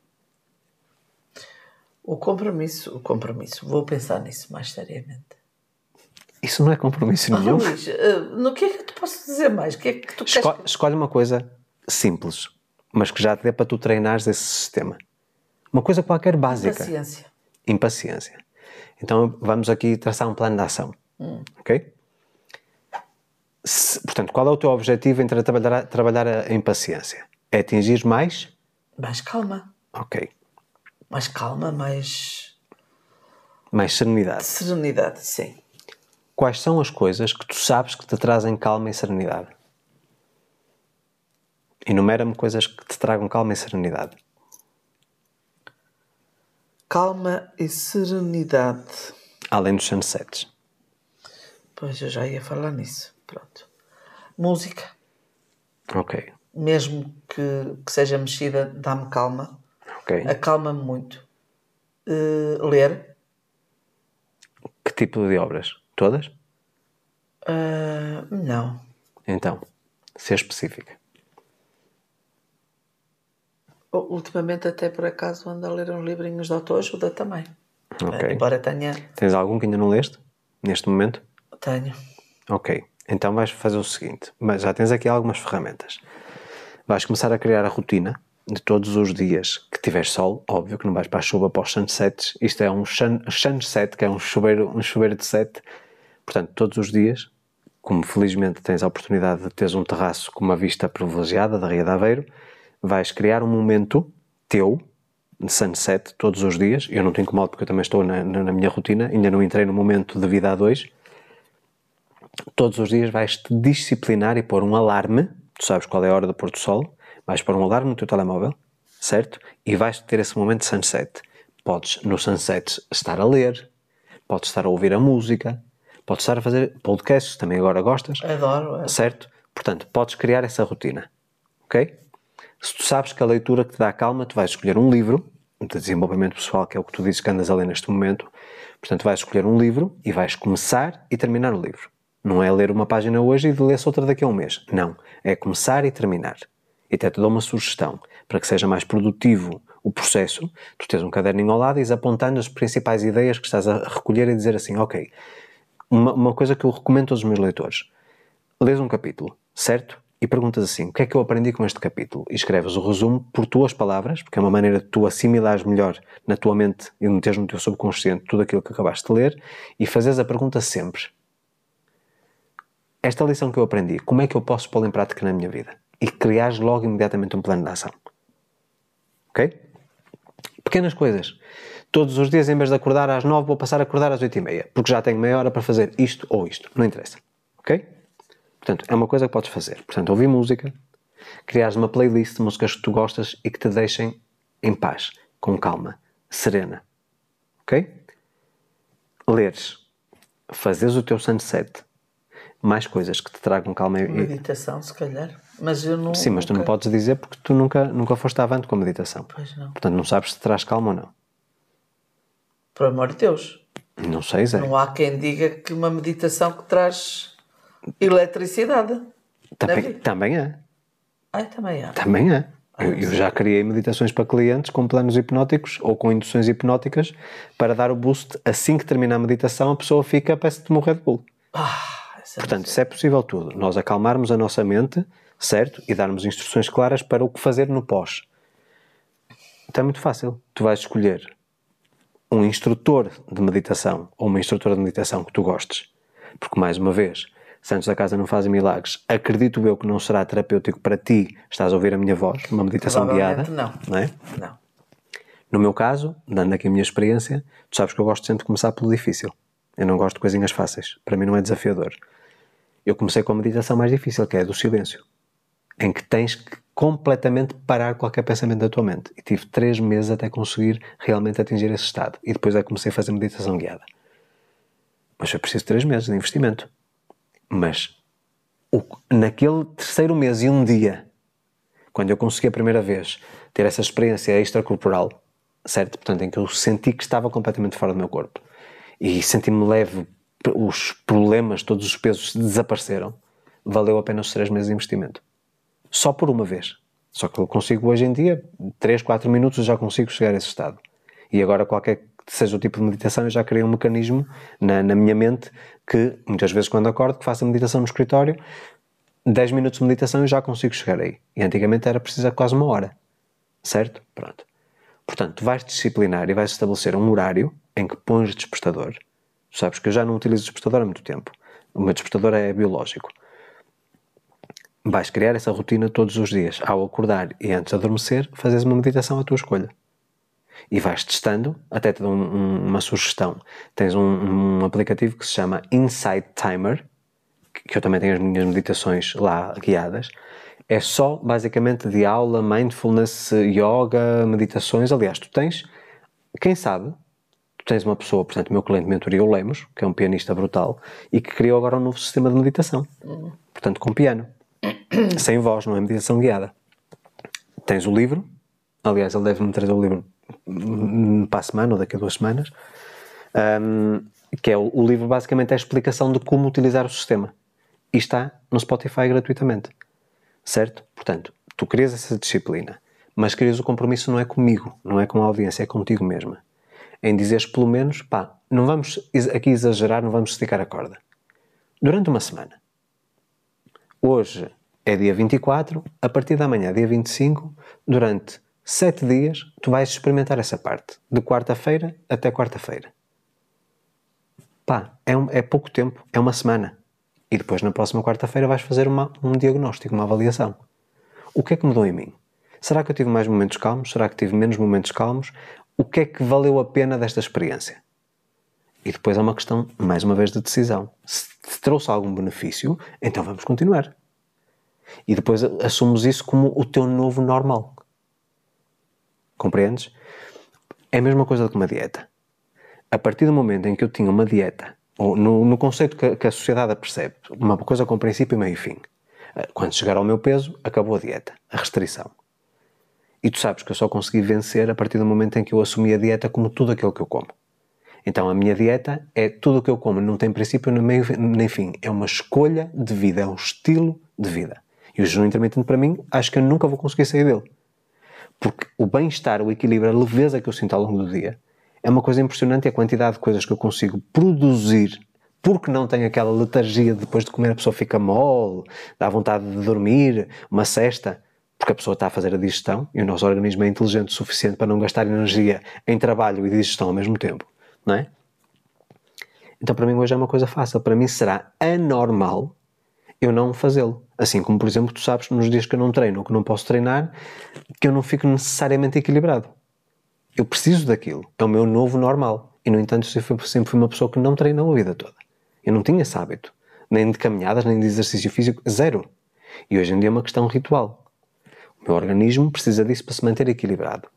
O compromisso, o compromisso, vou pensar nisso mais seriamente. Isso não é compromisso nenhum. Oh, Luís, uh, no que é que tu posso dizer mais? que é que tu Esco queres... Escolhe uma coisa simples mas que já te dê para tu treinares esse sistema. Uma coisa qualquer básica. Impaciência. Impaciência. Então vamos aqui traçar um plano de ação. Hum. Ok? Se, portanto, qual é o teu objetivo entre trabalhar, trabalhar a impaciência? É atingir mais? Mais calma. Ok. Mais calma, mais. Mais serenidade. Serenidade, sim. Quais são as coisas que tu sabes que te trazem calma e serenidade? Enumera-me coisas que te tragam calma e serenidade. Calma e serenidade. Além dos sunsets. Pois, eu já ia falar nisso. Pronto. Música. Ok. Mesmo que, que seja mexida, dá-me calma. Ok. Acalma-me muito. Uh, ler. Que tipo de obras? Todas? Uh, não. Então, ser específica. Ultimamente, até por acaso, ando a ler uns livrinhos de autoajuda também. Ok. Embora tenha. Tens algum que ainda não leste? Neste momento? Tenho. Ok. Então vais fazer o seguinte: mas já tens aqui algumas ferramentas. Vais começar a criar a rotina de todos os dias que tiver sol, óbvio que não vais para a chuva para os sunsets. Isto é um sun, sunset, que é um chuveiro, um chuveiro de sete. Portanto, todos os dias, como felizmente tens a oportunidade de teres um terraço com uma vista privilegiada da Ria de Aveiro, vais criar um momento teu sunset todos os dias. Eu não te incomodo porque eu também estou na, na, minha rotina, ainda não entrei no momento de vida a dois. Todos os dias vais-te disciplinar e pôr um alarme. Tu sabes qual é a hora do pôr do sol. Vais pôr um alarme no teu telemóvel, certo? E vais ter esse momento de sunset. Podes, no sunset, estar a ler, podes estar a ouvir a música, podes estar a fazer podcasts, também agora gostas. Adoro. É. Certo? Portanto, podes criar essa rotina. Ok? Se tu sabes que a leitura que te dá calma, tu vais escolher um livro de desenvolvimento pessoal, que é o que tu dizes que andas a ler neste momento. Portanto, vais escolher um livro e vais começar e terminar o livro. Não é ler uma página hoje e ler-se outra daqui a um mês. Não. É começar e terminar. E até te dou uma sugestão. Para que seja mais produtivo o processo, tu tens um caderninho ao lado e apontando as principais ideias que estás a recolher e dizer assim, ok, uma, uma coisa que eu recomendo a todos os meus leitores. Lês um capítulo, certo? E perguntas assim: o que é que eu aprendi com este capítulo? E escreves o resumo por tuas palavras, porque é uma maneira de tu assimilares melhor na tua mente e meteres no teu subconsciente tudo aquilo que acabaste de ler e fazes a pergunta sempre: esta lição que eu aprendi, como é que eu posso pô-la em prática na minha vida? E criares logo imediatamente um plano de ação. Ok? Pequenas coisas. Todos os dias, em vez de acordar às nove, vou passar a acordar às oito e meia, porque já tenho meia hora para fazer isto ou isto. Não interessa. Ok? Portanto, é uma coisa que podes fazer. Portanto, ouvir música, criares uma playlist de músicas que tu gostas e que te deixem em paz, com calma, serena. Ok? Leres, fazeres o teu sunset, mais coisas que te tragam calma e. Meditação, se calhar. Mas eu não. Sim, mas tu não podes dizer porque tu nunca, nunca foste avante com a meditação. Pois não. Portanto, não sabes se traz calma ou não. Por amor de Deus. Não sei, Zé. Não há quem diga que uma meditação que traz Eletricidade. Também, também é. Ah, também é. Também é. Eu, eu, já criei meditações para clientes com planos hipnóticos ou com induções hipnóticas para dar o boost. Assim que termina a meditação, a pessoa fica, parece de morrer de bolo. Ah, é Portanto, isso é possível tudo. Nós acalmarmos a nossa mente, certo? E darmos instruções claras para o que fazer no pós. Então é muito fácil. Tu vais escolher um instrutor de meditação ou uma instrutora de meditação que tu gostes. Porque, mais uma vez, Santos da Casa não fazem milagres. Acredito eu que não será terapêutico para ti, estás a ouvir a minha voz, uma meditação guiada. Não. Não é? Não. No meu caso, dando aqui a minha experiência, tu sabes que eu gosto sempre de começar pelo difícil. Eu não gosto de coisinhas fáceis. Para mim não é desafiador. Eu comecei com a meditação mais difícil, que é a do silêncio, em que tens que completamente parar qualquer pensamento da tua mente. E tive três meses até conseguir realmente atingir esse estado. E depois é que comecei a fazer meditação guiada. Mas foi preciso três meses de investimento. Mas o, naquele terceiro mês e um dia, quando eu consegui a primeira vez ter essa experiência extracorporal, certo? Portanto, em que eu senti que estava completamente fora do meu corpo e senti-me leve, os problemas, todos os pesos desapareceram, valeu apenas os três meses de investimento. Só por uma vez. Só que eu consigo hoje em dia, 3, 4 minutos, já consigo chegar a esse estado. E agora qualquer seja o tipo de meditação, eu já criei um mecanismo na, na minha mente que, muitas vezes, quando acordo, que faço a meditação no escritório, 10 minutos de meditação e já consigo chegar aí. E antigamente era preciso quase uma hora. Certo? Pronto. Portanto, tu vais disciplinar e vais estabelecer um horário em que pões despertador. Tu sabes que eu já não utilizo despertador há muito tempo. O meu despertador é biológico. Vais criar essa rotina todos os dias. Ao acordar e antes de adormecer, fazes uma meditação à tua escolha e vais testando, até te dou um, um, uma sugestão. Tens um, um, aplicativo que se chama Insight Timer, que eu também tenho as minhas meditações lá guiadas. É só basicamente de aula, mindfulness, yoga, meditações. Aliás, tu tens, quem sabe, tu tens uma pessoa, portanto, meu cliente mentoria, o Lemos, que é um pianista brutal, e que criou agora um novo sistema de meditação. Portanto, com piano. Sem voz, não é meditação guiada. Tens o livro, aliás, ele deve-me trazer o livro para a semana ou daqui a duas semanas, um, que é o, o, livro basicamente é a explicação de como utilizar o sistema. E está no Spotify gratuitamente. Certo? Portanto, tu crias essa disciplina, mas crias o compromisso não é comigo, não é com a audiência, é contigo mesma. Em dizeres pelo menos, pá, não vamos aqui exagerar, não vamos esticar a corda. Durante uma semana. Hoje é dia 24, a partir da manhã, dia 25, durante sete dias, tu vais experimentar essa parte. De quarta-feira até quarta-feira. Pá, é, um, é pouco tempo, é uma semana. E depois, na próxima quarta-feira, vais fazer uma, um diagnóstico, uma avaliação. O que é que mudou em mim? Será que eu tive mais momentos calmos? Será que tive menos momentos calmos? O que é que valeu a pena desta experiência? E depois é uma questão, mais uma vez, de decisão. Se te trouxe algum benefício, então vamos continuar. E depois assumes isso como o teu novo normal. Compreendes? É a mesma coisa que uma dieta a partir do momento em que eu tinha uma dieta, ou no, no conceito que, que, a sociedade percebe, uma coisa com princípio, meio e fim. Eh, quando chegar ao meu peso, acabou a dieta, a restrição. E tu sabes que eu só consegui vencer a partir do momento em que eu assumi a dieta como tudo aquilo que eu como. Então a minha dieta é tudo o que eu como, não tem princípio nem, meio, nem fim. É uma escolha de vida, é um estilo de vida. E o jejum intermitente para mim, acho que eu nunca vou conseguir sair dele. Porque o bem-estar, o equilíbrio, a leveza que eu sinto ao longo do dia, é uma coisa impressionante a quantidade de coisas que eu consigo produzir porque não tenho aquela letargia depois de comer, a pessoa fica mole, dá vontade de dormir, uma cesta, porque a pessoa está a fazer a digestão e o nosso organismo é inteligente o suficiente para não gastar energia em trabalho e digestão ao mesmo tempo, não é? Então para mim hoje é uma coisa fácil. Para mim será anormal eu não fazê-lo. Assim como, por exemplo, tu sabes nos dias que eu não treino ou que não posso treinar, que eu não fico necessariamente equilibrado. Eu preciso daquilo. É o meu novo normal. E, no entanto, eu sempre fui uma pessoa que não treinou a vida toda. Eu não tinha esse hábito. Nem de caminhadas, nem de exercício físico. Zero. E hoje em dia é uma questão ritual. O meu organismo precisa disso para se manter equilibrado.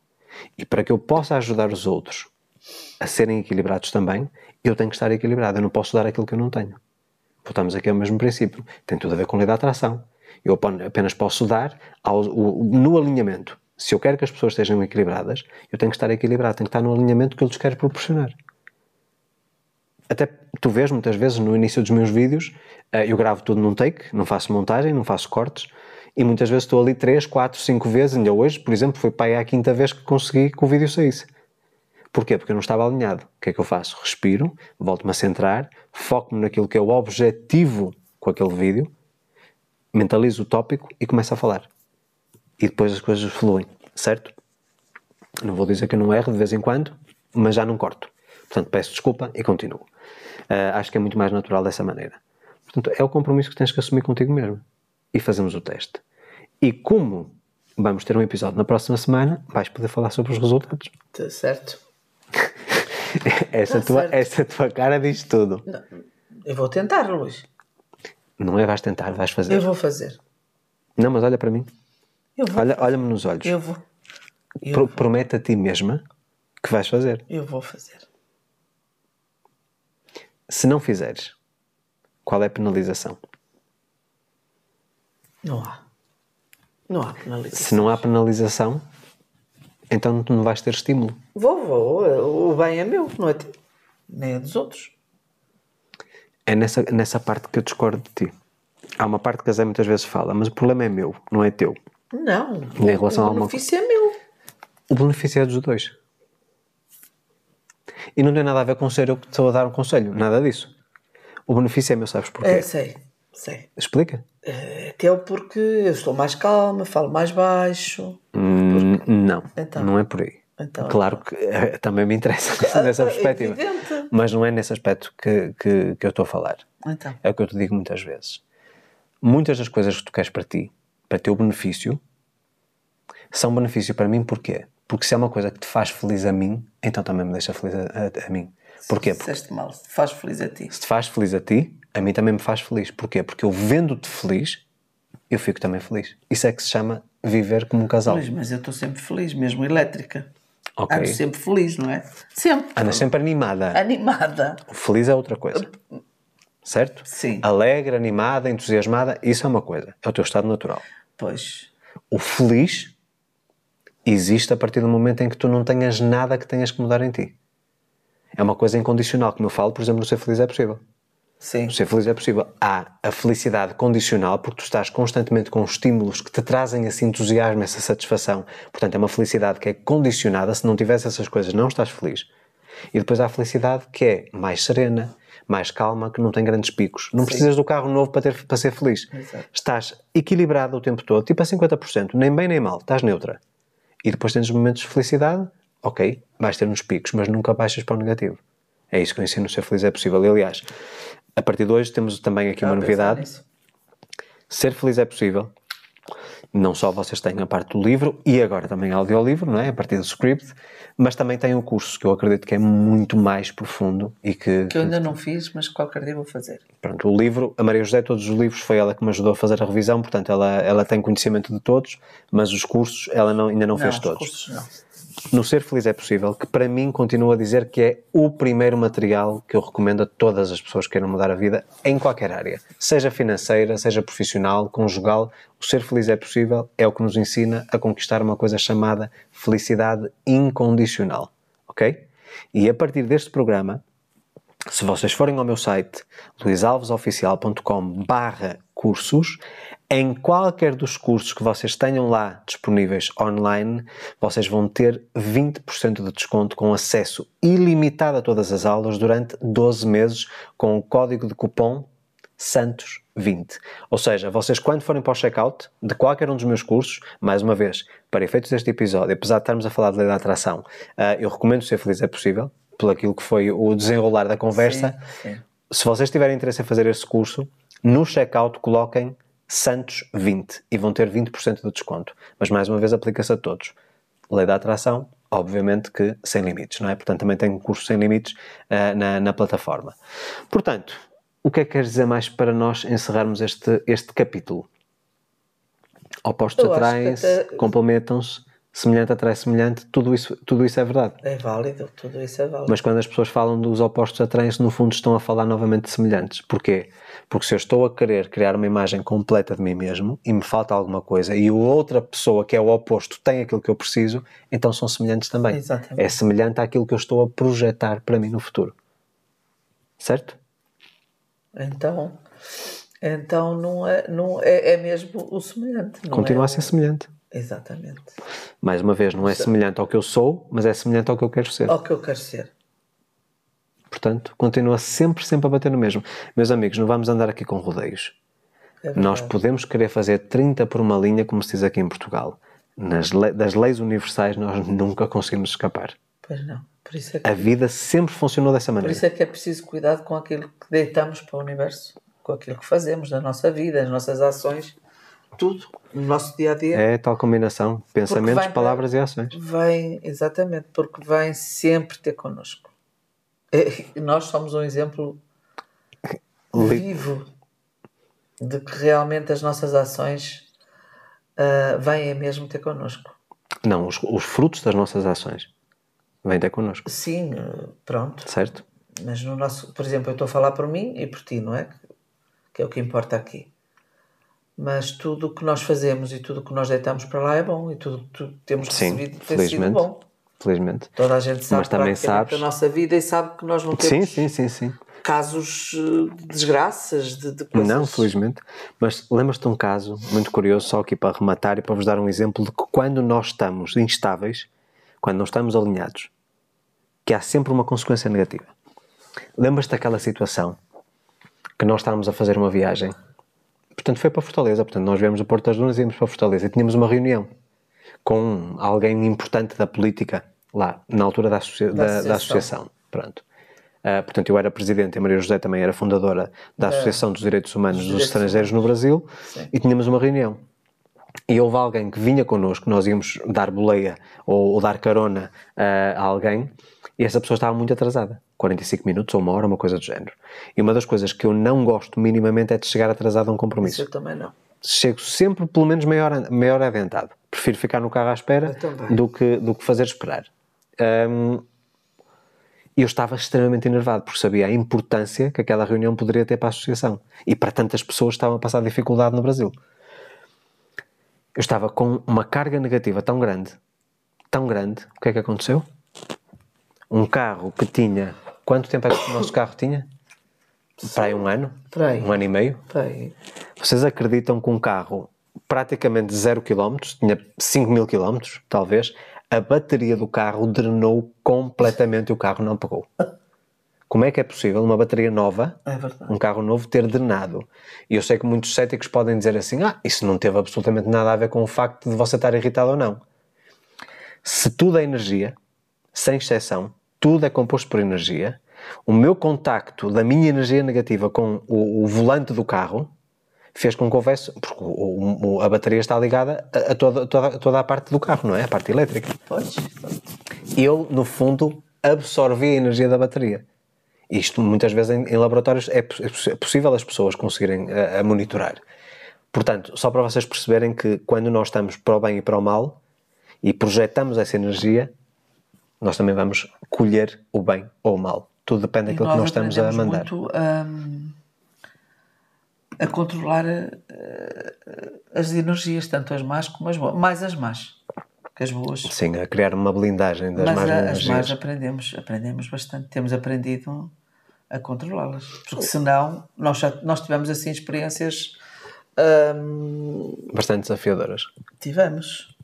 E para que eu possa ajudar os outros a serem equilibrados também, eu tenho que estar equilibrado. Eu não posso dar aquilo que eu não tenho. Voltamos aqui ao mesmo princípio. Tem tudo a ver com a lei da atração. Eu apenas posso dar ao, o, no alinhamento se eu quero que as pessoas estejam equilibradas, eu tenho que estar equilibrado, tenho que estar no alinhamento que eu lhes quero proporcionar. Até tu vês muitas vezes no início dos meus vídeos, eh, eu gravo tudo num take, não faço montagem, não faço cortes, e muitas vezes estou ali 3, 4, 5 vezes, ainda hoje, por exemplo, foi para aí a quinta vez que consegui que o vídeo saísse. Porquê? Porque eu não estava alinhado. O que é que eu faço? Respiro, volto-me a centrar, foco-me naquilo que é o objetivo com aquele vídeo, mentalizo o tópico e começo a falar e depois as coisas fluem, certo? Não vou dizer que eu não erro de vez em quando, mas já não corto. Portanto, peço desculpa e continuo. Uh, acho que é muito mais natural dessa maneira. Portanto, é o compromisso que tens que assumir contigo mesmo. E fazemos o teste. E como vamos ter um episódio na próxima semana, vais poder falar sobre os resultados. Está certo. essa, tá tua, certo. essa tua cara diz tudo. Não, eu vou tentar, Luís. Não é vais tentar, vais fazer. Eu vou fazer. Não, mas olha para mim. Eu vou. Olha, olha-me nos olhos. Eu vou. Eu Pro, vou. Promete a ti mesma que vais fazer. Eu vou fazer. Se não fizeres, qual é a penalização? Não há. Não há penalização. Se não há penalização, então tu não vais ter estímulo. Vou, vou. O bem é meu, não é teu. Nem é dos outros. É nessa, nessa parte que eu discordo de ti. Há uma parte que a Zé muitas vezes fala, mas o problema é meu, não é teu. Não. Em relação o benefício uma... é meu. O benefício é dos dois. E não tem nada a ver com ser eu que estou a dar um conselho, nada disso. O benefício é meu, sabes porquê? É, sei, sei. Explica. É teu porque eu estou mais calma, falo mais baixo. Hum, não, então, não é por aí. Então, claro que é, também me interessa nessa é perspectiva. Evidente. Mas não é nesse aspecto que, que, que eu estou a falar. Então. É o que eu te digo muitas vezes. Muitas das coisas que tu queres para ti para teu benefício, são benefício para mim porquê? Porque se é uma coisa que te faz feliz a mim, então também me deixa feliz a, a, a mim. Porquê? Se Porque, mal, se te faz feliz a ti. Se te faz feliz a ti, a mim também me faz feliz. Porquê? Porque eu vendo-te feliz, eu fico também feliz. Isso é que se chama viver como um casal. Mas, mas eu estou sempre feliz, mesmo elétrica. Okay. Ando sempre feliz, não é? Sempre. Anda sempre animada. Animada. Feliz é outra coisa. Certo? Sim. Alegre, animada, entusiasmada, isso é uma coisa. É o teu estado natural. Pois. O feliz existe a partir do momento em que tu não tenhas nada que tenhas que mudar em ti. É uma coisa incondicional. Como eu falo, por exemplo, no ser feliz é possível. Sim. Ser feliz é possível. Há a felicidade condicional, porque tu estás constantemente com estímulos que te trazem esse entusiasmo, essa satisfação. Portanto, é uma felicidade que é condicionada. Se não tivesse essas coisas, não estás feliz. E depois há a felicidade que é mais serena, mais calma, que não tem grandes picos. Não Sim. precisas do carro novo para, ter, para ser feliz. Exato. Estás equilibrado o tempo todo, tipo a 50%, nem bem nem mal, estás neutra. E depois tens momentos de felicidade, ok, vais ter uns picos, mas nunca baixas para o negativo. É isso que eu ensino, ser feliz é possível. aliás, a partir de hoje temos também aqui uma novidade. Ser feliz é possível. Não só vocês têm a parte do livro e agora também audiolivro, não é? A partir do script, mas também tem o curso que eu acredito que é muito mais profundo e que. Que eu ainda não fiz, mas qualquer dia vou fazer. Pronto, o livro, a Maria José, todos os livros, foi ela que me ajudou a fazer a revisão, portanto ela, ela tem conhecimento de todos, mas os cursos ela não, ainda não, não fez todos. Cursos não no Ser Feliz é Possível, que para mim continua a dizer que é o primeiro material que eu recomendo a todas as pessoas que queiram mudar a vida em qualquer área, seja financeira, seja profissional, conjugal. O Ser Feliz é Possível é o que nos ensina a conquistar uma coisa chamada felicidade incondicional, ok? E a partir deste programa, se vocês forem ao meu site luisalvesoficial.com barra cursos, em qualquer dos cursos que vocês tenham lá disponíveis online, vocês vão ter 20% de desconto com acesso ilimitado a todas as aulas durante 12 meses com o código de cupom SANTOS20. Ou seja, vocês quando forem para o checkout de qualquer um dos meus cursos, mais uma vez, para efeitos deste episódio, apesar de estarmos a falar de lei da atração, uh, eu recomendo ser feliz é possível, pelo aquilo que foi o desenrolar da conversa. Sim, sim. Se vocês tiverem interesse em fazer esse curso, no checkout coloquem Santos 20 e vão ter 20% de desconto. Mas mais uma vez aplica-se a todos. Lei da atração, obviamente que sem limites, não é? Portanto, também tem um curso sem limites uh, na, na plataforma. Portanto, o que é que queres dizer mais para nós encerrarmos este, este capítulo? Opostos atraem-se, complementam-se semelhante atrai semelhante, tudo isso, tudo isso é verdade. É válido, tudo isso é válido. Mas quando as pessoas falam dos opostos atraem-se, no fundo estão a falar novamente de semelhantes. Porquê? Porque se eu estou a querer criar uma imagem completa de mim mesmo e me falta alguma coisa e outra pessoa que é o oposto tem aquilo que eu preciso, então são semelhantes também. Exatamente. É semelhante àquilo que eu estou a projetar para mim no futuro. Certo? Então, então não é, não é, é mesmo o semelhante. Continua é a ser semelhante. Exatamente. Mais uma vez, não é semelhante ao que eu sou, mas é semelhante ao que eu quero ser. Ao que eu quero ser. Portanto, continua sempre, sempre a bater no mesmo. Meus amigos, não vamos andar aqui com rodeios. É Nós podemos querer fazer 30 por uma linha, como se diz aqui em Portugal. Nas le das leis universais, nós nunca conseguimos escapar. Pois não. Por isso é que... A vida sempre funcionou dessa maneira. Por isso é que é preciso cuidado com aquilo que deitamos para o universo, com aquilo que fazemos na nossa vida, as nossas ações tudo no nosso dia a dia. É tal combinação, pensamentos, vem, palavras e ações. Vem, exatamente, porque vem sempre ter connosco. E nós somos um exemplo vivo de que realmente as nossas ações uh, vêm mesmo ter connosco. Não, os, os, frutos das nossas ações vêm ter connosco. Sim, pronto. Certo. Mas no nosso, por exemplo, eu estou a falar por mim e por ti, não é? Que é o que importa aqui mas tudo o que nós fazemos e tudo o que nós deitamos para lá é bom e tudo que temos recebido sim, tem sido bom. Felizmente. Toda a gente sabe mas também sabes... a nossa vida e sabe que nós não temos sim, sim, sim, sim. casos eh, de desgraças, de, de coisas... Não, felizmente. Mas lembras-te de um caso muito curioso, só aqui para rematar e para vos dar um exemplo de que quando nós estamos instáveis, quando não estamos alinhados, que há sempre uma consequência negativa. Lembras-te daquela situação que nós estávamos a fazer uma viagem Portanto, foi para Fortaleza. Portanto, nós viemos do Porto das Dunas e íamos para Fortaleza. E tínhamos uma reunião com alguém importante da política lá, na altura da, associa da, da, associação. Da associação. Pronto. Uh, portanto, eu era presidente, a Maria José também era fundadora da Associação dos Direitos Humanos dos, dos Estrangeiros no Brasil Sim. e tínhamos uma reunião. E houve alguém que vinha connosco, nós íamos dar boleia ou, ou dar carona uh, a alguém, e essa pessoa estava muito atrasada. 45 minutos ou uma hora, uma coisa do género. E uma das coisas que eu não gosto minimamente é de chegar atrasado a um compromisso. Isso eu também não. Chego sempre pelo menos meia hora, meia hora adiantado. Prefiro ficar no carro à espera do que, do que fazer esperar. Um, e eu estava extremamente enervado, porque sabia a importância que aquela reunião poderia ter para a associação e para tantas pessoas que estavam a passar dificuldade no Brasil. Eu estava com uma carga negativa tão grande, tão grande, o que é que aconteceu? Um carro que tinha. Quanto tempo é que o nosso carro tinha? Para aí um ano? Para aí. Um ano e meio? Para aí. Vocês acreditam que um carro praticamente zero quilómetros, tinha 5 mil quilómetros, talvez, a bateria do carro drenou completamente e o carro não pegou. Como é que é possível uma bateria nova, É um carro novo, ter drenado? E eu sei que muitos céticos podem dizer assim: ah, isso não teve absolutamente nada a ver com o facto de você estar irritado ou não. Se tudo é energia, sem exceção, tudo é composto por energia, o meu contacto da minha energia negativa com o, o volante do carro fez com que houvesse, porque o- o- a bateria está ligada a, a toda, toda, toda a parte do carro, não é? A parte elétrica. Pois. Eu, no fundo, absorvi a energia da bateria. Isto, muitas vezes, em, em laboratórios, é, é é possível as pessoas conseguirem a, a monitorar. Portanto, só para vocês perceberem que quando nós estamos para o bem e para o mal e projetamos essa energia, nós também vamos colher o bem ou o mal. Tudo depende daquilo que nós estamos a mandar. muito hum, a controlar eh, as energias, tanto as más como as boas. Mais as más que as boas. Sim, a criar uma blindagem das Mas más a- as energias. más aprendemos, aprendemos bastante. Temos aprendido a controlá-las. Porque senão nós, já, nós tivemos assim experiências. hum, Bastante desafiadoras. tivemos.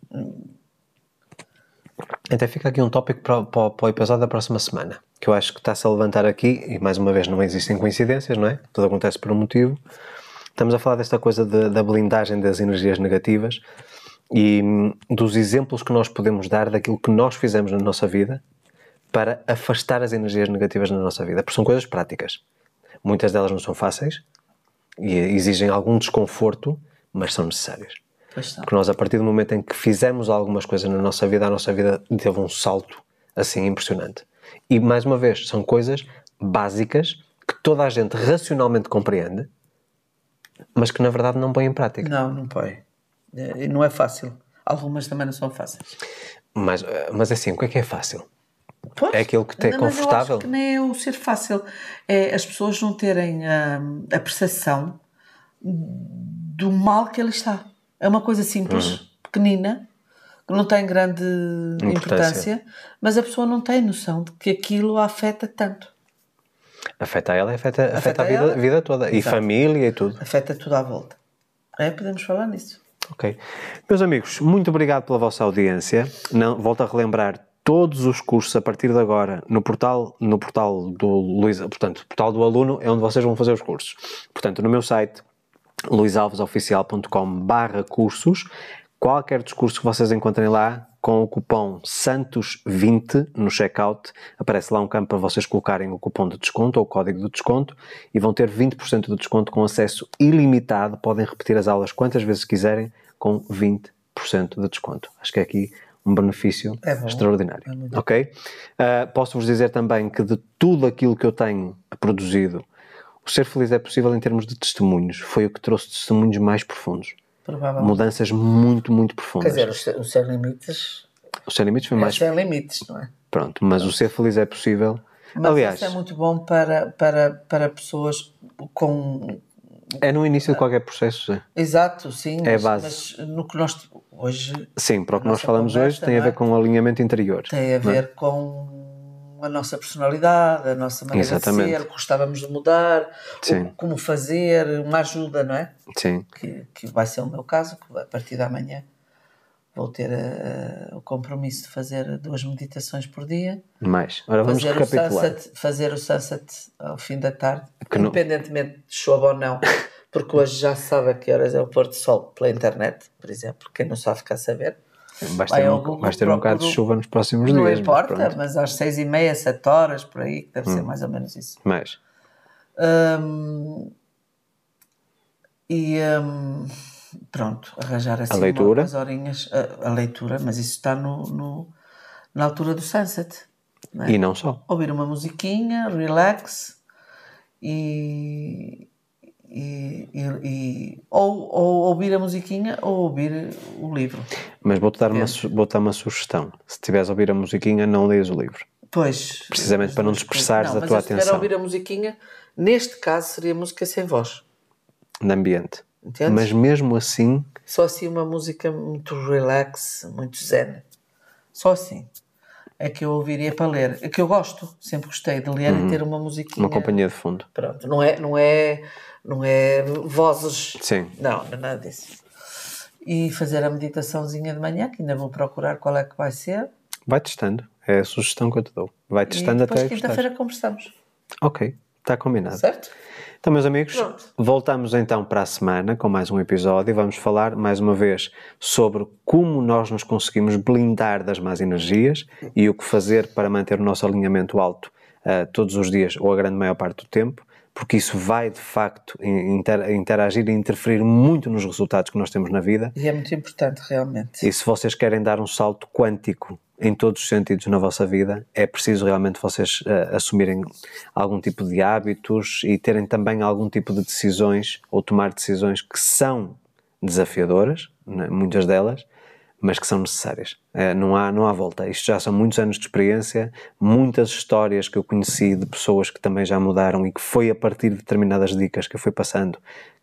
Então fica aqui um tópico para, para, para o episódio da próxima semana, que eu acho que está-se a levantar aqui, e mais uma vez não existem coincidências, não é? Tudo acontece por um motivo. Estamos a falar desta coisa de- da blindagem das energias negativas e hum, dos exemplos que nós podemos dar daquilo que nós fizemos na nossa vida para afastar as energias negativas na nossa vida, porque são coisas práticas. Muitas delas não são fáceis e exigem algum desconforto, mas são necessárias. Porque nós, a partir do momento em que fizemos algumas coisas na nossa vida, a nossa vida teve um salto assim impressionante. E, mais uma vez, são coisas básicas que toda a gente racionalmente compreende, mas que na verdade não põe em prática. Não, não põe. E não é fácil. Algumas também não são fáceis. Mas, eh, mas assim, o que é que é fácil? Pois, É aquilo que te é mas eu confortável? acho que nem é o ser fácil. É as pessoas não terem hum, a percepção do mal que ele está. É uma coisa simples, Uhum. pequenina, que não tem grande Importância. importância, mas a pessoa não tem noção de que aquilo a afeta tanto. Afeta ela e afeta, afeta, Afeta a vida, vida toda. E Exato. família e tudo. Afeta tudo à volta. É, podemos falar nisso. Ok. Meus amigos, muito obrigado pela vossa audiência. Não, volto a relembrar todos os cursos a partir de agora no portal, no portal do Luís, portanto, portal do aluno é onde vocês vão fazer os cursos. Portanto, no meu site luisalvesoficial.com barra cursos, qualquer discurso que vocês encontrem lá, com o cupom SANTOS20 no checkout, aparece lá um campo para vocês colocarem o cupom de desconto ou o código de desconto e vão ter 20% de desconto com acesso ilimitado. Podem repetir as aulas quantas vezes quiserem com 20% de desconto. Acho que é aqui um benefício É bom. extraordinário. É ok? Ah, Posso-vos dizer também que de tudo aquilo que eu tenho produzido, o ser feliz é possível em termos de testemunhos. Foi o que trouxe testemunhos mais profundos. Provavelmente. Mudanças muito, muito Quer profundas. dizer, os, os sem limites O Sem Limites foi é mais. sem limites, não é? Pronto, mas o ser feliz é possível. Mas Aliás, isso é muito bom para, para, para pessoas com é no início de qualquer processo. Zé. Exato, sim. É a mas, base. mas no que nós hoje Sim, para o que nós falamos conversa, hoje tem a não ver é? com o alinhamento interior. tem a ver com a nossa personalidade, a nossa maneira Exatamente. de ser, o que gostávamos de mudar, o, como fazer, uma ajuda, não é? Sim, Que, que vai ser o meu caso, que a partir da manhã vou ter eh, o compromisso de fazer duas meditações por dia, mais. Agora vamos fazer o, recapitular. sunset, fazer o sunset ao fim da tarde, Que não- independentemente de chove ou não, porque hoje já sabe a que horas é o pôr do sol pela internet, por exemplo, quem não sabe ficar a saber. Vais vai ter, um, vais ter um bocado de chuva nos próximos Não dias. mas importa. Hum. mas às seis e meia, sete horas, por aí, que deve ser mais ou menos isso. Mais. Hum, e hum, pronto, arranjar assim leitura? umas horinhas. A, a leitura, mas isso está no, no- na altura do sunset. não é? E não só. Ouvir uma musiquinha, relax e, e, e, e ou, ou, ouvir a musiquinha ou ouvir o livro. Mas vou-te dar, uma, vou dar uma sugestão. Se estiveres a ouvir a musiquinha, não leias o livro. Pois. Precisamente para não dispersares não, a tua atenção. Se estiver a ouvir a musiquinha, neste caso seria música sem voz. De ambiente. Entendes? Mas mesmo assim. Só assim uma música muito relax, muito zen. Só assim. É que eu ouviria para ler. É que eu gosto, sempre gostei de ler uhum. e ter uma musiquinha. Uma companhia de fundo. Pronto, não é, não é, não é vozes. Sim. Não, não é nada disso. E fazer a meditaçãozinha de manhã, que ainda vou procurar qual é que vai ser. Vai testando. É a sugestão que eu te dou. Vai testando e depois até quinta-feira conversamos. Ok, está combinado. Certo? Então, meus amigos, Pronto. voltamos então para a semana com mais um episódio e vamos falar mais uma vez sobre como nós nos conseguimos blindar das más energias e o que fazer para manter o nosso alinhamento alto uh, todos os dias ou a grande maior parte do tempo, porque isso vai de facto interagir e interferir muito nos resultados que nós temos na vida. E é muito importante, realmente. E se vocês querem dar um salto quântico em todos os sentidos na vossa vida, é preciso realmente vocês uh, assumirem algum tipo de hábitos e terem também algum tipo de decisões ou tomar decisões que são desafiadoras, né, muitas delas, mas que são necessárias. Uh, não, há, não há volta. Isto já são muitos anos de experiência, muitas histórias que eu conheci de pessoas que também já mudaram e que foi a partir de determinadas dicas que eu fui passando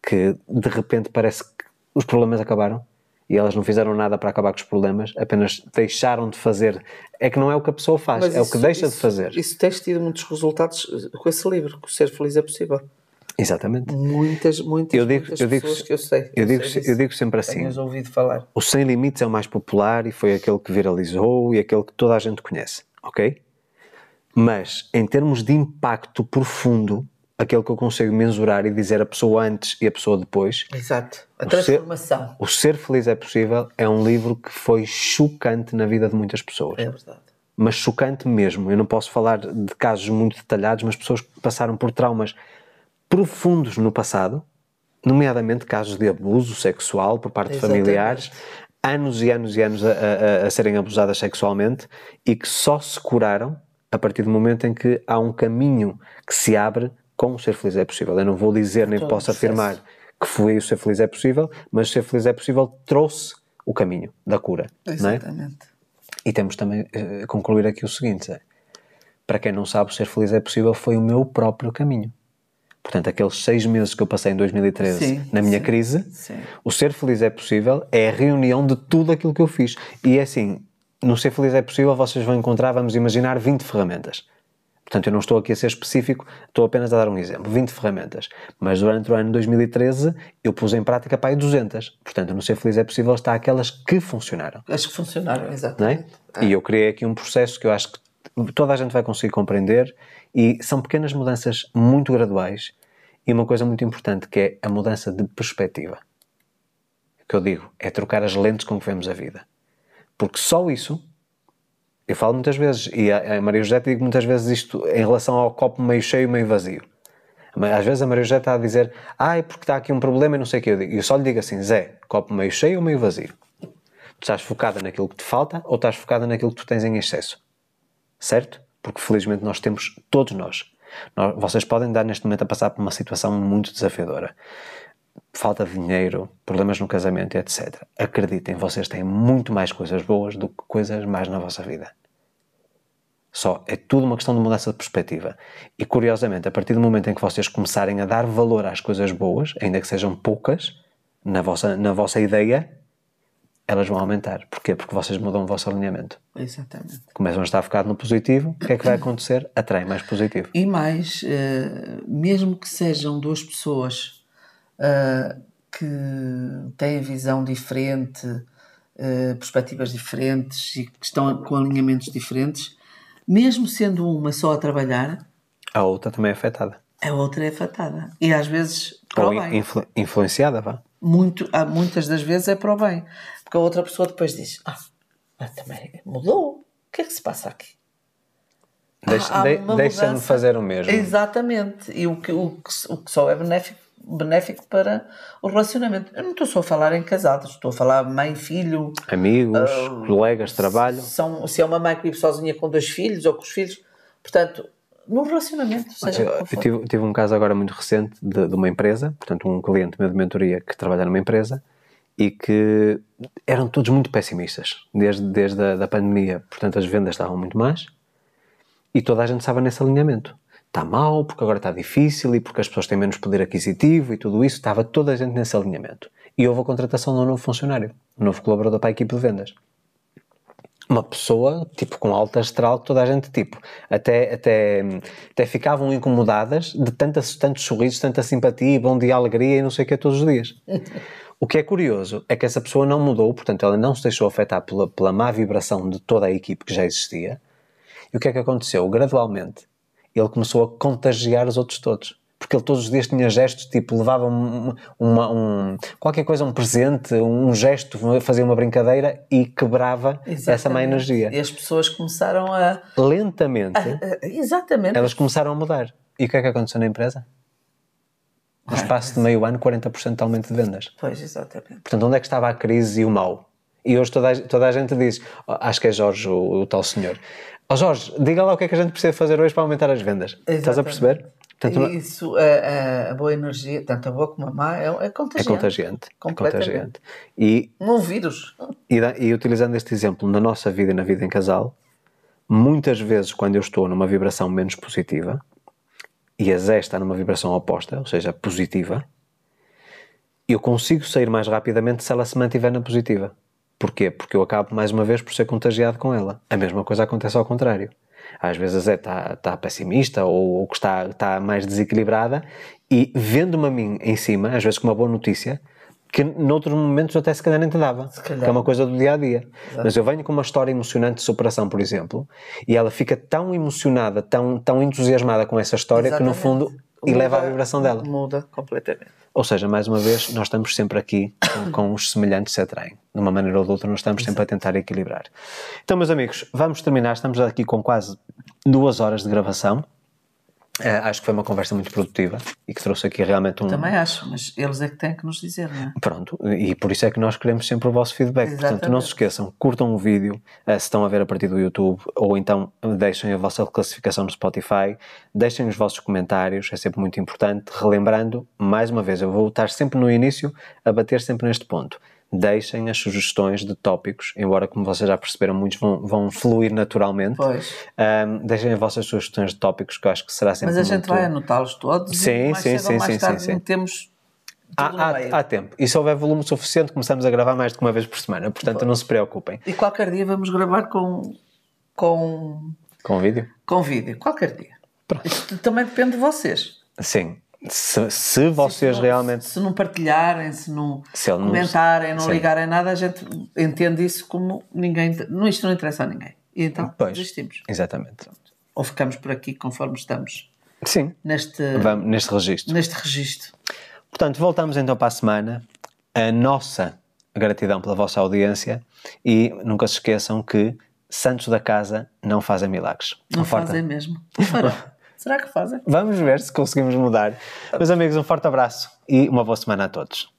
que de repente parece que os problemas acabaram e elas não fizeram nada para acabar com os problemas, apenas deixaram de fazer. É que não é o que a pessoa faz, Mas é isso, o que deixa isso, de fazer. Isso tens tido muitos resultados com esse livro, que o ser feliz é possível. Exatamente. Muitas, muitas, eu digo, muitas eu digo, pessoas que eu sei. Eu, eu digo, sei eu digo sempre assim. Ouvido falar. O Sem Limites é o mais popular e foi aquele que viralizou e aquele que toda a gente conhece, ok? Mas, em termos de impacto profundo, aquele que eu consigo mensurar e dizer a pessoa antes e a pessoa depois. Exato. A transformação. O ser, o ser Feliz é Possível é um livro que foi chocante na vida de muitas pessoas. É verdade. Mas chocante mesmo. Eu não posso falar de casos muito detalhados, mas pessoas que passaram por traumas profundos no passado, nomeadamente casos de abuso sexual por parte Exatamente. de familiares, anos e anos e anos a, a, a serem abusadas sexualmente e que só se curaram a partir do momento em que há um caminho que se abre com o ser feliz é possível. Eu não vou dizer nem posso afirmar que foi o ser feliz é possível, mas o ser feliz é possível trouxe o caminho da cura. Exatamente. É? E temos também uh, concluir aqui o seguinte: é, para quem não sabe, o ser feliz é possível foi o meu próprio caminho. Portanto, aqueles seis meses que eu passei em 2013 sim, na minha sim, crise, sim. o ser feliz é possível é a reunião de tudo aquilo que eu fiz. E é assim, no ser feliz é possível, vocês vão encontrar, vamos imaginar, 20 ferramentas. Portanto, eu não estou aqui a ser específico, estou apenas a dar um exemplo. 20 ferramentas. Mas durante o ano 2013 eu pus em prática para aí 200. Portanto, no Ser Feliz é Possível está aquelas que funcionaram. As que funcionaram, exatamente. É? E eu criei aqui um processo que eu acho que toda a gente vai conseguir compreender e são pequenas mudanças muito graduais e uma coisa muito importante que é a mudança de perspectiva. O que eu digo é trocar as lentes com que vemos a vida. Porque só isso eu falo muitas vezes, e a, Maria José digo muitas vezes isto em relação ao copo meio cheio, meio vazio. Às vezes a Maria José está a dizer, ah, é porque está aqui um problema e não sei o que eu digo. E eu só lhe digo assim, Zé, copo meio cheio ou meio vazio? Tu estás focada naquilo que te falta ou estás focada naquilo que tu tens em excesso? Certo? Porque felizmente nós temos, todos nós. nós vocês podem dar neste momento a passar por uma situação muito desafiadora falta de dinheiro, problemas no casamento, etc. Acreditem, vocês têm muito mais coisas boas do que coisas mais na vossa vida. Só é tudo uma questão de mudança de perspectiva. E curiosamente, a partir do momento em que vocês começarem a dar valor às coisas boas, ainda que sejam poucas, na vossa, na vossa ideia, elas vão aumentar. Porquê? Porque vocês mudam o vosso alinhamento. Exatamente. Começam a estar focados no positivo, o que é que vai acontecer? Atrai mais positivo. E mais, eh, mesmo que sejam duas pessoas uh, que têm visão diferente, uh, perspectivas diferentes e que estão com alinhamentos diferentes, mesmo sendo uma só a trabalhar, a outra também é afetada. A outra é afetada. E às vezes Ou. Influ influenciada, vá. Muito, muitas das vezes é para o bem. Porque a outra pessoa depois diz: Ah, mas também mudou. O que é que se passa aqui? Deixa-me deixa fazer o mesmo. Exatamente. E o que, o, que, o que só é benéfico benéfico para o relacionamento. Eu não estou só a falar em casados, estou a falar mãe, filho, amigos, uh, colegas trabalho. São, se é uma mãe que vive sozinha com dois filhos ou com os filhos, portanto, no relacionamento. Seja eu, eu tive, tive, um caso agora muito recente de, de, uma empresa, portanto, um cliente meu de mentoria que trabalha numa empresa e que eram todos muito pessimistas desde, desde a da pandemia. Portanto, as vendas estavam muito más e toda a gente estava nesse alinhamento. Está mal, porque agora está difícil e porque as pessoas têm menos poder aquisitivo e tudo isso. Estava toda a gente nesse alinhamento. E houve a contratação de um novo funcionário, um novo colaborador para a equipe de vendas uma pessoa, tipo, com alta astral, toda a gente, tipo, até, até, até ficavam incomodadas de tantas, tantos sorrisos, tanta simpatia, bom dia, alegria e não sei o que todos os dias. O que é curioso é que essa pessoa não mudou, portanto, ela não se deixou afetar pela, pela má vibração de toda a equipe que já existia. E o que é que aconteceu? Gradualmente, ele começou a contagiar os outros todos porque ele todos os dias tinha gestos, tipo, levava um, uma, um, qualquer coisa, um presente, um gesto, fazia uma brincadeira e quebrava exatamente. essa má energia. E as pessoas começaram a. Lentamente. A, a, exatamente. Elas começaram a mudar. E o que é que aconteceu na empresa? No espaço de meio ano, 40% de aumento de vendas. Pois, exatamente. Portanto, onde é que estava a crise e o mal? E hoje toda a, toda a gente diz, acho que é Jorge, o, o tal senhor, oh Jorge, diga lá o que é que a gente precisa fazer hoje para aumentar as vendas. Exatamente. Estás a perceber? Portanto, Isso, a, a, boa energia, tanto a boa como a má, é, é contagiante. É contagiante. É contagiante. E, um vírus. E, e utilizando este exemplo na nossa vida e na vida em casal, muitas vezes quando eu estou numa vibração menos positiva e a Zé está numa vibração oposta, ou seja, positiva, eu consigo sair mais rapidamente se ela se mantiver na positiva. Porquê? Porque eu acabo mais uma vez por ser contagiado com ela. A mesma coisa acontece ao contrário às vezes é está tá pessimista ou, ou que está, está mais desequilibrada e vendo-me a mim em cima, às vezes com uma boa notícia, que noutros momentos até se calhar nem te dava, que é uma coisa do dia a dia. Exato. Mas eu venho com uma história emocionante de superação, por exemplo, e ela fica tão emocionada, tão, tão entusiasmada com essa história Exatamente. que no fundo eleva a vibração dela. Muda completamente. Ou seja, mais uma vez, nós estamos sempre aqui com, com os semelhantes se atraem. De uma maneira ou de outra, nós estamos sempre a tentar equilibrar. Então, meus amigos, vamos terminar. Estamos aqui com quase duas horas de gravação. Uh, acho que foi uma conversa muito produtiva e que trouxe aqui realmente um. Também acho, mas eles é que têm que nos dizer, não é? Pronto, e por isso é que nós queremos sempre o vosso feedback. Exatamente. Portanto, não se esqueçam, curtam o vídeo uh, se estão a ver a partir do YouTube ou então deixem a vossa classificação no Spotify, deixem os vossos comentários, é sempre muito importante. Relembrando, mais uma vez, eu vou estar sempre no início a bater sempre neste ponto deixem as sugestões de tópicos, embora, como vocês já perceberam, muitos vão, vão fluir naturalmente. Pois. Um, deixem as vossas sugestões de tópicos, que eu acho que será sempre. Mas a gente vai anotá-los todos sim, e mais sim, sim, sim, tarde sim, sim. temos. Há, há, há, tempo. E se houver volume suficiente, começamos a gravar mais do que uma vez por semana. Portanto, pois. não se preocupem. E qualquer dia vamos gravar com. com. com vídeo? Com vídeo, qualquer dia. Pronto. Isto também depende de vocês. Sim. Se, se vocês se realmente. Se não partilharem, se não se comentarem, não, ligarem nada, a gente entende isso como ninguém. Não, isto não interessa a ninguém. E então pois, desistimos. Exatamente. Ou ficamos por aqui conforme estamos. Sim. Neste, Vamos, neste registro. Neste registro. Portanto, voltamos então para a semana. A nossa gratidão pela vossa audiência e nunca se esqueçam que santos da casa não fazem milagres. Não fazem mesmo. Será que fazem? Vamos ver se conseguimos mudar. Meus amigos, um forte abraço e uma boa semana a todos.